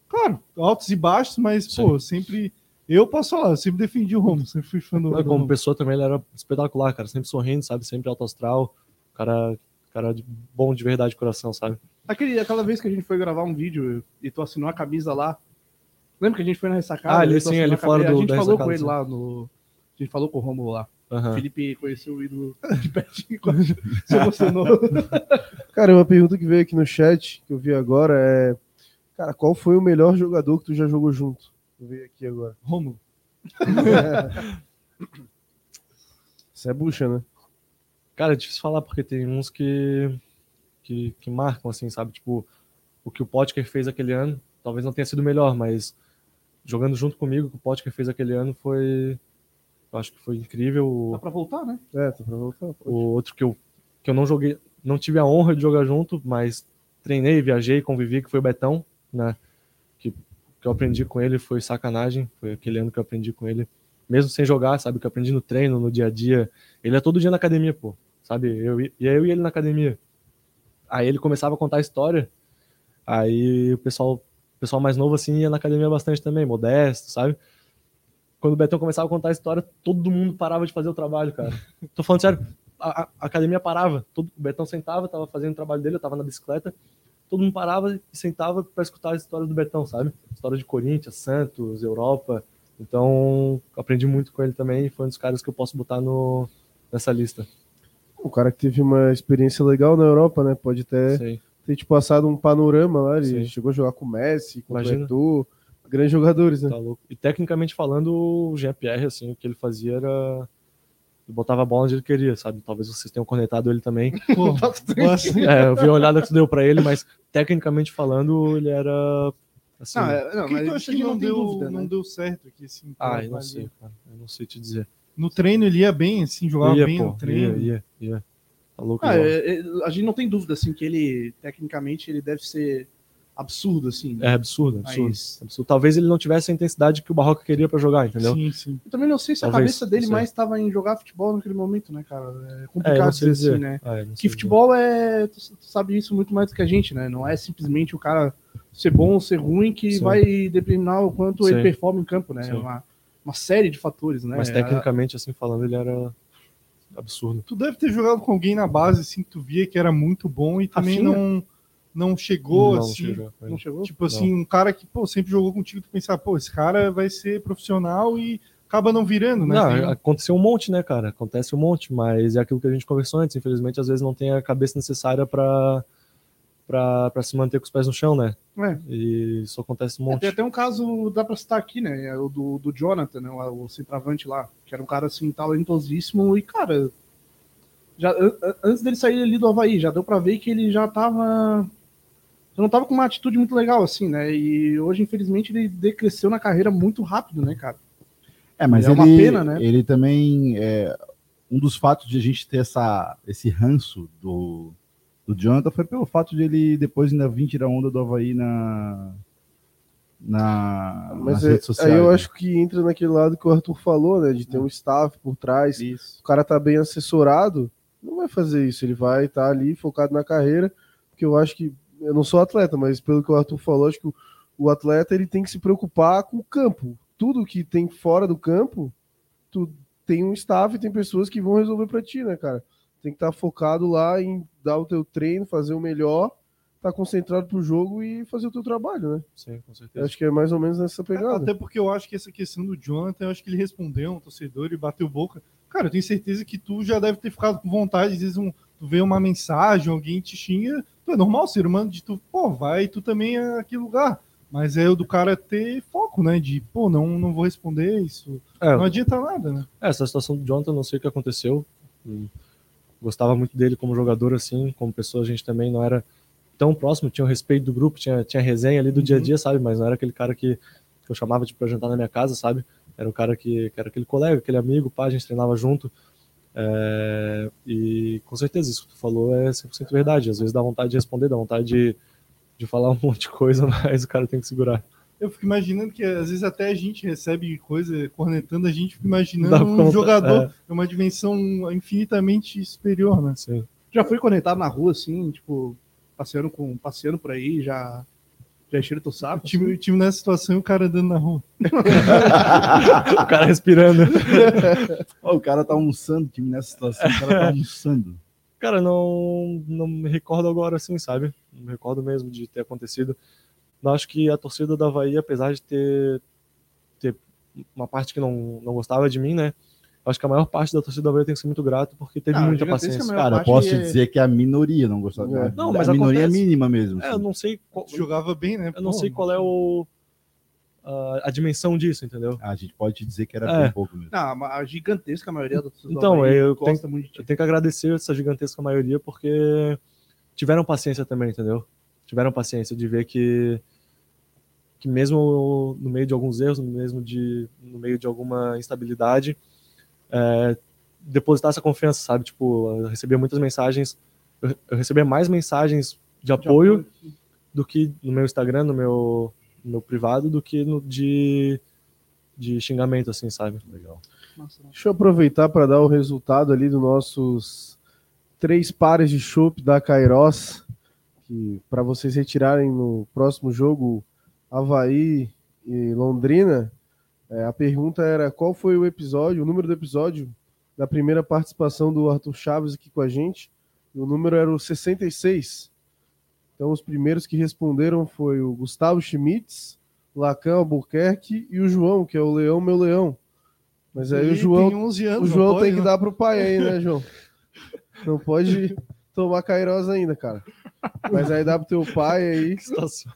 claro, altos e baixos, mas, pô, sempre... Eu posso falar, eu sempre defendi o Romulo, sempre fui fã do, Não, Como pessoa também, ele era espetacular, cara. Sempre sorrindo, sabe? Sempre alto astral. Cara, cara de bom de verdade de coração, sabe? Aquele, aquela vez que a gente foi gravar um vídeo e tu assinou a camisa lá. Lembra que a gente foi na ressacada? Ah, ali e tu sim, a fora do- A gente falou com ele sim. lá no. A gente falou com o Romulo lá. O Felipe conheceu o ídolo de pertinho, se emocionou. Cara, uma pergunta que veio aqui no chat, que eu vi agora, é... Cara, qual foi o melhor jogador que tu já jogou junto? Eu veio aqui agora. Romulo. Isso é bucha, né? Cara, é difícil falar porque tem uns que, que, que marcam, assim, sabe? Tipo, o que o Potker fez aquele ano, talvez não tenha sido melhor, mas jogando junto comigo, o que o Potker fez aquele ano foi. Acho que foi incrível. Dá pra voltar, né? É, tô pra voltar. pode. O outro que eu, que eu não joguei, não tive a honra de jogar junto, mas treinei, viajei, convivi, que foi o Betão, né? Que, que eu aprendi com ele foi sacanagem, foi aquele ano que eu aprendi com ele, mesmo sem jogar, sabe? Que eu aprendi no treino, no dia a dia. Ele é todo dia na academia, pô, sabe? Eu, e eu e ele na academia. Aí ele começava a contar a história, aí o pessoal, o pessoal mais novo assim ia na academia bastante também, modesto, sabe? Quando o Betão começava a contar a história, todo mundo parava de fazer o trabalho, cara. Tô falando sério, a, a- academia parava. Todo, o Betão sentava, tava fazendo o trabalho dele, eu tava na bicicleta. Todo mundo parava e sentava para escutar a história do Betão, sabe? História de Corinthians, Santos, Europa. Então, aprendi muito com ele também e foi um dos caras que eu posso botar no, nessa lista. O cara que teve uma experiência legal na Europa, né? Pode até Sei. ter te passado um panorama lá. Ele Sim. chegou a jogar com o Messi, com Imagina. o Eto'o, grandes jogadores, né? Tá louco. E tecnicamente falando, o Jean-Pierre, assim, o que ele fazia era. Ele botava a bola onde ele queria, sabe? Talvez vocês tenham conectado ele também. Pô, bastante. É, eu vi a olhada que tu deu pra ele, mas tecnicamente falando, ele era. Assim, Não, é, não, Por que, que mas eu acho isso que gente não, deu, dúvida, não né? deu certo aqui, assim. Ah, eu não ali. sei, cara. Eu não sei te dizer. No treino ele ia bem, assim, jogava ia, bem pô, no treino. ia, ia, ia. Tá louco, Ah, é, é, a gente não tem dúvida, assim, que ele, tecnicamente, ele deve ser absurdo, assim. né? É absurdo, absurdo, Mas- absurdo. Talvez ele não tivesse a intensidade que o Barroca queria pra jogar, entendeu? Sim, sim. Eu também não sei se a Talvez, cabeça dele mais estava em jogar futebol naquele momento, né, cara? É É, complicado sei dizer dizer. assim, né? É, Que dizer. futebol é. Tu, tu sabe isso muito mais do que a gente, né? Não é simplesmente o cara ser bom ou ser ruim que Sim. vai determinar o quanto ele Sim. performa em campo, né? É uma, uma série de fatores, né? Mas tecnicamente, assim falando, ele era absurdo. Tu deve ter jogado com alguém na base, assim, que tu via que era muito bom e também Rafinha? não, não chegou, não, assim. chegou, não chegou? Tipo assim, um cara que, pô, sempre jogou contigo, tu pensava, pô, esse cara vai ser profissional e acaba não virando, né? Não, aconteceu um monte, né, cara? Acontece um monte, mas é aquilo que a gente conversou antes. Infelizmente, às vezes não tem a cabeça necessária pra, pra, pra se manter com os pés no chão, né? É. E isso acontece um É, monte. tem até um caso, dá pra citar aqui, né? é O do, do Jonathan, né? O, o centroavante lá, que era um cara assim, talentosíssimo, e, cara, já, an- an- antes dele sair ali do Havaí, já deu pra ver que ele já tava. Já não tava com uma atitude muito legal, assim, né? E hoje, infelizmente, ele decresceu na carreira muito rápido, né, cara? É, mas É ele, uma pena, né? ele também. é, um dos fatos de a gente ter essa, esse ranço do, do Jonathan foi pelo fato de ele depois ainda vir tirar onda do Havaí na, na, Mas é- sociais. aí eu né? acho que entra naquele lado que o Arthur falou, né? De ter um staff por trás, Isso. o cara tá bem assessorado, não vai fazer isso. Ele vai estar ali focado na carreira, porque eu acho que eu não sou atleta, mas pelo que o Arthur falou, acho que o, o atleta ele tem que se preocupar com o campo. Tudo que tem fora do campo, tu tem um staff, tem pessoas que vão resolver para ti, né, cara? Tem que estar focado lá em dar o teu treino, fazer o melhor, estar concentrado pro jogo e fazer o teu trabalho, né? Sim, com Eu certeza. acho que é mais ou menos nessa pegada. Até porque eu acho que essa questão do Jonathan, eu acho que ele respondeu um torcedor e bateu boca. Cara, eu tenho certeza que tu já deve ter ficado com vontade, às vezes um, tu vê uma mensagem, alguém te xinga, tu é normal, ser humano, de tu, pô, vai, tu também é aquele lugar. Mas é o do cara ter foco, né? De, pô, não, não vou responder isso. É, Não adianta nada, né? É, essa situação do Jonathan, não sei o que aconteceu. Gostava muito dele como jogador, assim, como pessoa, a gente também não era tão próximo, tinha o respeito do grupo, tinha, tinha resenha ali do dia a dia, sabe? Mas não era aquele cara que, que eu chamava de pra jantar na minha casa, sabe? Era o cara que, que era aquele colega, aquele amigo, pá, a gente treinava junto. É, e com certeza isso que tu falou é 100% verdade. Às vezes dá vontade de responder, dá vontade de, de falar um monte de coisa, mas o cara tem que segurar. Eu fico imaginando que às vezes até a gente recebe coisa cornetando, a gente fica imaginando um conta, jogador é. é uma dimensão infinitamente superior, né? Sim. Já fui conectado na rua, assim, tipo, passeando, com, passeando por aí, já, já encheram teu O saco. time, o time nessa situação e o cara andando na rua. O cara respirando. Ó, o cara tá almoçando, time nessa situação, o cara tá almoçando. Cara, não, não me recordo agora assim, sabe? Não me recordo mesmo de ter acontecido. Eu acho que a torcida da Havaí, apesar de ter, ter uma parte que não, não gostava de mim, né? Eu acho que a maior parte da torcida da Havaí tem que ser muito grato porque teve Ah, muita gigantesca paciência. Cara, eu posso te é- dizer que a minoria não gostava. É. Não, a mas minoria acontece. mínima mesmo. É, eu assim. não sei qual, Jogava bem, né? eu não Pô, sei qual é o a, a dimensão disso, entendeu? A gente pode te dizer que era É. bem pouco mesmo. Não, a gigantesca maioria da torcida do Então, Havaí eu gosta muito de ti. Eu tenho que agradecer essa gigantesca maioria porque tiveram paciência também, entendeu? Tiveram paciência de ver que que mesmo no meio de alguns erros, mesmo de no meio de alguma instabilidade, é, depositar essa confiança, sabe? Tipo, eu recebia muitas mensagens, eu, recebia mais mensagens de apoio do que no meu Instagram, no meu, no meu privado, do que no de de xingamento, assim, sabe? Legal. Nossa. Deixa eu aproveitar para dar o resultado ali dos nossos três pares de chopp da Kairos, que para vocês retirarem no próximo jogo Havaí e Londrina. É, a pergunta era qual foi o episódio, o número do episódio da primeira participação do Arthur Chaves aqui com a gente. E o número era o 66. Então os primeiros que responderam foi o Gustavo Schmitz, Lacan Albuquerque e o João, que é o Leão Meu Leão. Mas aí o Ele João, tem 11 anos, o João pode, tem que né? dar pro pai aí, né, João? Não pode tomar Kairos ainda, cara. Mas aí dá pro teu pai aí. Que situação.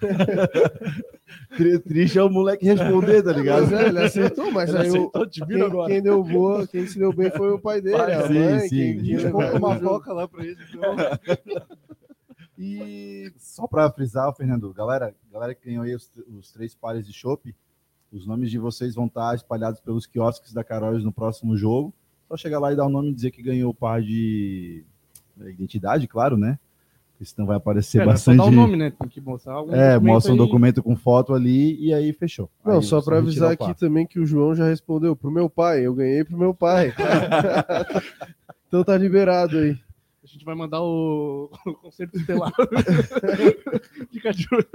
Tri- Triste é o moleque responder, tá ligado? Mas é, ele acertou, mas Ele aí o, aceitou, te quem, agora. quem deu boa, quem se deu bem foi o pai dele, Pai, a sim, mãe, sim. quem, quem uma coca lá pra ele. Então. E só para frisar, Fernando, galera, galera que ganhou aí os, os três pares de chopp, os nomes de vocês vão estar espalhados pelos quiosques da Caróis no próximo jogo. Só chegar lá e dar o nome e dizer que ganhou o par de identidade, claro, né? Porque senão vai aparecer É, não é só bastante. dar o nome, né? Tem que mostrar algum É, documento mostra um aí. documento com foto ali e aí fechou. Não, Aí só para avisar aqui também que o João já respondeu pro meu pai. Eu ganhei pro meu pai. então tá liberado aí. A gente vai mandar o, o concerto estelar. Fica de olho.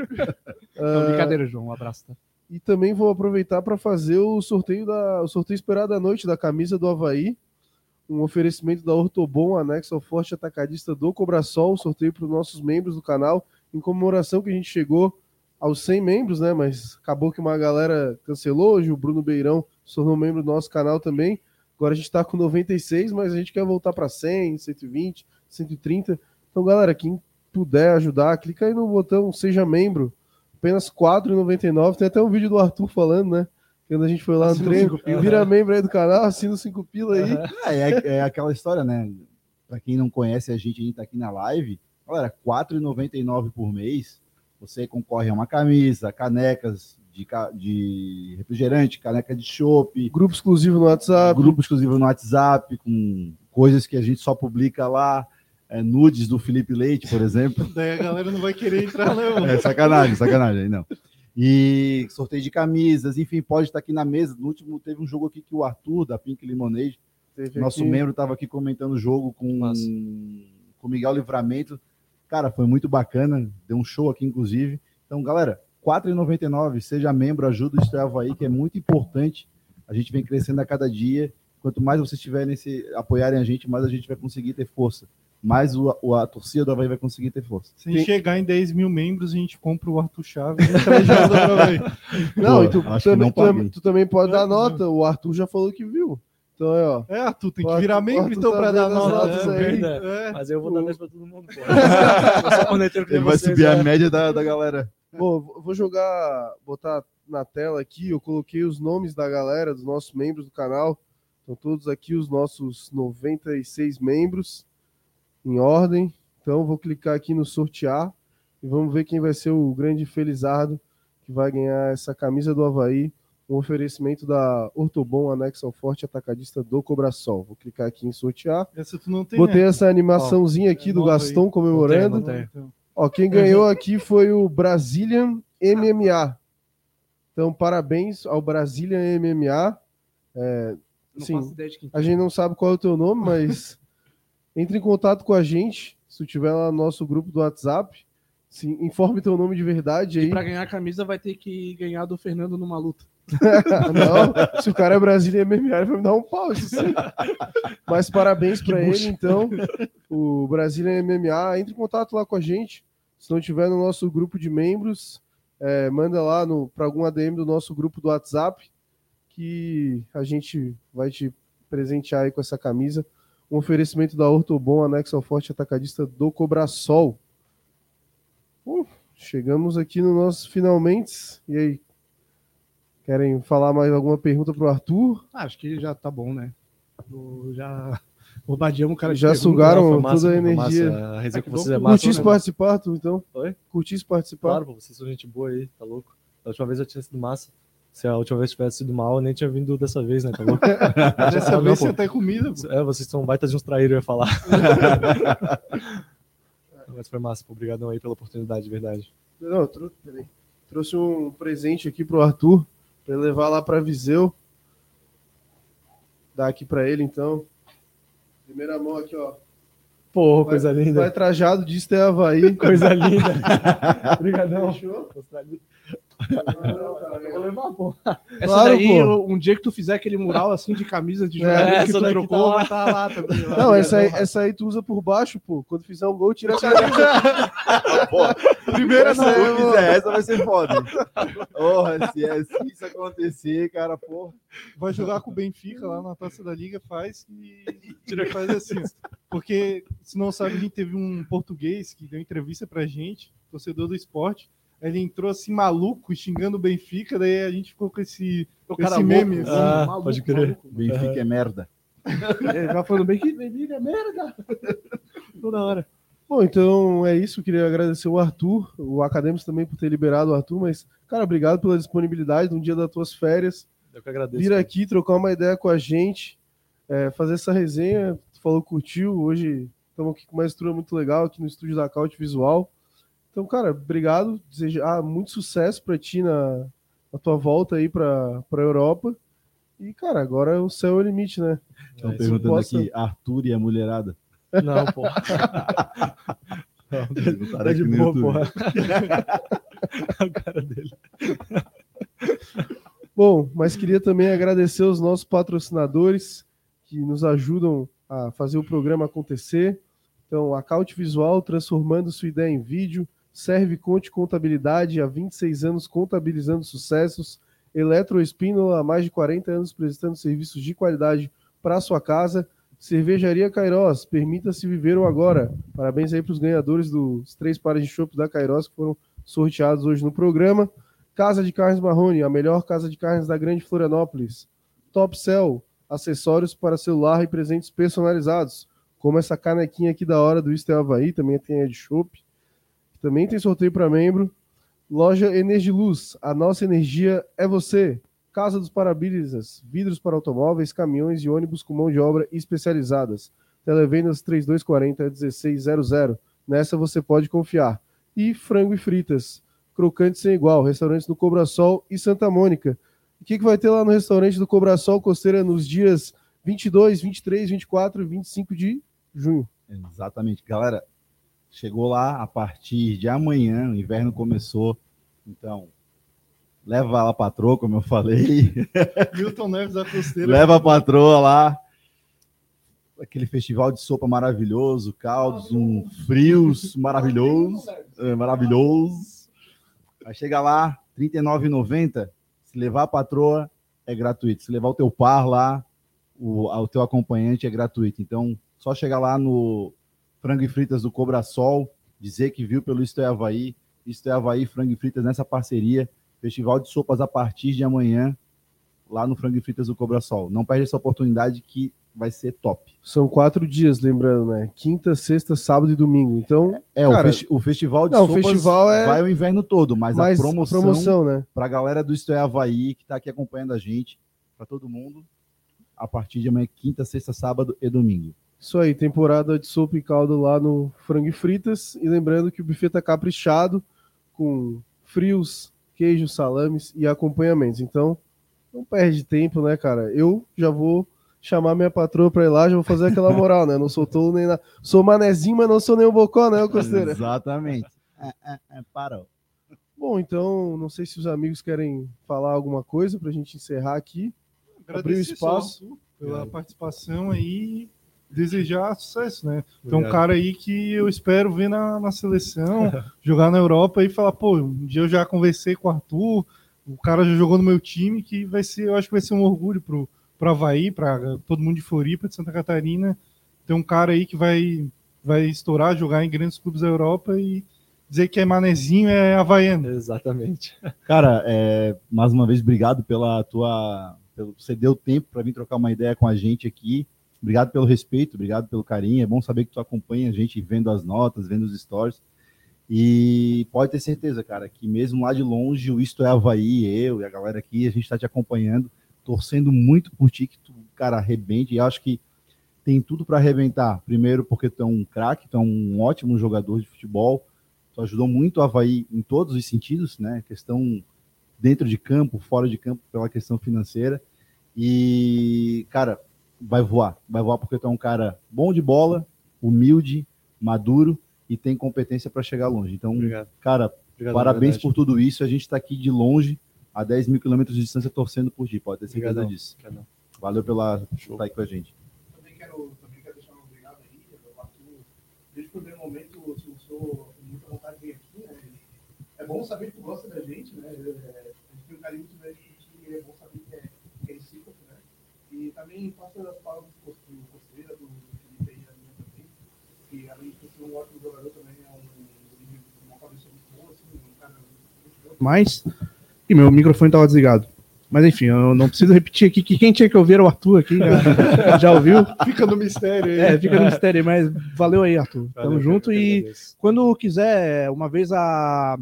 Não, Ah, brincadeira, João. Um abraço. Tá? E também vou aproveitar para fazer o sorteio da o sorteio esperado à noite da camisa do Havaí. Um oferecimento da Ortobon, anexo ao Forte Atacadista do Cobrasol, sorteio para os nossos membros do canal, em comemoração que a gente chegou aos 100 membros, né? Mas acabou que uma galera cancelou, hoje o Bruno Beirão se tornou membro do nosso canal também. Agora a gente está com 96, mas a gente quer voltar para 100, 120, 130. Então, galera, quem puder ajudar, clica aí no botão Seja Membro apenas R$ 4,99. Tem até um vídeo do Arthur falando, né? Quando a gente foi lá no Assina treino, cinco pila. vira membro aí do canal, assina os 5 pila aí. É, é, é aquela história, né? Pra quem não conhece a gente, a gente tá aqui na live. Galera, R$ 4,99 por mês. Você concorre a uma camisa, canecas de, de refrigerante, caneca de chopp, Grupo exclusivo no WhatsApp. grupo exclusivo no WhatsApp, com coisas que a gente só publica lá, é, nudes do Felipe Leite, por exemplo. Daí a galera não vai querer entrar, não. É sacanagem, sacanagem, aí não. E sorteio de camisas, enfim, pode estar aqui na mesa. No último teve um jogo aqui que o Arthur, da Pink Lemonade, Teve nosso aqui. membro, estava aqui comentando o jogo com com o Miguel Livramento. Cara, foi muito bacana, deu um show aqui, inclusive. Então, galera, R$ 4,99, seja membro, ajuda o Esteva aí, que é muito importante. A gente vem crescendo a cada dia. Quanto mais vocês tiverem se apoiarem a gente, mais a gente vai conseguir ter força. Mais o, o- a torcida do Havaí vai conseguir ter força. Se a gente chegar em 10 mil membros, a gente compra o Arthur Chaves e traz Havaí. Não, Pô, e tu, acho que também, não tu, tu também pode dar nota. O Arthur já falou que viu. Então é, ó. É, Arthur, tem que Arthur- virar membro então tá pra dar notas né? aí. É. Mas eu vou dar 10 pra todo mundo, Ele vai vocês, subir a né? média da, da galera. Bom, vou jogar, botar na tela aqui. Eu coloquei os nomes da galera, dos nossos membros do canal. Estão todos aqui os nossos 96 membros em ordem. Então vou clicar aqui no sortear e vamos ver quem vai ser o grande felizardo que vai ganhar essa camisa do Havaí. Um oferecimento da Ortobon Anexo ao Forte Atacadista do Cobrasol. Vou clicar aqui em sortear. Essa tu não tem, Botei né? essa animaçãozinha aqui é do nova aí. Gaston comemorando. Não tem, não Então, Ó, quem ganhou aqui foi o Brazilian MMA. Então, parabéns ao Brazilian MMA. É, Não sim, faço ideia de quem a gente não sabe qual é o teu nome, mas entre em contato com a gente. Se tiver lá no nosso grupo do WhatsApp, sim, informe teu nome de verdade aí. E pra ganhar a camisa vai ter que ganhar do Fernando numa luta. Não, se o cara é Brasília MMA, ele vai me dar um pau. Mas parabéns para ele, então. O Brasília MMA, entre em contato lá com a gente. Se não tiver no nosso grupo de membros, é, manda lá para algum ADM do nosso grupo do WhatsApp que a gente vai te presentear aí com essa camisa. Um oferecimento da Ortobon, anexo ao Forte Atacadista do Cobrasol. Bom, chegamos aqui no nosso finalmente. E aí, Querem falar mais alguma pergunta pro Arthur? Ah, acho que já tá bom, né? O- já bombardeamos o cara de Já pergunta. sugaram massa, toda a energia. massa. A resenha Ah, com vocês é massa. Curtisse né? participar, Arthur, então? Oi? Curtisse participar? Claro, vocês são gente boa aí, tá louco? Da última vez já tinha sido massa. Se a última vez tivesse sido mal, eu nem tinha vindo dessa vez, né? Tá louco? Dessa Não, vez pô. você tá comida, pô. É, vocês são baitas de uns traíros, eu ia falar. Mas foi massa, pô. Obrigadão aí pela oportunidade, de verdade. Não, trou- trouxe um presente aqui pro Arthur, para ele levar lá para Viseu. Dá aqui para ele, então. Primeira mão aqui, ó. Pô, Vai- coisa linda. Vai trajado de Esté Havaí. Coisa linda. Obrigadão. Fechou? Eu vou levar, pô. Essa Claro, daí, pô. um dia que tu fizer aquele mural assim de camisa de É, jogador que essa tu trocou, tá vai estar lá também. Não, essa aí, essa aí tu usa por baixo, pô. Quando fizer um gol, tira a camisa. Primeira Essa eu fizer essa, vai ser foda. Porra, se, é, se isso acontecer, cara, porra. Vai jogar com o Benfica lá na taça da liga, faz e e faz assim. Porque, se não sabe, a gente teve um português que deu entrevista pra gente, torcedor do esporte. Ele entrou assim maluco, xingando o Benfica, daí a gente ficou com esse, O com esse meme. assim. Ah, pode crer. Benfica é merda. Ele vai falando bem que Benfica é merda. Toda hora. Bom, então é isso. Queria agradecer o Arthur, o Acadêmicos também por ter liberado o Arthur, mas, cara, obrigado pela disponibilidade no dia das tuas férias. Eu que agradeço. vir aqui trocar uma ideia com a gente, é, fazer essa resenha. Tu falou que curtiu, hoje estamos aqui com uma estrutura muito legal aqui no estúdio da Caute Visual. Então, cara, obrigado. Desejar muito sucesso para ti na, na tua volta aí para a Europa. E, cara, agora o céu é o limite, né? Estão É, perguntando possa- aqui, Arthur e a mulherada. Não, pô. Perguntaram Tá de boa, YouTube. porra. a cara dele. Bom, mas queria também agradecer os nossos patrocinadores que nos ajudam a fazer o programa acontecer. Então, a Caute Visual, transformando sua ideia em vídeo, Serve Conte Contabilidade, há 26 anos contabilizando sucessos, Eletroespínola, há mais de 40 anos prestando serviços de qualidade para sua casa, Cervejaria Cairós, permita-se viver o agora. Parabéns aí para os ganhadores dos três pares de chopp da Cairós que foram sorteados hoje no programa. Casa de Carnes Marrone, a melhor casa de carnes da Grande Florianópolis. Top Cell, acessórios para celular e presentes personalizados, como essa canequinha aqui da hora do Estel Havaí, também tem a de chopp. Também tem sorteio para membro. Loja Energiluz, a nossa energia é você. Casa dos Parabrisas, vidros para automóveis, caminhões e ônibus com mão de obra especializadas. Televendas 3240 1600. Nessa você pode confiar. E frango e fritas, crocante sem igual, restaurantes do Cobrasol e Santa Mônica. O que, que vai ter lá no restaurante do Cobrasol Costeira nos dias 22, 23, 24 e 25 de junho? Exatamente. Galera, chegou lá a partir de amanhã, o inverno começou, então leva a patroa, como eu falei. Milton Neves da Costeira. leva a patroa lá. Aquele festival de sopa maravilhoso, caldos, um frios maravilhoso, é, maravilhoso. Aí chega lá, R$ 39,90. Se levar a patroa, é gratuito. Se levar o teu par lá, o, o teu acompanhante é gratuito. Então, só chegar lá no Frango e Fritas do Cobra Sol, dizer que viu pelo Isto é Havaí, Isto é Havaí, Frango e Fritas nessa parceria. Festival de sopas a partir de amanhã, lá no Frango e Fritas do Cobra Sol. Não perde essa oportunidade que vai ser top. São quatro dias, lembrando, né? Quinta, sexta, sábado e domingo. Então, É, Cara, o, festi- o festival de não, o sopas festival é- vai o inverno todo, mas, mais a promoção, promoção, né? para a galera do Isto é Havaí, que está aqui acompanhando a gente, para todo mundo, a partir de amanhã, quinta, sexta, sábado e domingo. Isso aí, temporada de sopa e caldo lá no Frango e Fritas. E lembrando que o buffet tá caprichado, com frios, queijos, salames e acompanhamentos. Então, não perde tempo, né, cara? Eu já vou chamar minha patroa pra ir lá, já vou fazer aquela moral, né? Não sou tolo nem nada. Sou manezinho, mas não sou nem o bocó, né, Costeira? Exatamente. É, é, é, parou. Bom, então, não sei se os amigos querem falar alguma coisa pra gente encerrar aqui. Abrir o Agradecer espaço. só pela participação aí e desejar sucesso, né? Tem um Obrigado. cara aí que eu espero ver na, na seleção, jogar na Europa e falar, pô, um dia eu já conversei com o Arthur, o cara já jogou no meu time, que vai ser, eu acho que vai ser um orgulho pro, pro Havaí, para todo mundo de Floripa, de Santa Catarina. Tem um cara aí que vai, vai estourar, jogar em grandes clubes da Europa e dizer que é manezinho é havaiano. Exatamente. Cara, é, mais uma vez, obrigado pela tua. Pelo, você deu tempo para vir trocar uma ideia com a gente aqui. Obrigado pelo respeito, obrigado pelo carinho. É bom saber que tu acompanha a gente vendo as notas, vendo os stories. E pode ter certeza, cara, que mesmo lá de longe, o Isto é Havaí, eu e a galera aqui, a gente está te acompanhando, torcendo muito por ti, que tu, cara, arrebente. E acho que tem tudo para arrebentar. Primeiro, porque tu é um craque, tu é um ótimo jogador de futebol. Tu ajudou muito o Havaí em todos os sentidos, né? Questão dentro de campo, fora de campo, pela questão financeira. E, cara, vai voar. Vai voar porque tu é um cara bom de bola, humilde, maduro e tem competência para chegar longe. Então, Obrigado. cara, Obrigado, parabéns por tudo isso. A gente está aqui de longe, a 10 mil quilômetros de distância, torcendo por ti. Pode ter certeza Obrigadão. disso. Obrigadão. Valeu pela estar aí com a gente. Também quero, também quero deixar um obrigado aí, Arthur. Desde o primeiro momento, se eu sou com muita vontade de vir aqui, né? É bom saber que tu gosta da gente, né? É, A gente tem um carinho muito grande por ti, e é bom saber que é, que é recíproco, né? E também passa as palavras do Costeira, do Costeira, do Felipe aí, da minha também, que além de ser um ótimo jogador, também é um, uma cabeça muito boa, assim, um cara muito bom. Mas, e meu microfone estava desligado. Mas enfim, eu não preciso repetir aqui que quem tinha que ouvir era o Arthur aqui, já, já ouviu? Fica no mistério aí. É, fica no mistério aí, mas valeu aí, Arthur. Tamo Valeu, junto eu que e agradeço. quando quiser, uma vez a,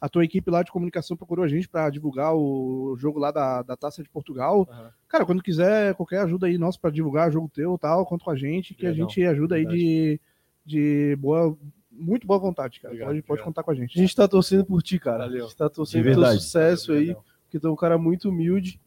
a tua equipe lá de comunicação procurou a gente para divulgar o jogo lá da, da Taça de Portugal. Aham. Cara, quando quiser qualquer ajuda aí nossa para divulgar jogo teu tal, conta com a gente, que a Legal, gente ajuda aí de, de boa, muito boa vontade, cara. Obrigado, pode, pode contar com a gente. A gente tá torcendo por ti, cara. Valeu. A gente tá torcendo pelo sucesso aí, Obrigadão. porque tu é um cara muito humilde.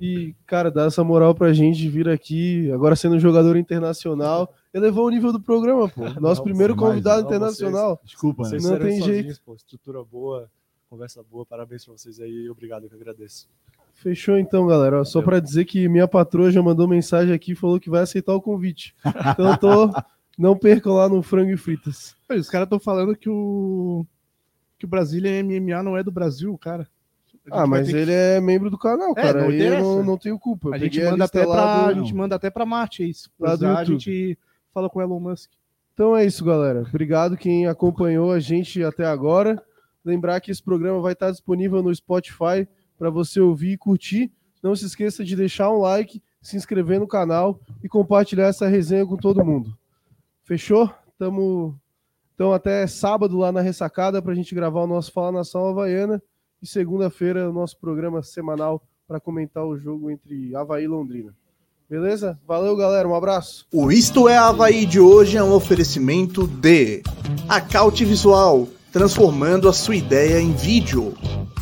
E, cara, dá essa moral pra gente vir aqui, agora sendo um jogador internacional. Elevou o nível do programa, pô. Nosso Não, primeiro demais, convidado não, internacional. Desculpa, né? Vocês Não tem sozinhos, jeito. Pô, estrutura boa, conversa boa, parabéns pra vocês aí. Obrigado, eu que agradeço. Fechou então, galera. Ó, Só pra dizer que minha patroa já mandou mensagem aqui e falou que vai aceitar o convite. Então eu tô. Não percam lá no Frango e Fritas. Os caras estão falando que o que o Brasília MMA não é do Brasil, cara. Ah, mas ter que- ele é membro do canal, É, cara. não Aí eu não, não tenho culpa. Eu A gente, manda até lá pra, do- a gente manda até pra Marte, é isso. Lá do a gente fala com o Elon Musk. Então é isso, galera. Obrigado quem acompanhou a gente até agora. Lembrar que esse programa vai estar disponível no Spotify para você ouvir e curtir. Não se esqueça de deixar um like, se inscrever no canal e compartilhar essa resenha com todo mundo. Fechou? Tamo Então, até sábado lá na ressacada para a gente gravar o nosso Fala Nação Havaiana. E segunda-feira, o nosso programa semanal para comentar o jogo entre Havaí e Londrina. Beleza? Valeu, galera. Um abraço. O Isto é Havaí de hoje é um oferecimento de Acaute Visual, transformando a sua ideia em vídeo.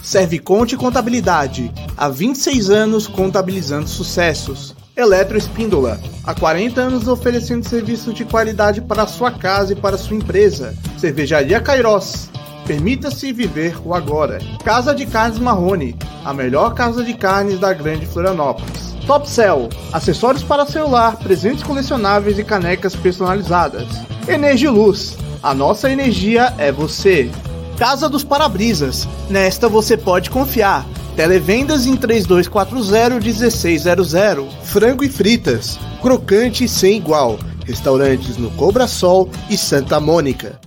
Serviconte Contabilidade, há 26 anos contabilizando sucessos. Eletroespíndola, há 40 anos oferecendo serviços de qualidade para sua casa e para sua empresa. Cervejaria Cairós, permita-se viver o agora. Casa de Carnes Marrone, a melhor casa de carnes da Grande Florianópolis. Top Cell, acessórios para celular, presentes colecionáveis e canecas personalizadas. Energiluz, a nossa energia é você. Casa dos Parabrisas, nesta você pode confiar. Televendas em 3240-1600. Frango e fritas, crocante sem igual. Restaurantes no Cobra Sol e Santa Mônica.